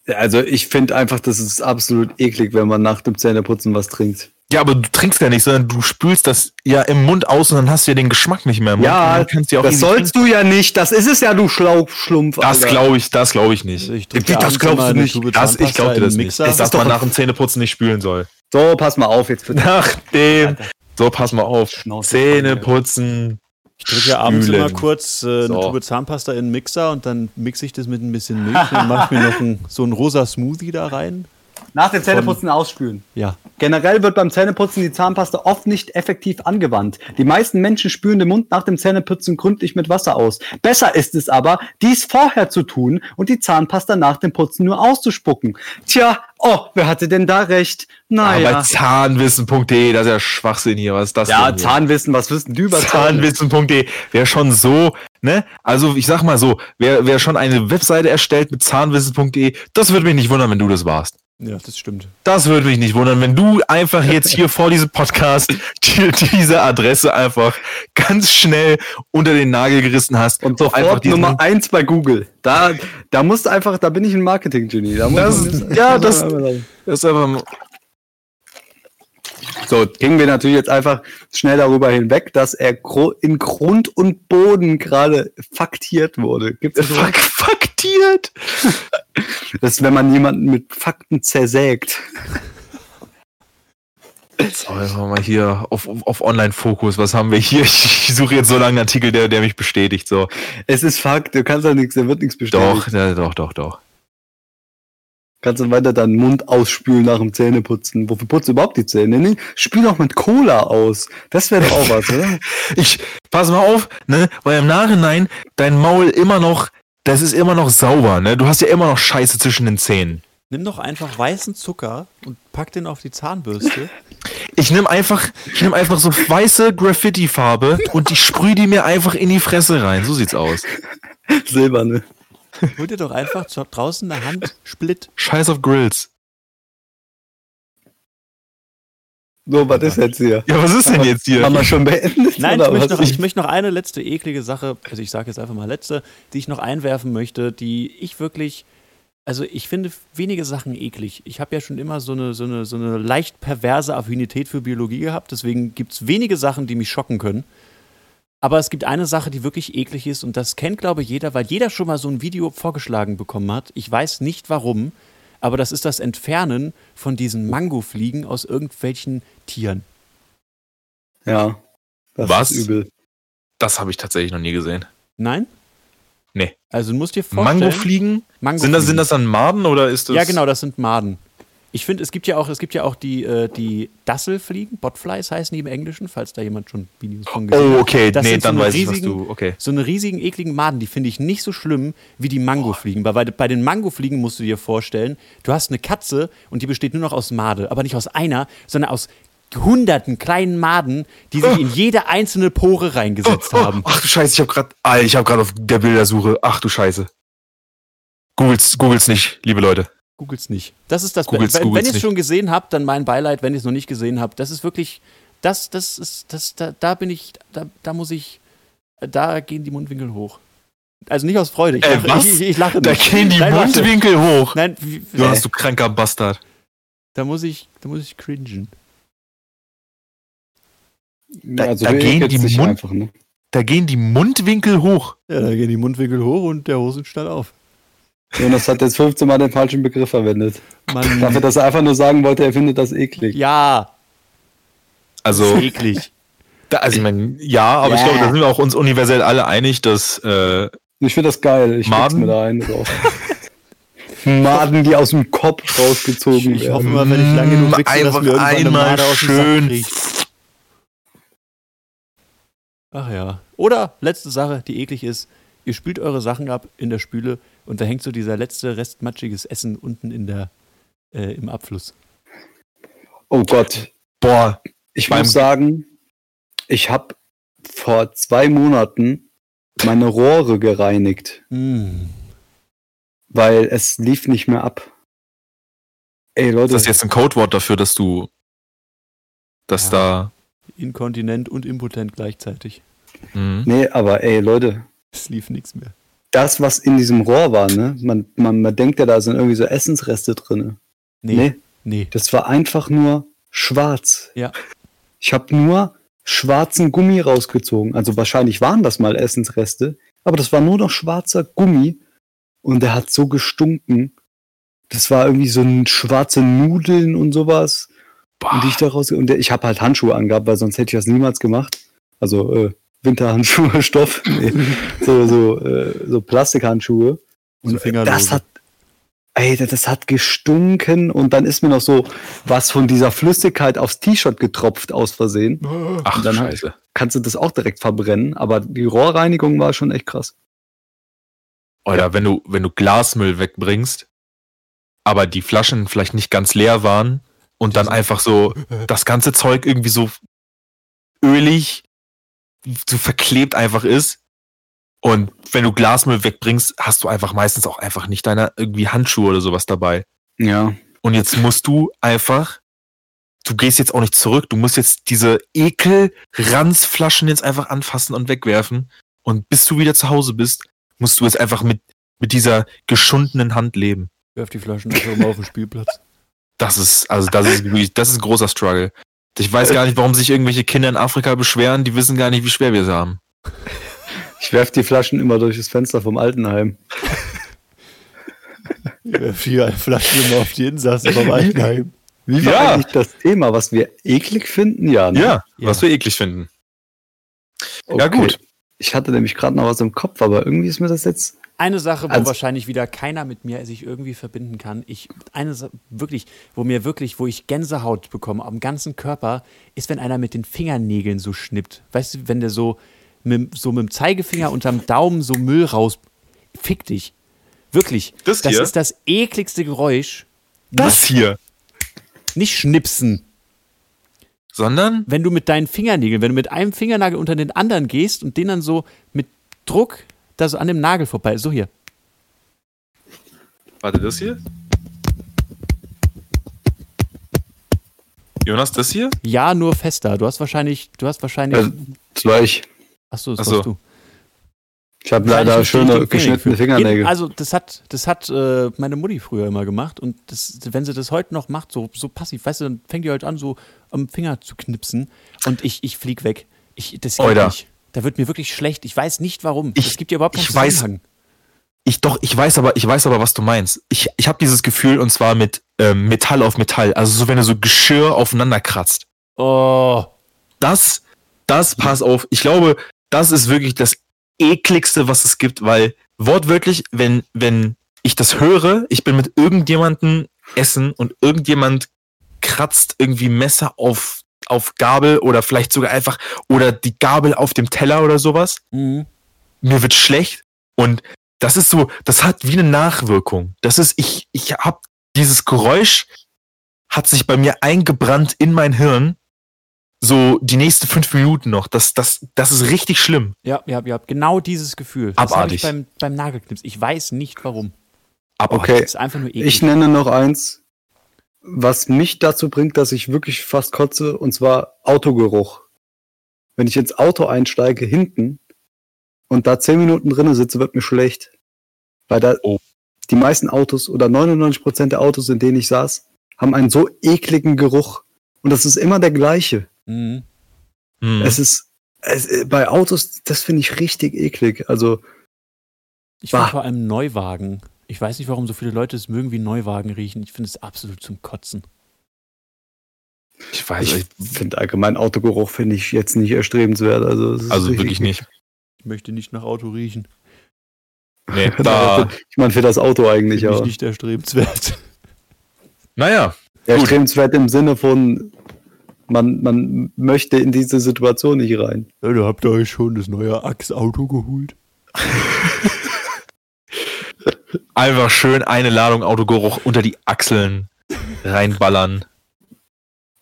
Also ich finde einfach, das ist absolut eklig, wenn man nach dem Zähneputzen was trinkt. Ja, aber du trinkst ja nicht, sondern du spülst das ja im Mund aus und dann hast du ja den Geschmack nicht mehr im Mund. Ja, Und dann kannst du ja auch das sollst du ja nicht. Das ist es ja, du Schlauchschlumpf. Das glaube ich, das glaube ich nicht. Ich trinke das glaubst du eine nicht? Das, ich glaube dir das nicht. Mixer. Man ein- nach dem Zähneputzen nicht spülen soll. So, pass mal auf jetzt bitte. Nachdem. So, pass mal auf. Schnauze. Zähne putzen. Ich drücke ja abends immer kurz äh, eine So. Tube Zahnpasta in den Mixer und dann mixe ich das mit ein bisschen Milch und mache mir noch ein, so einen rosa Smoothie da rein. Nach dem Zähneputzen ausspülen. Ja. Generell wird beim Zähneputzen die Zahnpasta oft nicht effektiv angewandt. Die meisten Menschen spülen den Mund nach dem Zähneputzen gründlich mit Wasser aus. Besser ist es aber, dies vorher zu tun und die Zahnpasta nach dem Putzen nur auszuspucken. Tja, oh, wer hatte denn da recht? Aber Naja. zahnwissen.de, das ist ja Schwachsinn hier. Was ist das Ja, denn hier? Zahnwissen, was wissen die über Zahn? Zahnwissen.de wäre schon so, ne? Also ich sag mal so, wer, wer schon eine Webseite erstellt mit zahnwissen.de, das würde mich nicht wundern, wenn du das warst. Ja, das stimmt. Das würde mich nicht wundern, wenn du einfach jetzt hier vor diesem Podcast die, diese Adresse einfach ganz schnell unter den Nagel gerissen hast. Und einfach sofort diesen- Nummer eins bei Google. Da, da musst du einfach, da bin ich ein Marketing-Genie. Da Das- ja, das-. Das ist einfach, So, gingen wir natürlich jetzt einfach schnell darüber hinweg, dass er in Grund und Boden gerade faktiert wurde. Gibt's das fuck, faktiert. Das ist, wenn man jemanden mit Fakten zersägt. So, jetzt machen wir hier auf, auf, auf Online-Fokus. Was haben wir hier? Ich, ich suche jetzt so lange einen Artikel, der, der mich bestätigt. So. Es ist Fakt, du kannst ja nichts, da wird nichts bestätigt. Doch, ja, doch, doch, doch. Kannst du weiter deinen Mund ausspülen nach dem Zähneputzen. Wofür putzt du überhaupt die Zähne? Nee, spül doch mit Cola aus. Das wäre doch auch was, oder? Ich, pass mal auf, ne, weil im Nachhinein dein Maul immer noch, das ist immer noch sauber, ne? Du hast ja immer noch Scheiße zwischen den Zähnen. Nimm doch einfach weißen Zucker und pack den auf die Zahnbürste. Ich nehme einfach, ich nehme einfach so weiße Graffiti-Farbe und ich sprühe die mir einfach in die Fresse rein. So sieht's aus. Silberne. Hol dir doch einfach draußen eine Hand Split. Scheiß auf Grills. So, was ist jetzt hier? Ja, was ist denn jetzt hier? Haben wir schon beendet? Nein, ich möchte, noch, ich möchte noch eine letzte eklige Sache, also ich sage jetzt einfach mal letzte, die ich noch einwerfen möchte, die ich wirklich, also ich finde wenige Sachen eklig. Ich habe ja schon immer so eine, so, eine, so eine leicht perverse Affinität für Biologie gehabt, deswegen gibt es wenige Sachen, die mich schocken können. Aber es gibt eine Sache, die wirklich eklig ist und das kennt, glaube ich, jeder, weil jeder schon mal so ein Video vorgeschlagen bekommen hat. Ich weiß nicht warum, aber das ist das Entfernen von diesen Mangofliegen aus irgendwelchen Tieren. Ja. Das Was? ist übel. Das habe ich tatsächlich noch nie gesehen. Nein? Nee. Also du musst dir vorstellen. Mangofliegen? Mangofliegen. Sind das, sind das dann Maden oder ist das? Ja, genau, das sind Maden. Ich finde, es gibt ja auch, es gibt ja auch die, äh, die Dasselfliegen, Botflies heißen die im Englischen, falls da jemand schon Videos von gesehen Oh, hat. okay, Das nee, so dann eine weiß ich, was riesigen- du. Okay. So eine riesigen, ekligen Maden, die finde ich nicht so schlimm wie die Mangofliegen. Weil bei, bei den Mangofliegen musst du dir vorstellen, du hast eine Katze und die besteht nur noch aus Made. Aber nicht aus einer, sondern aus hunderten kleinen Maden, die sich in jede einzelne Pore reingesetzt haben. Ach du Scheiße, ich habe gerade, ich habe gerade auf der Bildersuche. Ach du Scheiße. Googles, Googles nicht, liebe Leute. Googles nicht. Das ist das. Googles- wenn wenn ihr es schon gesehen habt, dann mein Beileid. Wenn ihr es noch nicht gesehen habt, das ist wirklich Das, das ist, das, da, da bin ich, da, da muss ich, da gehen die Mundwinkel hoch. Also nicht aus Freude. Ich Ey, lache, was? Ich, ich lache Da nicht. gehen die Nein, warte. Mundwinkel hoch. Nein, wie, Du hast du kranker Bastard. da muss ich, da muss ich cringen. Da- also da gehen die Mund- einfach, ne? Da gehen die Mundwinkel hoch. Ja, da gehen die Mundwinkel hoch und der Hosenstall auf. Jonas hat jetzt 15 Mal den falschen Begriff verwendet. Dafür, Mann, dass er einfach nur sagen wollte, er findet das eklig. ja, Also, eklig. da, also ich meine, ja, aber ich Ja. glaube, da sind wir auch uns universell alle einig, dass äh, Ich finde das geil. Ich Maden? Mir da drauf. Maden, die aus dem Kopf rausgezogen Ich werden. hoffe mal, wenn ich lange genug wichse, dass einfach mir irgendwann eine einmal Made aus dem schön. Sack. Ach ja. Oder, letzte Sache, die eklig ist, ihr spült eure Sachen ab in der Spüle und da hängt so dieser letzte Rest matschiges Essen unten in der, äh, im Abfluss. Oh Gott. Boah, Ich Beim- muss sagen, ich habe vor zwei Monaten meine Rohre gereinigt, Mm. weil es lief nicht mehr ab. Ey ist Leute, das jetzt ein Codewort dafür, dass du, dass Ja. Inkontinent und impotent gleichzeitig. da, hm. nee, aber ey Leute, Es lief nichts mehr. Das was in diesem Rohr war, ne? Man, man, man denkt ja, da sind irgendwie so Essensreste drinne. Nee. Nee, Nee. das war einfach nur schwarz. Ja. Ich habe nur schwarzen Gummi rausgezogen. Also wahrscheinlich waren das mal Essensreste, aber das war nur noch schwarzer Gummi und der hat so gestunken. Das war irgendwie so ein schwarze Nudeln und sowas. Und die ich daraus und ich habe halt Handschuhe angehabt, weil sonst hätte ich das niemals gemacht. Also äh, Winterhandschuhe, Stoff, nee, so so äh, so Plastikhandschuhe. So Und Fingerlose. das hat Ey, das- hat gestunken und dann ist mir noch so was von dieser Flüssigkeit aufs T-Shirt getropft aus Versehen. Ach, Dann halt- scheiße. Kannst du das auch direkt verbrennen, aber die Rohrreinigung war schon echt krass. Oder wenn du, wenn du Glasmüll wegbringst, aber die Flaschen vielleicht nicht ganz leer waren und dann einfach so das ganze Zeug irgendwie so ölig, so verklebt einfach ist. Und wenn du Glasmüll wegbringst, hast du einfach meistens auch einfach nicht deine irgendwie Handschuhe oder sowas dabei. Ja. Und jetzt musst du einfach, du gehst jetzt auch nicht zurück, du musst jetzt diese Ekel-Ranzflaschen jetzt einfach anfassen und wegwerfen. Und bis du wieder zu Hause bist, musst du jetzt einfach mit, mit dieser geschundenen Hand leben. Werf die Flaschen einfach mal auf den Spielplatz. Das ist, also das ist wirklich, das ist ein großer Struggle. Ich weiß gar nicht, warum sich irgendwelche Kinder in Afrika beschweren, die wissen gar nicht, wie schwer wir es haben. Ich werf die Flaschen immer durch das Fenster vom Altenheim. Ich werf die Flaschen immer auf die Insassen vom Altenheim. Wie war Ja. eigentlich das Thema, was wir eklig finden? Ja, ne? Ja, Ja. was wir eklig finden. Ja, Okay. gut. Ich hatte nämlich gerade noch was im Kopf, aber irgendwie ist mir das jetzt. Eine Sache, wo Also- wahrscheinlich wieder keiner mit mir sich irgendwie verbinden kann. Ich, eine Sa- wirklich, wo mir wirklich, wo ich Gänsehaut bekomme am ganzen Körper, ist, wenn einer mit den Fingernägeln so schnippt. Weißt du, wenn der so mit, so mit dem Zeigefinger unterm Daumen so Müll raus. Fick dich. Wirklich. Das das ist das ekligste Geräusch. Das hier. Nicht schnipsen. Sondern, Wenn du mit deinen Fingernägeln, wenn du mit einem Fingernagel unter den anderen gehst und den dann so mit Druck da so an dem Nagel vorbei. So hier. warte, das hier? Jonas, das hier? Ja, nur fester. Du hast wahrscheinlich, du hast wahrscheinlich. Äh, das war ich. Achso, das ach so. warst du. Ich habe leider schöne geschnittene Fingernägel. Also das hat, das hat äh, meine Mutti früher immer gemacht und das, wenn sie das heute noch macht, so, so passiv, weißt du, dann fängt die halt an, so am Finger zu knipsen und ich, ich flieg weg. Ich, das geht Oida. nicht. Da wird mir wirklich schlecht. Ich weiß nicht warum. Ich- es gibt ja überhaupt keinen ich weiß-. Ich doch, ich weiß aber, ich weiß aber, was du meinst. Ich, ich habe dieses Gefühl und zwar mit ähm, Metall auf Metall. Also so, wenn du so Geschirr aufeinander kratzt. Oh, Das, das, pass auf. Ich glaube, das ist wirklich das ekligste, was es gibt, weil wortwörtlich, wenn, wenn ich das höre, ich bin mit irgendjemandem essen und irgendjemand kratzt irgendwie Messer auf, auf Gabel oder vielleicht sogar einfach, oder die Gabel auf dem Teller oder sowas. mhm. mir wird schlecht und das ist so, das hat wie eine Nachwirkung. Das ist, ich, ich hab dieses Geräusch hat sich bei mir eingebrannt in mein Hirn. So die nächsten fünf Minuten noch. Das, das, das ist richtig schlimm. Ja, ja, ja, genau dieses Gefühl. Das habe ich Abartig. beim, beim Nagelknips. Ich weiß nicht warum. Aber Okay. Das ist einfach nur eklig. Ich nenne noch eins. was mich dazu bringt, dass ich wirklich fast kotze, und zwar Autogeruch. Wenn ich ins Auto einsteige, hinten, und da zehn Minuten drinnen sitze, wird mir schlecht. Weil da Oh. die meisten Autos oder 99 Prozent der Autos, in denen ich saß, haben einen so ekligen Geruch. Und das ist immer der gleiche. Mhm. Hm. Es ist, es, äh, bei Autos, das finde ich richtig eklig. Also, Ich finde vor allem Neuwagen. Ich weiß nicht, warum so viele Leute es mögen, wie Neuwagen riechen. Ich finde es absolut zum Kotzen. ich weiß ich nicht. finde allgemein Autogeruch finde ich jetzt nicht erstrebenswert. Also, Also wirklich nicht. Ich möchte nicht nach Auto riechen. Nee, da, Ich meine, für das Auto eigentlich, ich aber. nicht erstrebenswert. naja, erstrebenswert im Sinne von, man, man möchte in diese Situation nicht rein. Ja, da habt ihr euch schon das neue Axe-Auto geholt. einfach schön eine Ladung Autogeruch unter die Achseln reinballern.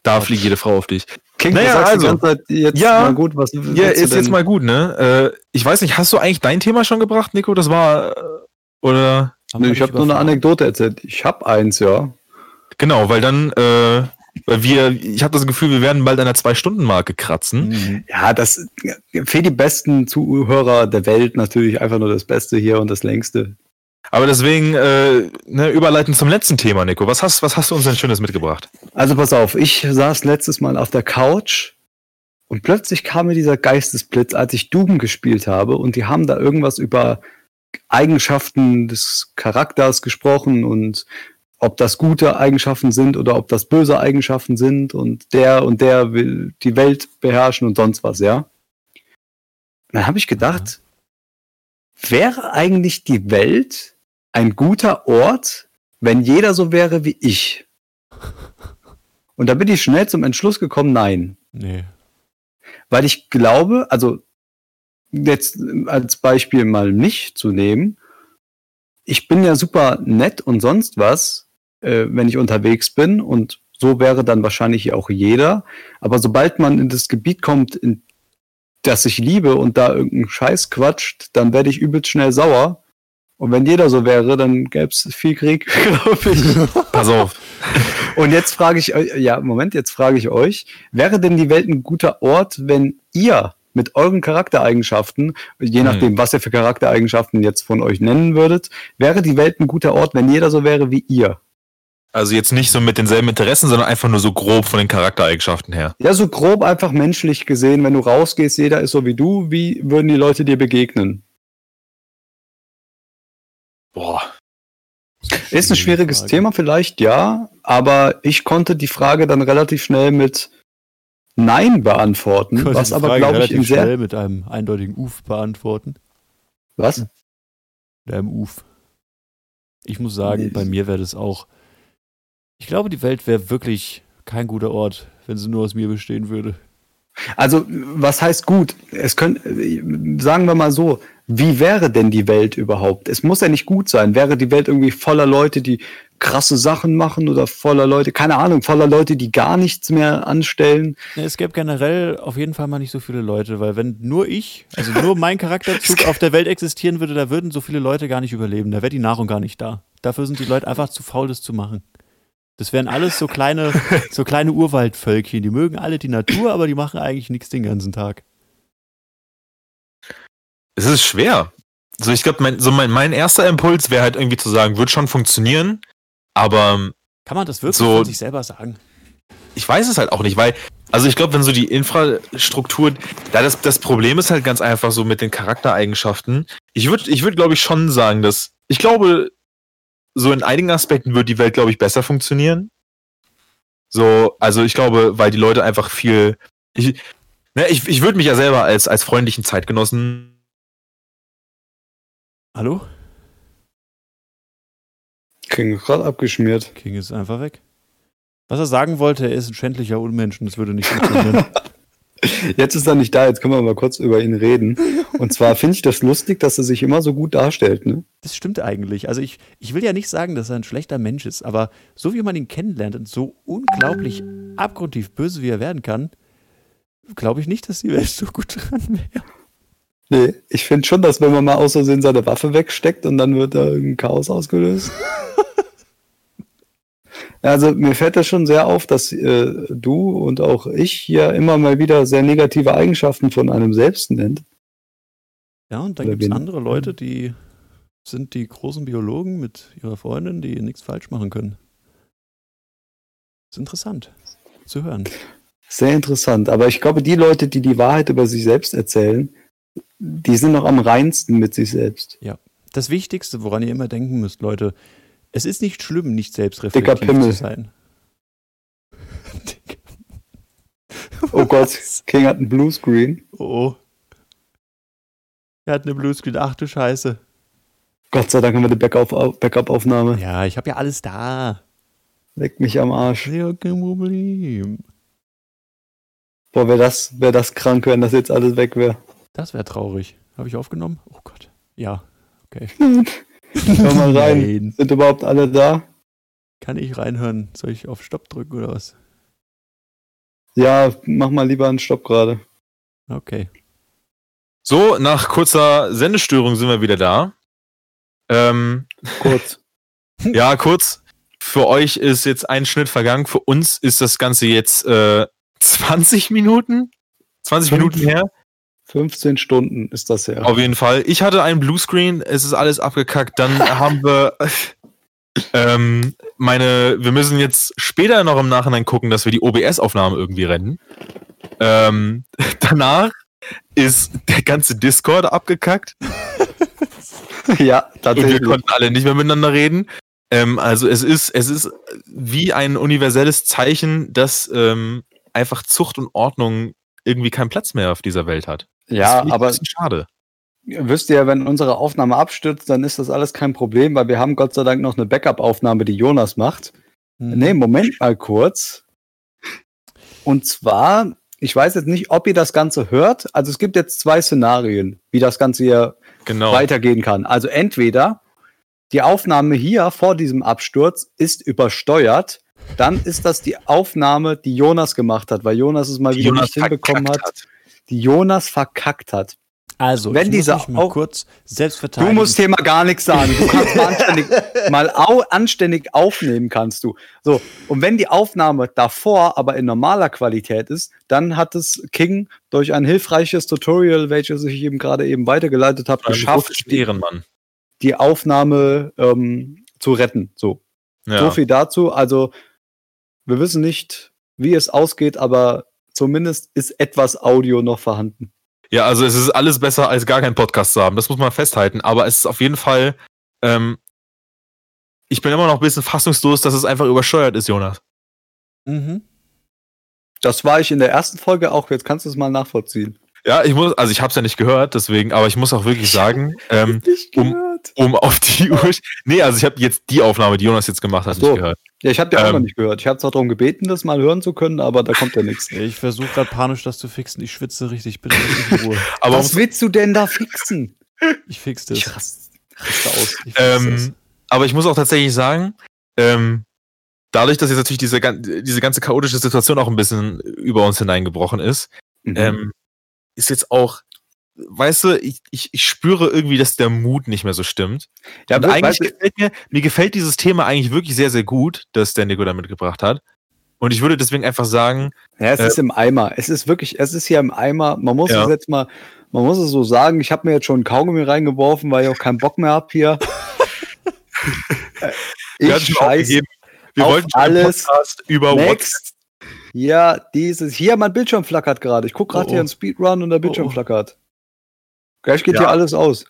Da fliegt jede Frau auf dich. King, Naja, also. die ganze Zeit jetzt Ja. mal gut, was Ja, ist jetzt mal gut, ne? Äh, ich weiß nicht, hast du eigentlich dein Thema schon gebracht, Nico? Das war, äh, oder? Nee, ich habe nur eine Anekdote erzählt. Ich habe eins, ja. Genau, weil dann, äh, weil wir, ich habe das Gefühl, wir werden bald an der Zwei-Stunden-Marke kratzen. Mhm. Ja, das für die besten Zuhörer der Welt natürlich einfach nur das Beste hier und das längste. Aber deswegen, äh, ne, überleiten zum letzten Thema, Nico. Was hast, was hast du uns denn Schönes mitgebracht? Also pass auf, ich saß letztes Mal auf der Couch und plötzlich kam mir dieser Geistesblitz, als ich Doom gespielt habe und die haben da irgendwas über Eigenschaften des Charakters gesprochen und ob das gute Eigenschaften sind oder ob das böse Eigenschaften sind und der und der will die Welt beherrschen und sonst was, ja. Und dann habe ich gedacht, wäre eigentlich die Welt ein guter Ort, wenn jeder so wäre wie ich? Und da bin ich schnell zum Entschluss gekommen, nein. Nee. Weil ich glaube, also jetzt als Beispiel mal mich zu nehmen, ich bin ja super nett und sonst was, äh, wenn ich unterwegs bin und so wäre dann wahrscheinlich auch jeder. Aber sobald man in das Gebiet kommt, in das ich liebe und da irgendeinen Scheiß quatscht, dann werde ich übelst schnell sauer. Und wenn jeder so wäre, dann gäbe es viel Krieg, glaube ich. Pass auf. Und jetzt frage ich euch, ja, Moment, jetzt frage ich euch, wäre denn die Welt ein guter Ort, wenn ihr mit euren Charaktereigenschaften, je Hm. nachdem, was ihr für Charaktereigenschaften jetzt von euch nennen würdet, wäre die Welt ein guter Ort, wenn jeder so wäre wie ihr? Also jetzt nicht so mit denselben Interessen, sondern einfach nur so grob von den Charaktereigenschaften her. Ja, so grob einfach menschlich gesehen, wenn du rausgehst, jeder ist so wie du, wie würden die Leute dir begegnen? Boah. Ist ein schwieriges Frage. Thema vielleicht, ja, aber ich konnte die Frage dann relativ schnell mit Nein beantworten, was die aber, glaube ich, im sehr... schnell mit einem eindeutigen Uf beantworten. Was? Mit einem Uf. Ich muss sagen, bei mir wäre das auch. Ich glaube, die Welt wäre wirklich kein guter Ort, wenn sie nur aus mir bestehen würde. Also, was heißt gut? Es können, sagen wir mal so, wie wäre denn die Welt überhaupt? Es muss ja nicht gut sein. Wäre die Welt irgendwie voller Leute, die krasse Sachen machen oder voller Leute, keine Ahnung, voller Leute, die gar nichts mehr anstellen? Nee, Es gäbe generell auf jeden Fall mal nicht so viele Leute, weil wenn nur ich, also nur mein Charakterzug auf der Welt existieren würde, da würden so viele Leute gar nicht überleben. Da wäre die Nahrung gar nicht da. Dafür sind die Leute einfach zu faul, das zu machen. Das wären alles so kleine, so kleine Urwaldvölkchen. Die mögen alle die Natur, aber die machen eigentlich nichts den ganzen Tag. Es ist schwer. So, ich glaube, mein, so mein, mein erster Impuls wäre halt irgendwie zu sagen, wird schon funktionieren, aber Kann man das wirklich So- von sich selber sagen? ich weiß es halt auch nicht, weil, also ich glaube, wenn so die Infrastruktur, da das, das Problem ist halt ganz einfach so mit den Charaktereigenschaften. Ich würde, ich würde, glaube ich, schon sagen, dass, ich glaube, so in einigen Aspekten wird die Welt, glaube ich, besser funktionieren. So, also ich glaube, weil die Leute einfach viel, ich, ne, ich, ich würde mich ja selber als, als freundlichen Zeitgenossen Hallo? King ist gerade abgeschmiert. King ist einfach weg. Was er sagen wollte, er ist ein schändlicher Unmensch und das würde nicht funktionieren. Jetzt ist er nicht da, jetzt können wir mal kurz über ihn reden. Und zwar finde ich das lustig, dass er sich immer so gut darstellt, ne? Das stimmt eigentlich. Also ich, ich will ja nicht sagen, dass er ein schlechter Mensch ist, aber so wie man ihn kennenlernt und so unglaublich abgrundtief böse, wie er werden kann, glaube ich nicht, dass die Welt so gut dran wäre. Nee, ich finde schon, dass wenn man mal aus Versehen seine Waffe wegsteckt und dann wird da irgendein Chaos ausgelöst. Also mir fällt das schon sehr auf, dass äh, du und auch ich hier immer mal wieder sehr negative Eigenschaften von einem selbst nennt. Ja, und dann gibt es andere Leute, die sind die großen Biologen mit ihrer Freundin, die nichts falsch machen können. ist interessant zu hören. Sehr interessant. Aber ich glaube, die Leute, die die Wahrheit über sich selbst erzählen, die sind noch am reinsten mit sich selbst. Das Wichtigste, woran ihr immer denken müsst, Leute, es ist nicht schlimm, nicht selbstreflektiv zu sein. Oh Gott, King hat einen Bluescreen. Oh. Er hat eine Bluescreen. Ach du Scheiße. Gott sei Dank haben wir eine Backup- Backup-Aufnahme. Ja, ich habe ja alles da. Leck mich am Arsch. Ja, kein Problem. Boah, wäre das, wär das krank, wenn das jetzt alles weg wäre. Das wäre traurig. Habe ich aufgenommen? Oh Gott. Ja, okay. Hör mal rein. Nein. Sind überhaupt alle da? Kann ich reinhören? Soll ich auf Stopp drücken oder was? Ja, mach mal lieber einen Stopp gerade. Okay. So, nach kurzer Sendestörung sind wir wieder da. Ähm, Kurz. ja, kurz. Für euch ist jetzt ein Schnitt vergangen. Für uns ist das Ganze jetzt äh, 20 Minuten. 20 Fünf. Minuten her. 15 Stunden ist das ja. Auf jeden Fall. Ich hatte einen Bluescreen, es ist alles abgekackt. Dann haben wir ähm, meine, wir müssen jetzt später noch im Nachhinein gucken, dass wir die OBS-Aufnahme irgendwie rennen. Ähm, danach ist der ganze Discord abgekackt ja, und wir tatsächlich. konnten alle nicht mehr miteinander reden. Ähm, also es ist, es ist wie ein universelles Zeichen, dass ähm, einfach Zucht und Ordnung irgendwie keinen Platz mehr auf dieser Welt hat. Ja, aber ein bisschen schade. wisst ihr, wenn unsere Aufnahme abstürzt, dann ist das alles kein Problem, weil wir haben Gott sei Dank noch eine Backup-Aufnahme, die Jonas macht. Hm. Nee, Moment mal kurz. Und zwar, ich weiß jetzt nicht, ob ihr das Ganze hört. Also es gibt jetzt zwei Szenarien, wie das Ganze hier Genau. weitergehen kann. Also entweder die Aufnahme hier vor diesem Absturz ist übersteuert, dann ist das die Aufnahme, die Jonas gemacht hat, weil Jonas es mal wieder Jonas nicht hinbekommen hat, verkackt die Jonas verkackt hat. Also, Wenn ich dieser muss mich mal Au- kurz selbst Du verteidigen. musst hier mal gar nichts sagen. Du kannst mal anständig, mal au anständig aufnehmen kannst du. So. Und wenn die Aufnahme davor aber in normaler Qualität ist, dann hat es King durch ein hilfreiches Tutorial, welches ich eben gerade eben weitergeleitet habe, geschafft, die, die Aufnahme ähm, zu retten. So. Ja. So viel dazu. Also, wir wissen nicht, wie es ausgeht, aber zumindest ist etwas Audio noch vorhanden. ja, also es ist alles besser, als gar keinen Podcast zu haben. Das muss man festhalten. Aber es ist auf jeden Fall. Ähm, ich bin immer noch ein bisschen fassungslos, dass es einfach übersteuert ist, Jonas. Mhm. Das war ich in der ersten Folge auch. Jetzt kannst du es mal nachvollziehen. Ja, ich muss, also ich habe es ja nicht gehört, deswegen, aber ich muss auch wirklich sagen, ähm, Nicht um- um auf die Uhr. Nee, also ich habe jetzt die Aufnahme, die Jonas jetzt gemacht hat, so. nicht gehört. Ja, ich habe auch Ähm. noch nicht gehört. Ich habe zwar darum gebeten, das mal hören zu können, aber da kommt ja nichts. Ich versuche gerade panisch das zu fixen. Ich schwitze richtig. Bitte in Ruhe. Aber Was willst du denn da fixen? Ich fix das. Ich raste raste aus. Ich fix das. Ähm, aber ich muss auch tatsächlich sagen, ähm, dadurch, dass jetzt natürlich diese, diese ganze chaotische Situation auch ein bisschen über uns hineingebrochen ist, Mhm. ähm, ist jetzt auch, weißt du, ich, ich, ich spüre irgendwie, dass der Mut nicht mehr so stimmt. ja, Und eigentlich weißt du, gefällt mir, mir gefällt dieses Thema eigentlich wirklich sehr, sehr gut, das der Nico da mitgebracht hat. Und ich würde deswegen einfach sagen, ja, es äh, ist im Eimer. Es ist wirklich, es ist hier im Eimer. Man muss Ja. es jetzt mal, man muss es so sagen. Ich habe mir jetzt schon einen Kaugummi reingeworfen, weil ich auch keinen Bock mehr hab hier. Äh, wir ich scheiße. wir auf wollten alles. Podcast über. Next. Ja, dieses. Hier, mein Bildschirm flackert gerade. Ich gucke gerade Oh, oh. hier einen Speedrun und der Bildschirm Oh, oh. flackert. Gleich geht Ja. hier alles aus.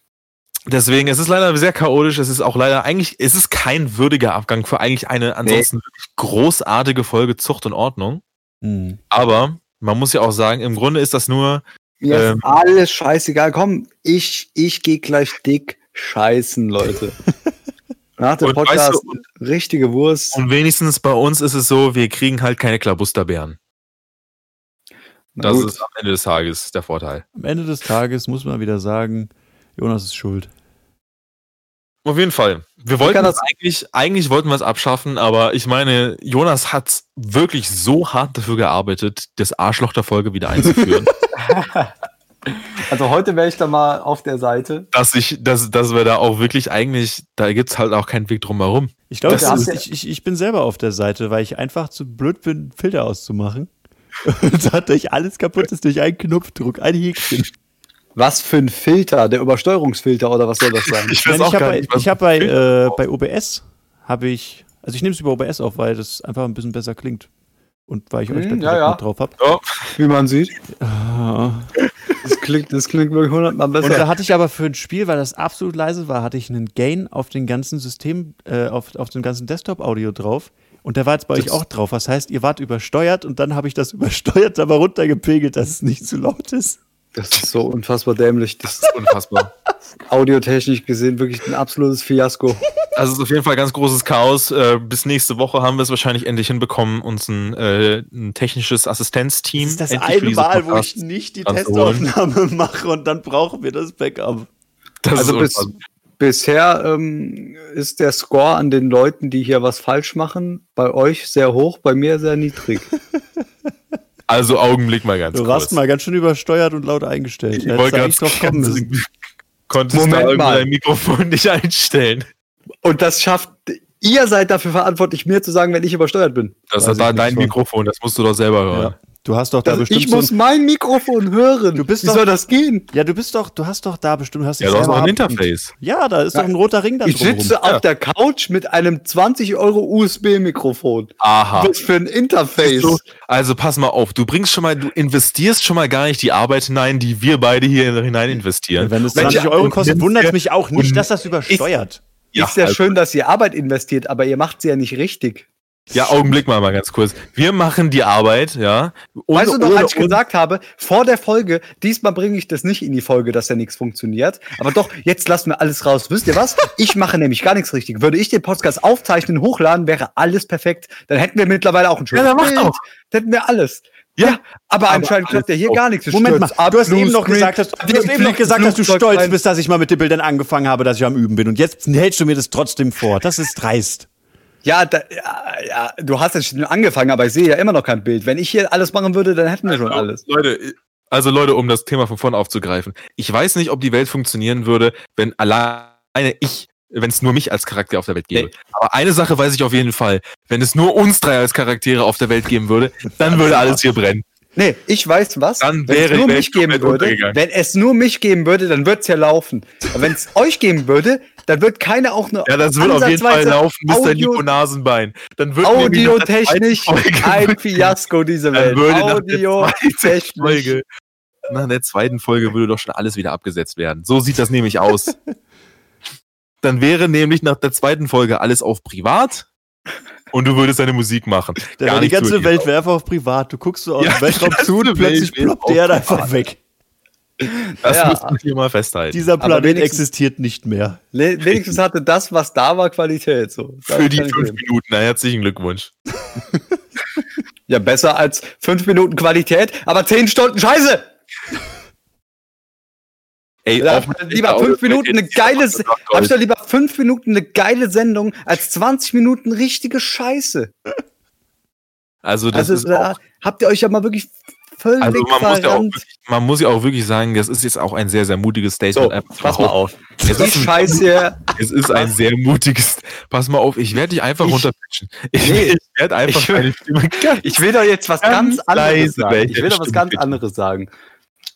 Deswegen, es ist leider sehr chaotisch. Es ist auch leider eigentlich, es ist kein würdiger Abgang für eigentlich eine ansonsten wirklich großartige Folge Zucht und Ordnung. Hm. Aber man muss ja auch sagen, im Grunde ist das nur, Mir Ähm. ist alles scheißegal. Komm, ich, ich gehe gleich dick scheißen, Leute. Nach dem Und weißt Podcast du, richtige Wurst. und wenigstens bei uns ist es so, wir kriegen halt keine Klabusterbeeren. Na Das gut. ist am Ende des Tages der Vorteil. Am Ende des Tages muss man wieder sagen, Jonas ist schuld. Auf jeden Fall. Wir wollten das- eigentlich, eigentlich wollten wir es abschaffen, aber ich meine, Jonas hat wirklich so hart dafür gearbeitet, das Arschloch der Folge wieder einzuführen. Also heute wäre ich da mal auf der Seite. Dass ich, dass, dass wir da auch wirklich eigentlich, da gibt's halt auch keinen Weg drum herum. Ich glaube, ich, ich, ich bin selber auf der Seite, weil ich einfach zu blöd bin, Filter auszumachen. Und dadurch alles kaputt ist durch einen Knopfdruck, ein Häkchen. Was für ein Filter? Der Übersteuerungsfilter oder was soll das sein? Ich Nein, weiß auch ich habe gar bei, nicht, was ich hab bei, äh, bei OBS habe ich, also ich nehme es über OBS auf, weil das einfach ein bisschen besser klingt. Und weil ich euch da Hm, direkt ja, ja. mit drauf habe. Ja, Wie man sieht. Ah. Das klingt, das klingt wirklich hundertmal Und da besser. hatte ich aber für ein Spiel, weil das absolut leise war, hatte ich einen Gain auf den ganzen System, äh, auf, auf den ganzen Desktop-Audio drauf. Und der war jetzt bei euch Das- auch drauf. Was heißt, ihr wart übersteuert und dann habe ich das übersteuert, aber runtergepegelt, dass es nicht zu laut ist. Das ist so unfassbar dämlich. Das ist unfassbar. audiotechnisch gesehen wirklich ein absolutes Fiasko. Also es ist auf jeden Fall ganz großes Chaos. Äh, bis nächste Woche haben wir es wahrscheinlich endlich hinbekommen, uns ein, äh, ein technisches Assistenzteam. Das ist das eine Mal, wo ich nicht die. Testaufnahme mache und dann brauchen wir das Backup. Das Also ist bis, bisher ähm, ist der Score an den Leuten, die hier was falsch machen, bei euch sehr hoch, bei mir sehr niedrig. also Augenblick mal ganz Du kurz. warst mal ganz schön übersteuert und laut eingestellt. Ich wollte du gerade drauf kommen müssen. Konntest Moment du mal. dein Mikrofon nicht einstellen? Und das schafft, ihr seid dafür verantwortlich, mir zu sagen, wenn ich übersteuert bin. Das ist da dein. Mikrofon, das musst du doch selber hören. Ja. Du hast doch da Also bestimmt ich muss so ein, mein Mikrofon hören. Du bist Wie doch- soll das gehen? Ja, du bist doch, du hast doch da bestimmt, hast Ja, du hast noch ein Interface. Ja, da ist doch ein roter Ring dann Ich drumherum. sitze auf der Couch mit einem 20 Euro USB-Mikrofon. Aha. Was für ein Interface. So, also pass mal auf, du bringst schon mal, du investierst schon mal gar nicht die Arbeit hinein, die wir beide hier hinein investieren. Wenn es Mensch, 20 Euro kostet, wundert es mich auch nicht, dass das übersteuert. ist ja also- schön, dass ihr Arbeit investiert, aber ihr macht sie ja nicht richtig. Ja, Augenblick mal, mal ganz kurz. Wir machen die Arbeit, ja. ohne- weißt du noch, ohne als ich gesagt habe, vor der Folge, diesmal bringe ich das nicht in die Folge, dass ja nichts funktioniert. Aber doch, jetzt lassen wir alles raus. Wisst ihr was? Ich mache nämlich gar nichts richtig. Würde ich den Podcast aufzeichnen, hochladen, wäre alles perfekt. Dann hätten wir mittlerweile auch ein schönes Ja, Bild. Dann hätten wir alles. Ja, aber, aber anscheinend klappt ja hier alles gar nichts. Moment mal, ab, du hast eben noch gesagt, dass, du hast eben noch gesagt, dass du stolz bist, dass ich mal mit den Bildern angefangen habe, dass ich am Üben bin. Und jetzt hältst du mir das trotzdem vor. Das ist dreist. Ja, da, ja, ja, du hast jetzt schon angefangen, aber ich sehe ja immer noch kein Bild. Wenn ich hier alles machen würde, dann hätten wir schon alles. Leute, also Leute, um das Thema von vorne aufzugreifen. Ich weiß nicht, ob die Welt funktionieren würde, wenn alleine ich, wenn es nur mich als Charakter auf der Welt gäbe. Nee. Aber eine Sache weiß ich auf jeden Fall. Wenn es nur uns drei als Charaktere auf der Welt geben würde, dann würde alles hier brennen. Nee, ich weiß was. Dann wenn wäre es nur mich geben würde, wenn es nur mich geben würde, dann wird's ja laufen. Aber wenn es euch geben würde, dann wird keiner auch nur Ja, das wird auf jeden Fall laufen bis dein Audio- Nico Nasenbein. Dann wird der audiotechnisch ein Fiasko diese Dann Welt. würde nach der zweiten Audiotechnisch. Folge, nach der zweiten Folge würde doch schon alles wieder abgesetzt werden. So sieht das nämlich aus. Dann wäre nämlich nach der zweiten Folge alles auf privat und du würdest deine Musik machen. Der Gar die ganze Welt wäre einfach auf privat. Du guckst so aus Ja, dem Weltraum zu und plötzlich ploppt privat. einfach weg. Das Ja. muss man hier mal festhalten. Dieser Planet existiert nicht mehr. Wenigstens hatte das, was da war, Qualität. So. Für die fünf. Minuten. Na, herzlichen Glückwunsch. Ja, besser als fünf Minuten Qualität, aber zehn Stunden Scheiße. Ey, ich lieber fünf Minuten eine geile, hab ich doch lieber fünf Minuten eine geile Sendung als 20 Minuten richtige Scheiße. Also, das Also ist da auch, habt ihr euch ja mal wirklich völlig also man, muss ja auch wirklich, man muss ja auch wirklich sagen, das ist jetzt auch ein sehr, sehr mutiges Statement. So, pass mal auf. Es ist ein- Scheiße. Es ist ein sehr mutiges. Pass mal auf, ich werde dich einfach Ich- runterpitchen. Ich, Nee. ich werde einfach Ich- ganz Ich will doch jetzt was Ganz ganz, anderes sagen. ich will doch was ganz anderes sagen.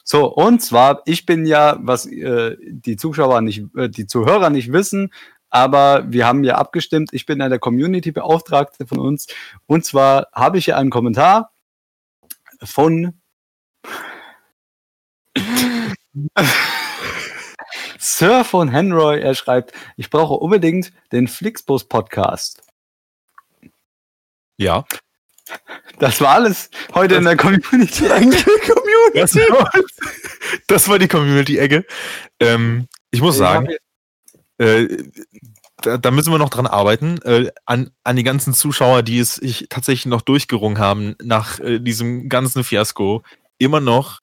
So, und zwar, ich bin ja, was äh, die Zuschauer nicht, äh, die Zuhörer nicht wissen, aber wir haben ja abgestimmt, ich bin ja der Community-Beauftragte von uns. Und zwar habe ich hier einen Kommentar von Sir von Henroy. Er schreibt, ich brauche unbedingt den Flixbus-Podcast. Ja. Das war alles heute in der Community. Das war, das war die Community-Ecke. Ähm, ich muss sagen, äh, da, da müssen wir noch dran arbeiten, äh, an, an die ganzen Zuschauer, die es sich tatsächlich noch durchgerungen haben, nach äh, diesem ganzen Fiasko immer noch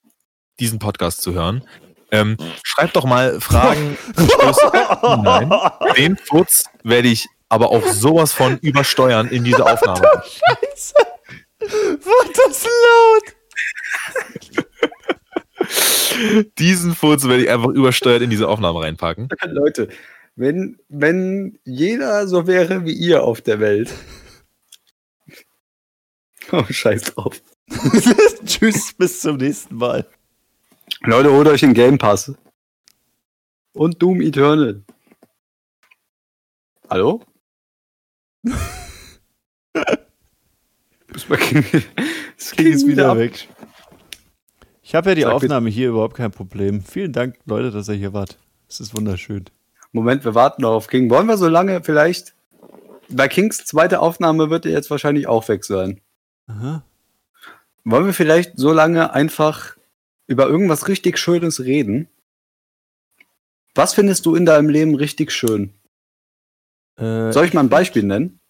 diesen Podcast zu hören. Ähm, schreibt doch mal Fragen. Hinein. Den Furz werde ich aber auch sowas von übersteuern in diese Aufnahme. War das laut? Diesen Furz werde ich einfach übersteuert in diese Aufnahme reinpacken. Leute, wenn, wenn jeder so wäre wie ihr auf der Welt. Oh, scheiß drauf. Tschüss, bis zum nächsten Mal. Leute, holt euch den Game Pass. Und Doom Eternal. Hallo? Das war- das ging jetzt wieder ab. weg. Ich habe ja die Sag bitte. Aufnahme hier überhaupt kein Problem. Vielen Dank, Leute, dass ihr hier wart. Es ist wunderschön. Moment, wir warten noch auf King. Wollen wir so lange vielleicht? Bei Kings zweite Aufnahme wird er jetzt wahrscheinlich auch weg sein. Aha. Wollen wir vielleicht so lange einfach über irgendwas richtig Schönes reden? Was findest du in deinem Leben richtig schön? Äh, Soll ich mal ein Beispiel nennen?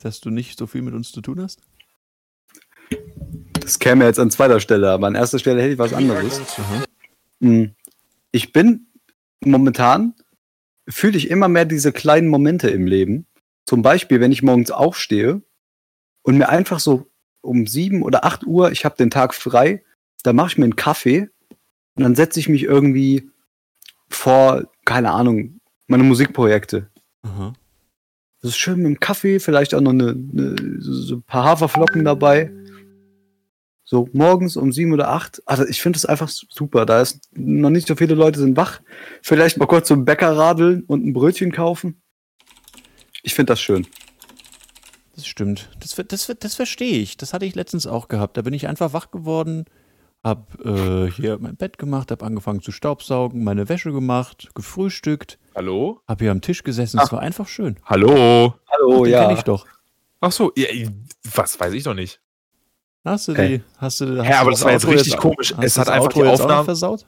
Dass du nicht so viel mit uns zu tun hast? Das käme jetzt an zweiter Stelle, aber an erster Stelle hätte ich was anderes. Mm. Ich bin momentan, fühle ich immer mehr diese kleinen Momente im Leben. Zum Beispiel, wenn ich morgens aufstehe und mir einfach so um sieben oder acht Uhr, ich habe den Tag frei, da mache ich mir einen Kaffee und dann setze ich mich irgendwie vor, keine Ahnung, meine Musikprojekte. Aha. Das ist schön mit dem Kaffee, vielleicht auch noch eine, eine, so so ein paar Haferflocken dabei. So morgens um sieben oder acht. Also ich finde es einfach super. Da ist noch nicht so viele Leute sind wach. Vielleicht mal kurz zum Bäcker radeln und ein Brötchen kaufen. Ich finde das schön. Das stimmt. Das, das, das verstehe ich. Das hatte ich letztens auch gehabt. Da bin ich einfach wach geworden, hab äh, hier mein Bett gemacht, hab angefangen zu staubsaugen, meine Wäsche gemacht, gefrühstückt, Hallo? hab hier am Tisch gesessen. Es war einfach schön. Hallo? Hallo, Den ja. kenn ich doch. Ach so, ja, was weiß ich doch nicht. Hast du die, hast du, hast Hä, du aber das war jetzt richtig komisch. Hast Es hat das einfach Auto die jetzt Aufnahmen- versaut?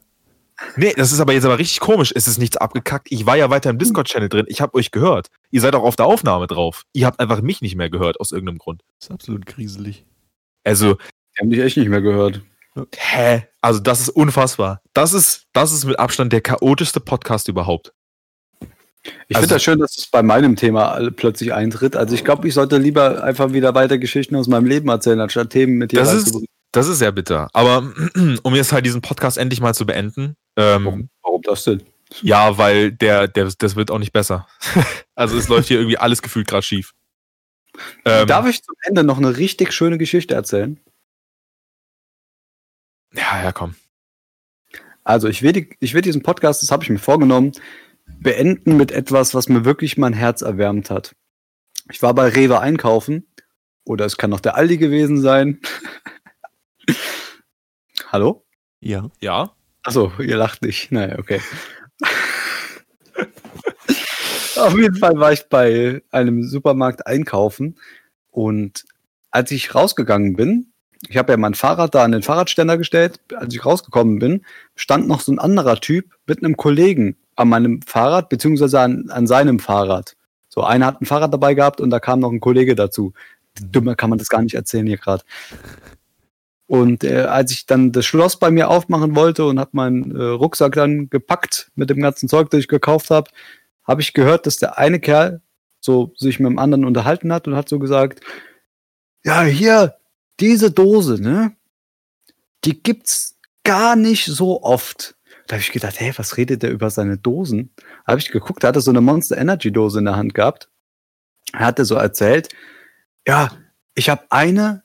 Nee, das ist aber jetzt aber richtig komisch. Es ist nichts abgekackt. Ich war ja weiter im Discord-Channel drin. Ich habe euch gehört. Ihr seid auch auf der Aufnahme drauf. Ihr habt einfach mich nicht mehr gehört, aus irgendeinem Grund. Das ist absolut kriselig. Also, Die haben dich echt nicht mehr gehört. hä? Also, das ist unfassbar. Das ist, das ist mit Abstand der chaotischste Podcast überhaupt. Ich Also- finde das schön, dass es bei meinem Thema plötzlich eintritt. Also ich glaube, ich sollte lieber einfach wieder weiter Geschichten aus meinem Leben erzählen, anstatt Themen mit dir Das ist- reinzubringen. Das ist sehr bitter. Aber um jetzt halt diesen Podcast endlich mal zu beenden, ähm, Warum, warum das denn? ja, weil der, der, das wird auch nicht besser. also es läuft hier irgendwie alles gefühlt gerade schief. Ähm, Darf ich zum Ende noch eine richtig schöne Geschichte erzählen? ja, ja, komm. Also ich will, die, ich will diesen Podcast, das habe ich mir vorgenommen, beenden mit etwas, was mir wirklich mein Herz erwärmt hat. Ich war bei Rewe einkaufen, oder es kann auch der Aldi gewesen sein. Hallo? Ja. Ja. Achso, ihr lacht nicht. Naja, okay. Auf jeden Fall war ich bei einem Supermarkt einkaufen und als ich rausgegangen bin, ich habe ja mein Fahrrad da an den Fahrradständer gestellt, als ich rausgekommen bin, stand noch so ein anderer Typ mit einem Kollegen an meinem Fahrrad, beziehungsweise an, an seinem Fahrrad. So, einer hat ein Fahrrad dabei gehabt und da kam noch ein Kollege dazu. Dümmer kann man das gar nicht erzählen hier gerade. Und äh, als ich dann das Schloss bei mir aufmachen wollte und habe meinen äh, Rucksack dann gepackt mit dem ganzen Zeug, das ich gekauft habe, habe ich gehört, dass der eine Kerl so sich mit dem anderen unterhalten hat und hat so gesagt, ja, hier, diese Dose, ne? Die gibt's gar nicht so oft. Da habe ich gedacht, hey, was redet der über seine Dosen? Habe ich geguckt, da hat er so eine Monster Energy Dose in der Hand gehabt. Er hatte so erzählt, ja, ich habe eine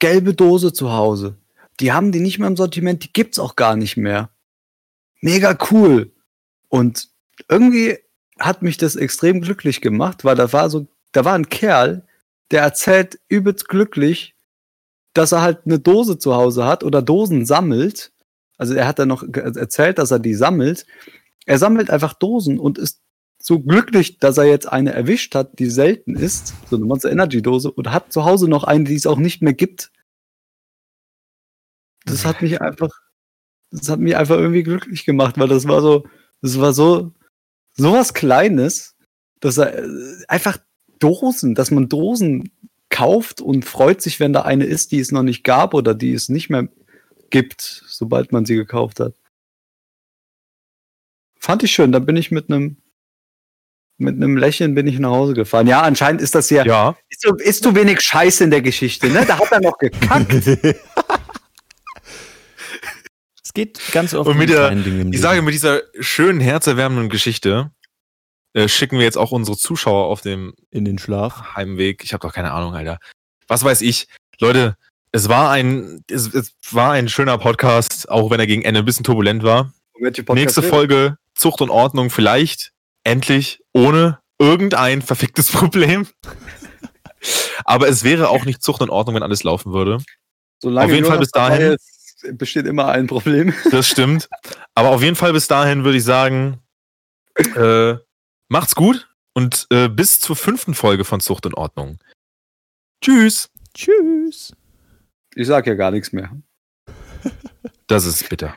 gelbe Dose zu Hause. Die haben die nicht mehr im Sortiment, die gibt's auch gar nicht mehr. Mega cool. Und irgendwie hat mich das extrem glücklich gemacht, weil da war so, da war ein Kerl, der erzählt übelst glücklich, dass er halt eine Dose zu Hause hat oder Dosen sammelt. Also er hat dann noch erzählt, dass er die sammelt. Er sammelt einfach Dosen und ist so glücklich, dass er jetzt eine erwischt hat, die selten ist, so eine Monster Energy Dose, und hat zu Hause noch eine, die es auch nicht mehr gibt. Das hat mich einfach, das hat mich einfach irgendwie glücklich gemacht, weil das war so, das war so, so was Kleines, dass er äh, einfach Dosen, dass man Dosen kauft und freut sich, wenn da eine ist, die es noch nicht gab oder die es nicht mehr gibt, sobald man sie gekauft hat. Fand ich schön, da bin ich mit einem mit einem Lächeln bin ich nach Hause gefahren. Ja, anscheinend ist das hier Ja. ist, zu, ist zu wenig Scheiße in der Geschichte, ne? Da hat er noch gekackt. Es geht ganz oft Und mit der- Ich Leben. sage, mit dieser schönen, herzerwärmenden Geschichte äh, schicken wir jetzt auch unsere Zuschauer auf dem in den Schlaf. Heimweg. Ich habe doch keine Ahnung, Alter. Was weiß ich. Leute, es war ein, es, es war ein schöner Podcast, auch wenn er gegen Ende ein bisschen turbulent war. Nächste? Folge Zucht und Ordnung vielleicht endlich ohne irgendein verficktes Problem. Aber es wäre auch nicht Zucht und Ordnung, wenn alles laufen würde. Solange auf jeden Fall bis dahin. besteht immer ein Problem. Das stimmt. Aber auf jeden Fall bis dahin würde ich sagen, äh, macht's gut und äh, bis zur fünften Folge von Zucht und Ordnung. Tschüss. Tschüss. Ich sag ja gar nichts mehr. Das ist bitter.